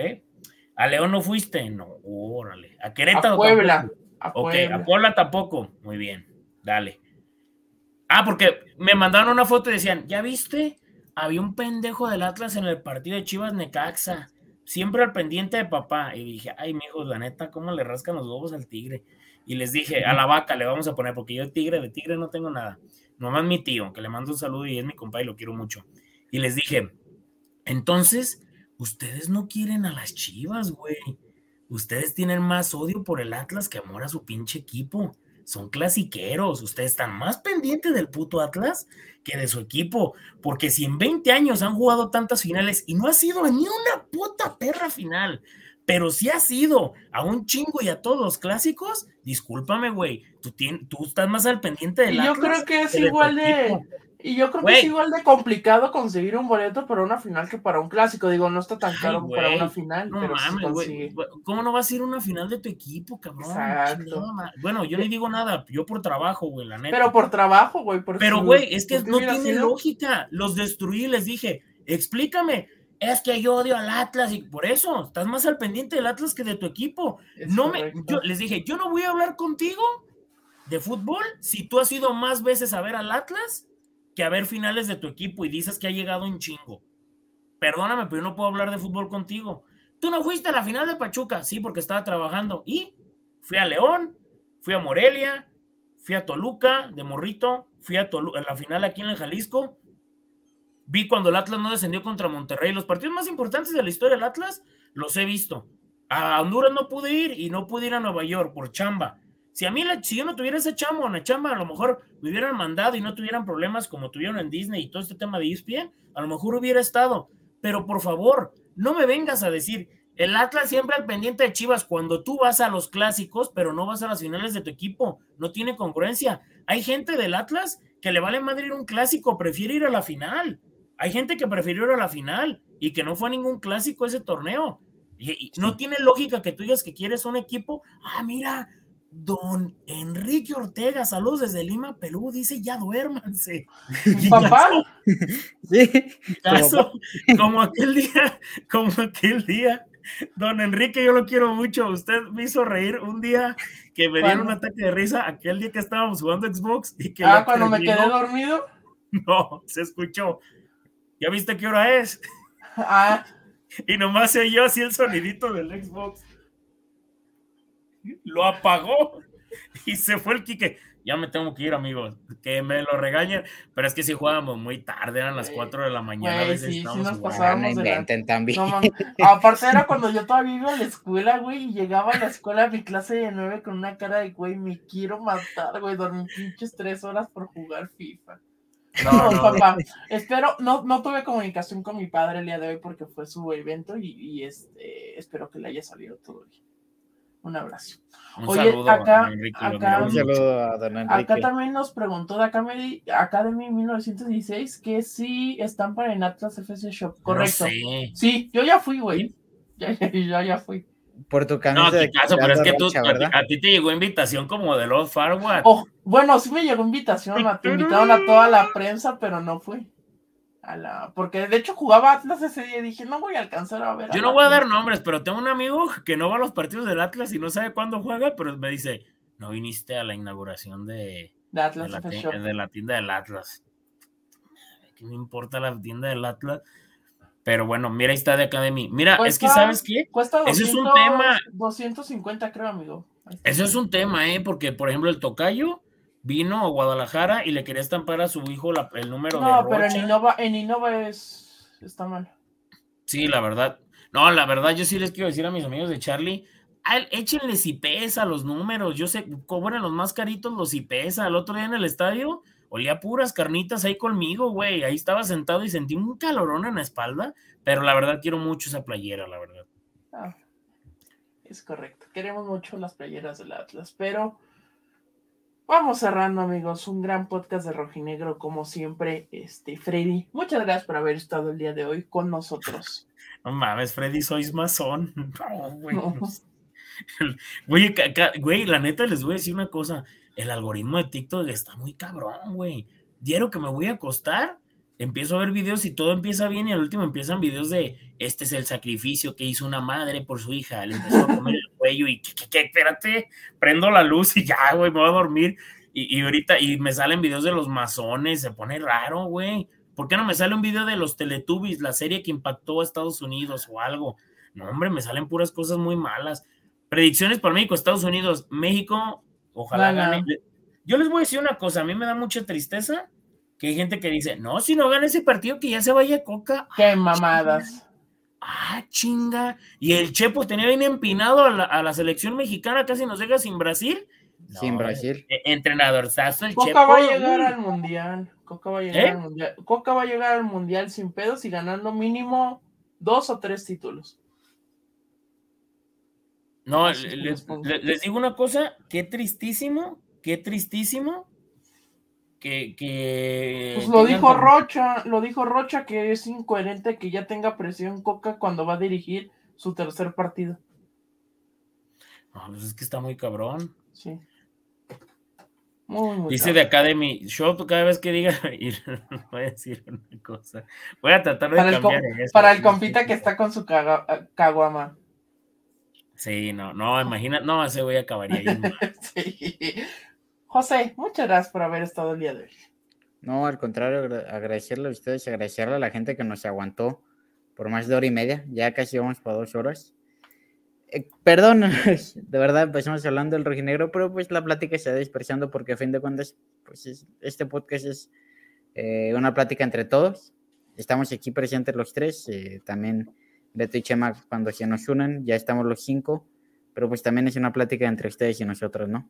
¿A León no fuiste? No, órale. ¿A Querétaro? A Puebla. A ok, a Puebla tampoco. Muy bien, dale. Ah, porque me mandaron una foto y decían, ¿ya viste? Había un pendejo del Atlas en el partido de Chivas Necaxa. Siempre al pendiente de papá. Y dije, ay, mijos, la neta, ¿cómo le rascan los huevos al tigre? Y les dije, a la vaca le vamos a poner, porque yo de tigre, de tigre no tengo nada. Nomás mi tío, que le mando un saludo y es mi compa y lo quiero mucho. Y les dije, entonces, ustedes no quieren a las chivas, güey. Ustedes tienen más odio por el Atlas que amor a su pinche equipo. Son clasiqueros. Ustedes están más pendientes del puto Atlas que de su equipo. Porque si en 20 años han jugado tantas finales y no ha sido ni una puta perra final, pero si ha sido a un chingo y a todos los clásicos, discúlpame, güey. Tú, tú estás más al pendiente del Atlas. Yo creo que es igual de. Y yo creo que es igual de complicado conseguir un boleto para una final que para un clásico. Digo, no está tan caro para una final. No mames, güey. ¿Cómo no vas a ir a una final de tu equipo, cabrón? Exacto. bueno, yo no digo nada, yo por trabajo, güey, la neta. Pero por trabajo, güey. Pero, güey, es que no tiene lógica. Los destruí, les dije, explícame. Es que yo odio al Atlas y por eso estás más al pendiente del Atlas que de tu equipo. no me, yo les dije, yo no voy a hablar contigo de fútbol si tú has ido más veces a ver al Atlas que a ver finales de tu equipo y dices que ha llegado un chingo. Perdóname, pero yo no puedo hablar de fútbol contigo. Tú no fuiste a la final de Pachuca, sí, porque estaba trabajando. Y fui a León, fui a Morelia, fui a Toluca de Morrito, fui a, a la final aquí en el Jalisco. Vi cuando el Atlas no descendió contra Monterrey. Los partidos más importantes de la historia del Atlas los he visto. A Honduras no pude ir y no pude ir a Nueva York por chamba. Si a mí, si yo no tuviera ese chamba o una chamba, a lo mejor me hubieran mandado y no tuvieran problemas como tuvieron en Disney y todo este tema de ESPN, a lo mejor hubiera estado. Pero por favor, no me vengas a decir, el Atlas siempre al pendiente de Chivas cuando tú vas a los clásicos, pero no vas a las finales de tu equipo. No tiene congruencia. Hay gente del Atlas que le vale madre ir a un clásico, prefiere ir a la final. Hay gente que prefirió ir a la final y que no fue a ningún clásico ese torneo. y no tiene lógica que tú digas que quieres un equipo. Ah, mira, Don Enrique Ortega, saludos desde Lima, Perú, dice ya duérmanse. ¿Papá? sí. como aquel día, como aquel día. Don Enrique, yo lo quiero mucho. Usted me hizo reír un día que me dieron un ataque de risa, aquel día que estábamos jugando Xbox. Y que ah, cuando me quedé dormido. No, se escuchó. ¿Ya viste qué hora es? Ah. Y nomás se oyó así el sonidito del Xbox lo apagó y se fue el Quique. Ya me tengo que ir, amigos, que me lo regañen, pero es que si jugábamos muy tarde, eran las 4 de la mañana. a veces sí, sí nos pasábamos de también. aparte era cuando yo todavía iba a la escuela, güey, y llegaba a la escuela a mi clase de 9 con una cara de, güey, me quiero matar, güey, dormí pinches 3 horas por jugar FIFA. No, papá. Espero, no, no tuve comunicación con mi padre el día de hoy porque fue su evento y, este, espero que le haya salido todo bien. Un abrazo. Un Oye, saludo acá, a Enrique, acá, un saludo a don Enrique. acá también nos preguntó de Academy, Academy 1916 que si están para en Atlas FC Shop. Correcto. Sí, yo ya fui, güey. Ya, ya, ya fui por tu camisa. No, de caso, pero es que tú, a, ti te llegó invitación como de los Farward. Oh, bueno, sí me llegó invitación, me invitaron a toda la prensa, pero no fui. A la, porque de hecho jugaba Atlas ese día y dije, no voy a alcanzar a ver. Yo no voy a dar nombres, pero tengo un amigo que no va a los partidos del Atlas y no sabe cuándo juega, pero me dice, no viniste a la inauguración de, de, Atlas de, la, de la tienda del Atlas. ¿Qué me importa la tienda del Atlas? Pero bueno, mira, ahí está de Academy. Mira, es que sabes qué? Cuesta Eso es un tema. 250, creo, amigo. Eso es un tema, ¿eh? Porque, por ejemplo, el tocayo vino a Guadalajara y le quería estampar a su hijo el número de. No, pero en Innova, en Innova es, está mal. Sí, la verdad. No, la verdad, yo sí les quiero decir a mis amigos de Charlie. échenle si pesa los números. Yo sé, cobran los más caritos los si pesa. El otro día en el estadio olía puras carnitas ahí conmigo, güey. Ahí estaba sentado y sentí un calorón en la espalda, pero la verdad quiero mucho esa playera, la verdad. Ah, es correcto. Queremos mucho las playeras del Atlas, pero vamos cerrando, amigos. Un gran podcast de Rojinegro, como siempre. Este, Freddy, muchas gracias por haber estado el día de hoy con nosotros. No mames, Freddy, sois masón. güey, güey, la neta les voy a decir una cosa el algoritmo de TikTok está muy cabrón, güey. Diario que me voy a acostar, empiezo a ver videos y todo empieza bien y al último empiezan videos de este es el sacrificio que hizo una madre por su hija, le empezó a comer el cuello y ¿qué, espérate, prendo la luz y ya, güey, me voy a dormir. Y, y, ahorita, y me salen videos de los masones, se pone raro, güey. ¿Por qué no me sale un video de los Teletubbies, la serie que impactó a Estados Unidos o algo? No, hombre, me salen puras cosas muy malas. Predicciones para México, Estados Unidos. México Ojalá gane. Yo les voy a decir una cosa, a mí me da mucha tristeza que hay gente que dice, no, si no gana ese partido, que ya se vaya Coca. Qué mamadas. Ah, chinga. Y el Chepo tenía bien empinado a la, selección mexicana, casi nos deja sin Brasil. sin Brasil. E, entrenador Sazo, el Coca va a llegar al mundial. Coca va a llegar ¿Eh? al mundial. Coca va a llegar al mundial sin pedos y ganando mínimo dos o tres títulos. No, les, digo una cosa, qué tristísimo, qué tristísimo que... que pues lo dijo Rocha, lo dijo Rocha que es incoherente que ya tenga presión Coca cuando va a dirigir su tercer partido. No, pues es que está muy cabrón. Sí. Dice de Academy, Shop cada vez que diga, voy a decir una cosa. Voy a tratar de para cambiar el, eso. Para el compita que está con su caguama. Sí, no, no, imagina, no, ese voy a acabar ahí. sí. José, muchas gracias por haber estado el día de hoy. No, al contrario, agradecerle a ustedes, agradecerle a la gente que nos aguantó por más de hora y media, ya casi vamos para dos horas. Eh, perdón, de verdad empezamos hablando del rojinegro, pero pues la plática se va dispersando porque a fin de cuentas, pues este podcast es eh, una plática entre todos. Estamos aquí presentes los tres, eh, también Beto y Chema cuando se nos unan, ya estamos los cinco, pero pues también es una plática entre ustedes y nosotros, ¿no?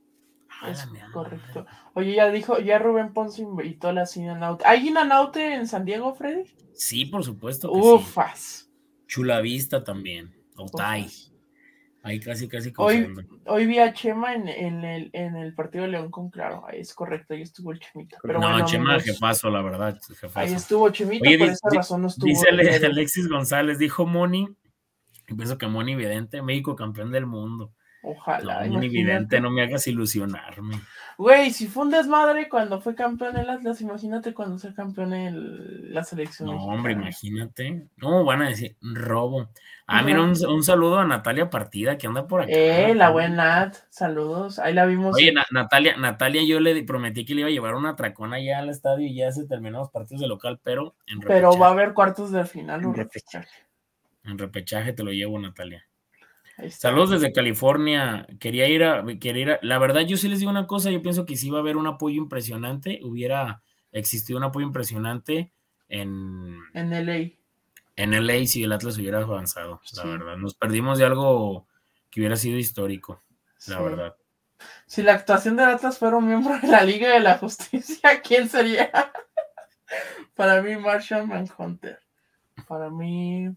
Es correcto. Oye, ya dijo, ya Rubén Ponce invitó a la Sinanaute. ¿Hay Inanaute en San Diego, Freddy? Sí, por supuesto. Ufas. Chula Vista también. Otay. Ahí casi, casi. Hoy, hoy vi a Chema en, el, en el partido de León con Claro. Ahí es correcto, ahí estuvo el Chemita. Pero no, Chema, jefazo, la verdad. Ahí estuvo Chemita, por esa razón no estuvo. Dice Alexis González, dijo Moni, y pienso que Moni Vidente, México campeón del mundo. Ojalá. No, Moni Vidente, no me hagas ilusionarme. Güey, si fue un desmadre cuando fue campeón el Atlas, imagínate cuando sea campeón en la selección. No, hombre, imagínate. No, van a decir robo. Ah, mira, un, saludo a Natalia Partida que anda por acá. Eh, la buena Nat, saludos. Ahí la vimos. Oye, Natalia, Natalia, yo le prometí que le iba a llevar una tracona allá al estadio y ya se terminaron los partidos de local, pero en repechaje. Pero va a haber cuartos de final, En repechaje. En repechaje te lo llevo, Natalia. Saludos desde California. Quería ir a, quería ir a, La verdad, yo sí les digo una cosa. Yo pienso que sí va a haber un apoyo impresionante. Hubiera existido un apoyo impresionante en. En LA. En LA si el Atlas hubiera avanzado, la verdad. Nos perdimos de algo que hubiera sido histórico, la verdad. Si la actuación del Atlas fuera un miembro de la Liga de la Justicia, ¿quién sería? Para mí, Martian Manhunter. Para mí.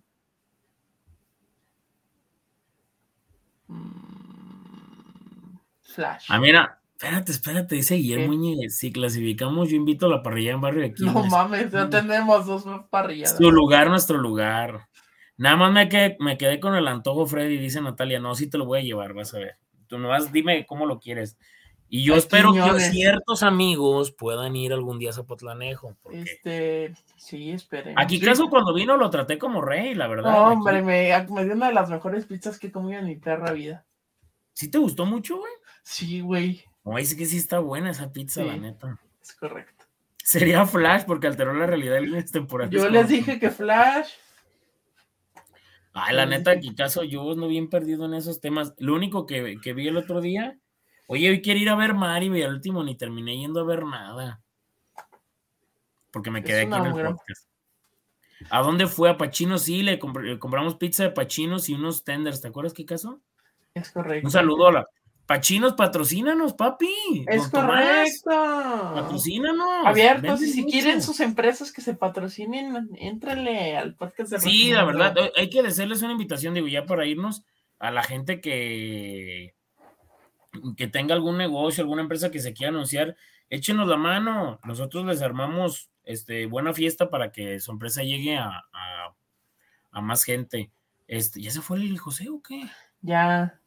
Flash. Ah, mira, espérate, espérate, dice Guillermo Muñez. Si clasificamos, yo invito a la parrilla en Barrio de No mames, ya tenemos dos parrillas. Su lugar, nuestro lugar. Nada más me quedé, me quedé con el antojo, Freddy, dice Natalia. No, sí te lo voy a llevar, vas a ver. Tú no vas, dime cómo lo quieres. Y yo espero que ciertos amigos puedan ir algún día a Zapotlanejo. Este, sí, esperen. Aquí caso cuando vino lo traté como rey, la verdad. No, hombre, me, dio una de las mejores pizzas que he comido en mi perra vida. ¿Sí te gustó mucho, güey? Sí, güey. No, dice que sí está buena esa pizza, la neta. Es correcto. Sería Flash porque alteró la realidad en las temporadas. Yo les dije que Flash. Ay, la neta, aquí caso yo no bien perdido en esos temas. Lo único que, que vi el otro día Oye, hoy quiero ir a ver Mario y al último ni terminé yendo a ver nada. Porque me quedé aquí en el podcast. ¿A dónde fue? A Pachino, sí, le, compramos pizza de Pachinos y unos tenders. ¿Te acuerdas qué caso? Es correcto. Un saludo a la. Pachinos, patrocínanos, papi. Es correcto. patrocínanos. Abiertos. Y si quieren sus empresas que se patrocinen, éntrenle al podcast de Sí, la verdad, hay que hacerles una invitación, digo, ya para irnos a la gente que que tenga algún negocio, alguna empresa que se quiera anunciar, échenos la mano. Nosotros les armamos este, buena fiesta para que su empresa llegue a, más gente. Este, ¿Ya se fue el José o qué? Ya.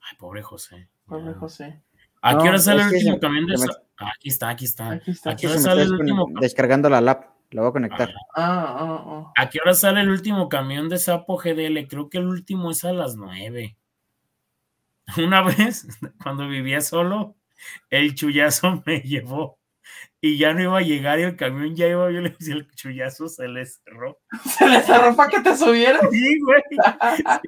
Ay, pobre José. Pobre José. ¿A qué hora sale el último camión de Aquí está, aquí está. ¿A qué hora sale el último? Descargando la lap. Lo voy a conectar. Ah, ah, ah, ¿A qué hora sale el último camión de Sapo GDL? Creo que el último es a las nueve. Una vez, cuando vivía solo, el chullazo me llevó y ya no iba a llegar y el camión ya iba, yo le decía, el chullazo se le cerró. ¿Se le cerró para que te subieras? Sí, güey.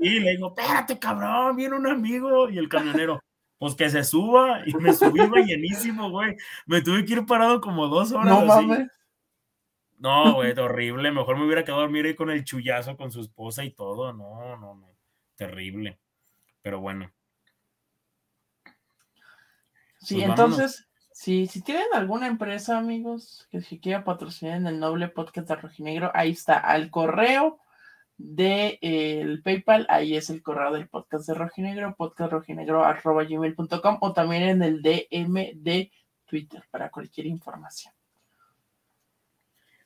Sí, le digo, espérate, cabrón, viene un amigo. Y el camionero, pues que se suba. Y me subí, llenísimo, güey. Me tuve que ir parado como dos horas. No mames. No, güey, horrible. Mejor me hubiera quedado a dormir ahí con el chullazo, con su esposa y todo. No, no, no. Terrible. Pero bueno. Sí, pues entonces, si, si tienen alguna empresa, amigos, que si quiera patrocinar en el noble podcast de Rojinegro, ahí está, al correo de el PayPal, ahí es el correo del podcast de Rojinegro, podcastrojinegro.gmail.com o también en el DM de Twitter para cualquier información.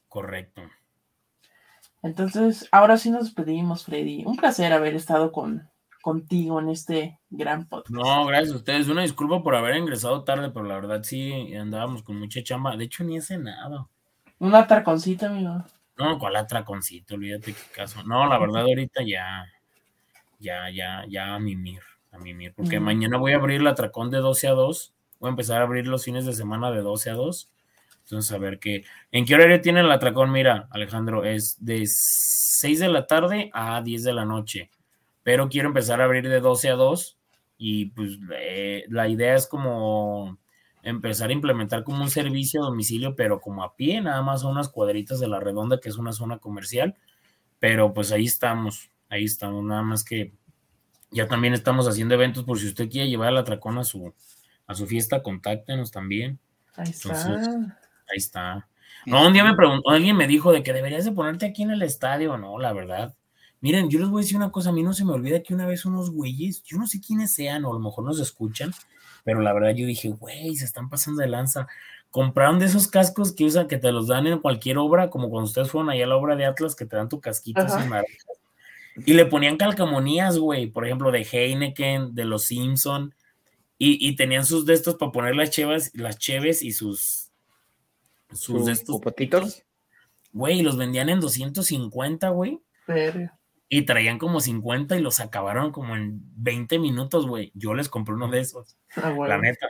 Correcto. Entonces, ahora sí nos despedimos, Freddy. Un placer haber estado con, contigo en este gran podcast. No, gracias a ustedes. Una disculpa por haber ingresado tarde, pero la verdad sí andábamos con mucha chamba. De hecho, ni hace nada. Un atraconcito, amigo. No, ¿cuál atraconcito? Olvídate qué caso. No, la verdad, ahorita ya, ya, ya, ya a mimir, a mimir. Porque mañana voy a abrir el atracón de 12 a 2. Voy a empezar a abrir los fines de semana de 12 a 2. Entonces, a ver qué. ¿En qué horario tiene el atracón? Mira, Alejandro, es de 6 de la tarde a 10 de la noche pero quiero empezar a abrir de 12 a 2 y pues eh, la idea es como empezar a implementar como un servicio a domicilio, pero como a pie, nada más a unas cuadritas de la redonda, que es una zona comercial, pero pues ahí estamos, ahí estamos, nada más que ya también estamos haciendo eventos por si usted quiere llevar la atracón a su, a su fiesta, contáctenos también. Ahí está. ahí está. No, un día me preguntó, alguien me dijo de que deberías de ponerte aquí en el estadio, no, la verdad, Miren, yo les voy a decir una cosa, a mí no se me olvida que una vez unos güeyes, yo no sé quiénes sean o a lo mejor nos escuchan, pero la verdad yo dije, güey, se están pasando de lanza. Compraron de esos cascos que usan, que te los dan en cualquier obra, como cuando ustedes fueron allá a la obra de Atlas, que te dan tu casquito Y le ponían calcamonías, güey, por ejemplo, de Heineken, de los Simpson, y, tenían sus de estos para poner las chevas, las cheves y sus sus de estos popotitos. Güey, los vendían en 250, güey. Y traían como 50 y los acabaron como en 20 minutos, güey. Yo les compré uno de esos. Ah, la neta.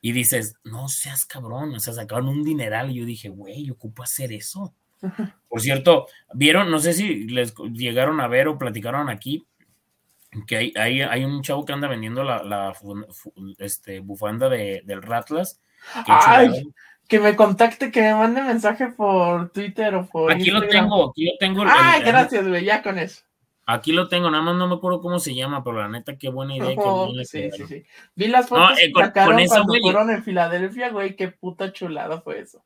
Y dices, no seas cabrón, o sea, sacaron un dineral. Y yo dije, güey, yo ocupo hacer eso. Por cierto, vieron, no sé si les llegaron a ver o platicaron aquí, que hay, hay, hay un chavo que anda vendiendo la, la este, bufanda de, del Ratlas. Ay, que me contacte, que me mande mensaje por Twitter o por. Aquí lo tengo, aquí lo tengo. Ah, gracias, güey, ya con eso. Aquí lo tengo, nada más no me acuerdo cómo se llama, pero la neta, qué buena idea. Oh, sí, sí, sí. Vi las fotos eh, que sacaron cuando fueron en Filadelfia, güey, qué puta chulada fue eso.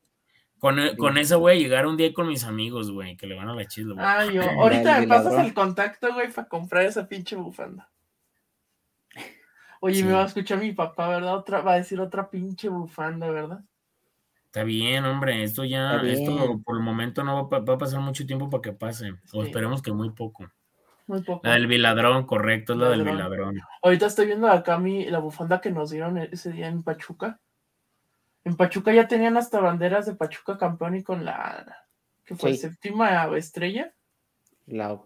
Con, con eso voy a llegar un día con mis amigos, güey, que le van a la chila. Ah, yo. Ahorita me pasas el contacto, güey, para comprar esa pinche bufanda. Oye, me va a escuchar mi papá, ¿verdad? Otra, va a decir otra pinche bufanda, ¿verdad? Está bien, hombre, esto ya, esto por el momento no va, a pasar mucho tiempo para que pase, o esperemos que muy poco. Muy poco. La del viladrón, correcto, es la del viladrón. Ahorita estoy viendo acá mi, la bufanda que nos dieron ese día en Pachuca. En Pachuca ya tenían hasta banderas de Pachuca campeón y con la que fue séptima estrella. La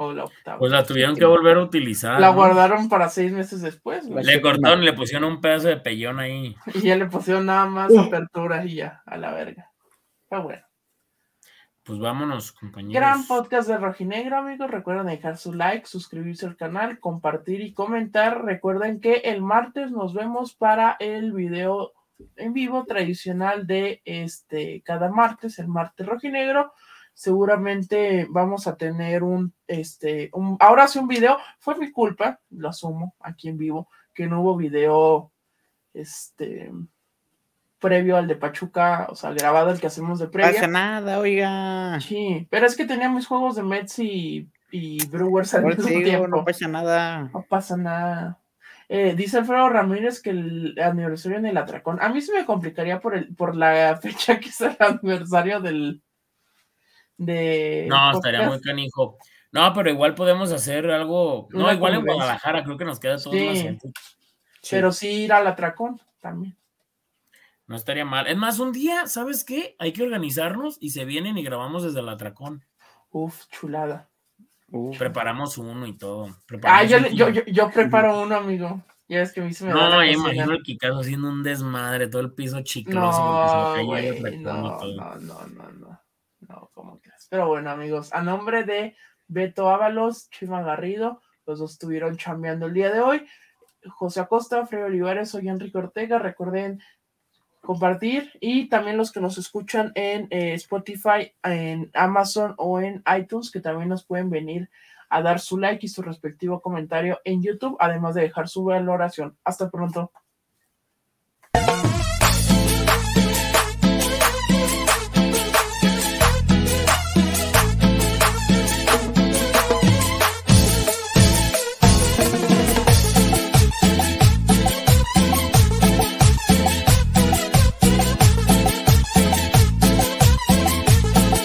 o la octava. Pues la tuvieron que volver a utilizar. La guardaron para seis meses después. Le cortaron, le pusieron un pedazo de pellón ahí. Y ya le pusieron nada más apertura y ya, a la verga. Está bueno. Pues vámonos, compañeros. Gran podcast de Rojinegro, amigos. Recuerden dejar su like, suscribirse al canal, compartir y comentar. Recuerden que el martes nos vemos para el video en vivo tradicional de este cada martes, el martes rojinegro seguramente vamos a tener un, este, un, ahora sí un video, fue mi culpa, lo asumo aquí en vivo, que no hubo video, este, previo al de Pachuca, o sea, grabado el que hacemos de previa. No pasa nada, oiga. Sí, pero es que tenía mis juegos de Mets y, Brewers al mismo tiempo. No pasa nada. No pasa nada. Eh, dice Alfredo Ramírez que el aniversario en el atracón. A mí se me complicaría por el, por la fecha que es el aniversario del, no, estaría muy canijo. No, pero igual podemos hacer algo. No, igual en Guadalajara, creo que nos queda todo más Pero sí ir al atracón también. No estaría mal. Es más, un día, ¿sabes qué? Hay que organizarnos y se vienen y grabamos desde el atracón. Uf, chulada. Preparamos uno y todo. ah, yo, yo, yo, preparo uno, amigo. Ya es que a mí se me No, imagino el Kikazo haciendo un desmadre, todo el piso chicloso. No, no, no, no, no no, como quieras. Pero bueno, amigos, a nombre de Beto Ábalos, Chima Garrido, los dos estuvieron chambeando el día de hoy. José Acosta, Fredo Olivares, soy Enrique Ortega. Recuerden compartir y también los que nos escuchan en eh, Spotify, en Amazon o en iTunes, que también nos pueden venir a dar su like y su respectivo comentario en YouTube, además de dejar su valoración. Hasta pronto.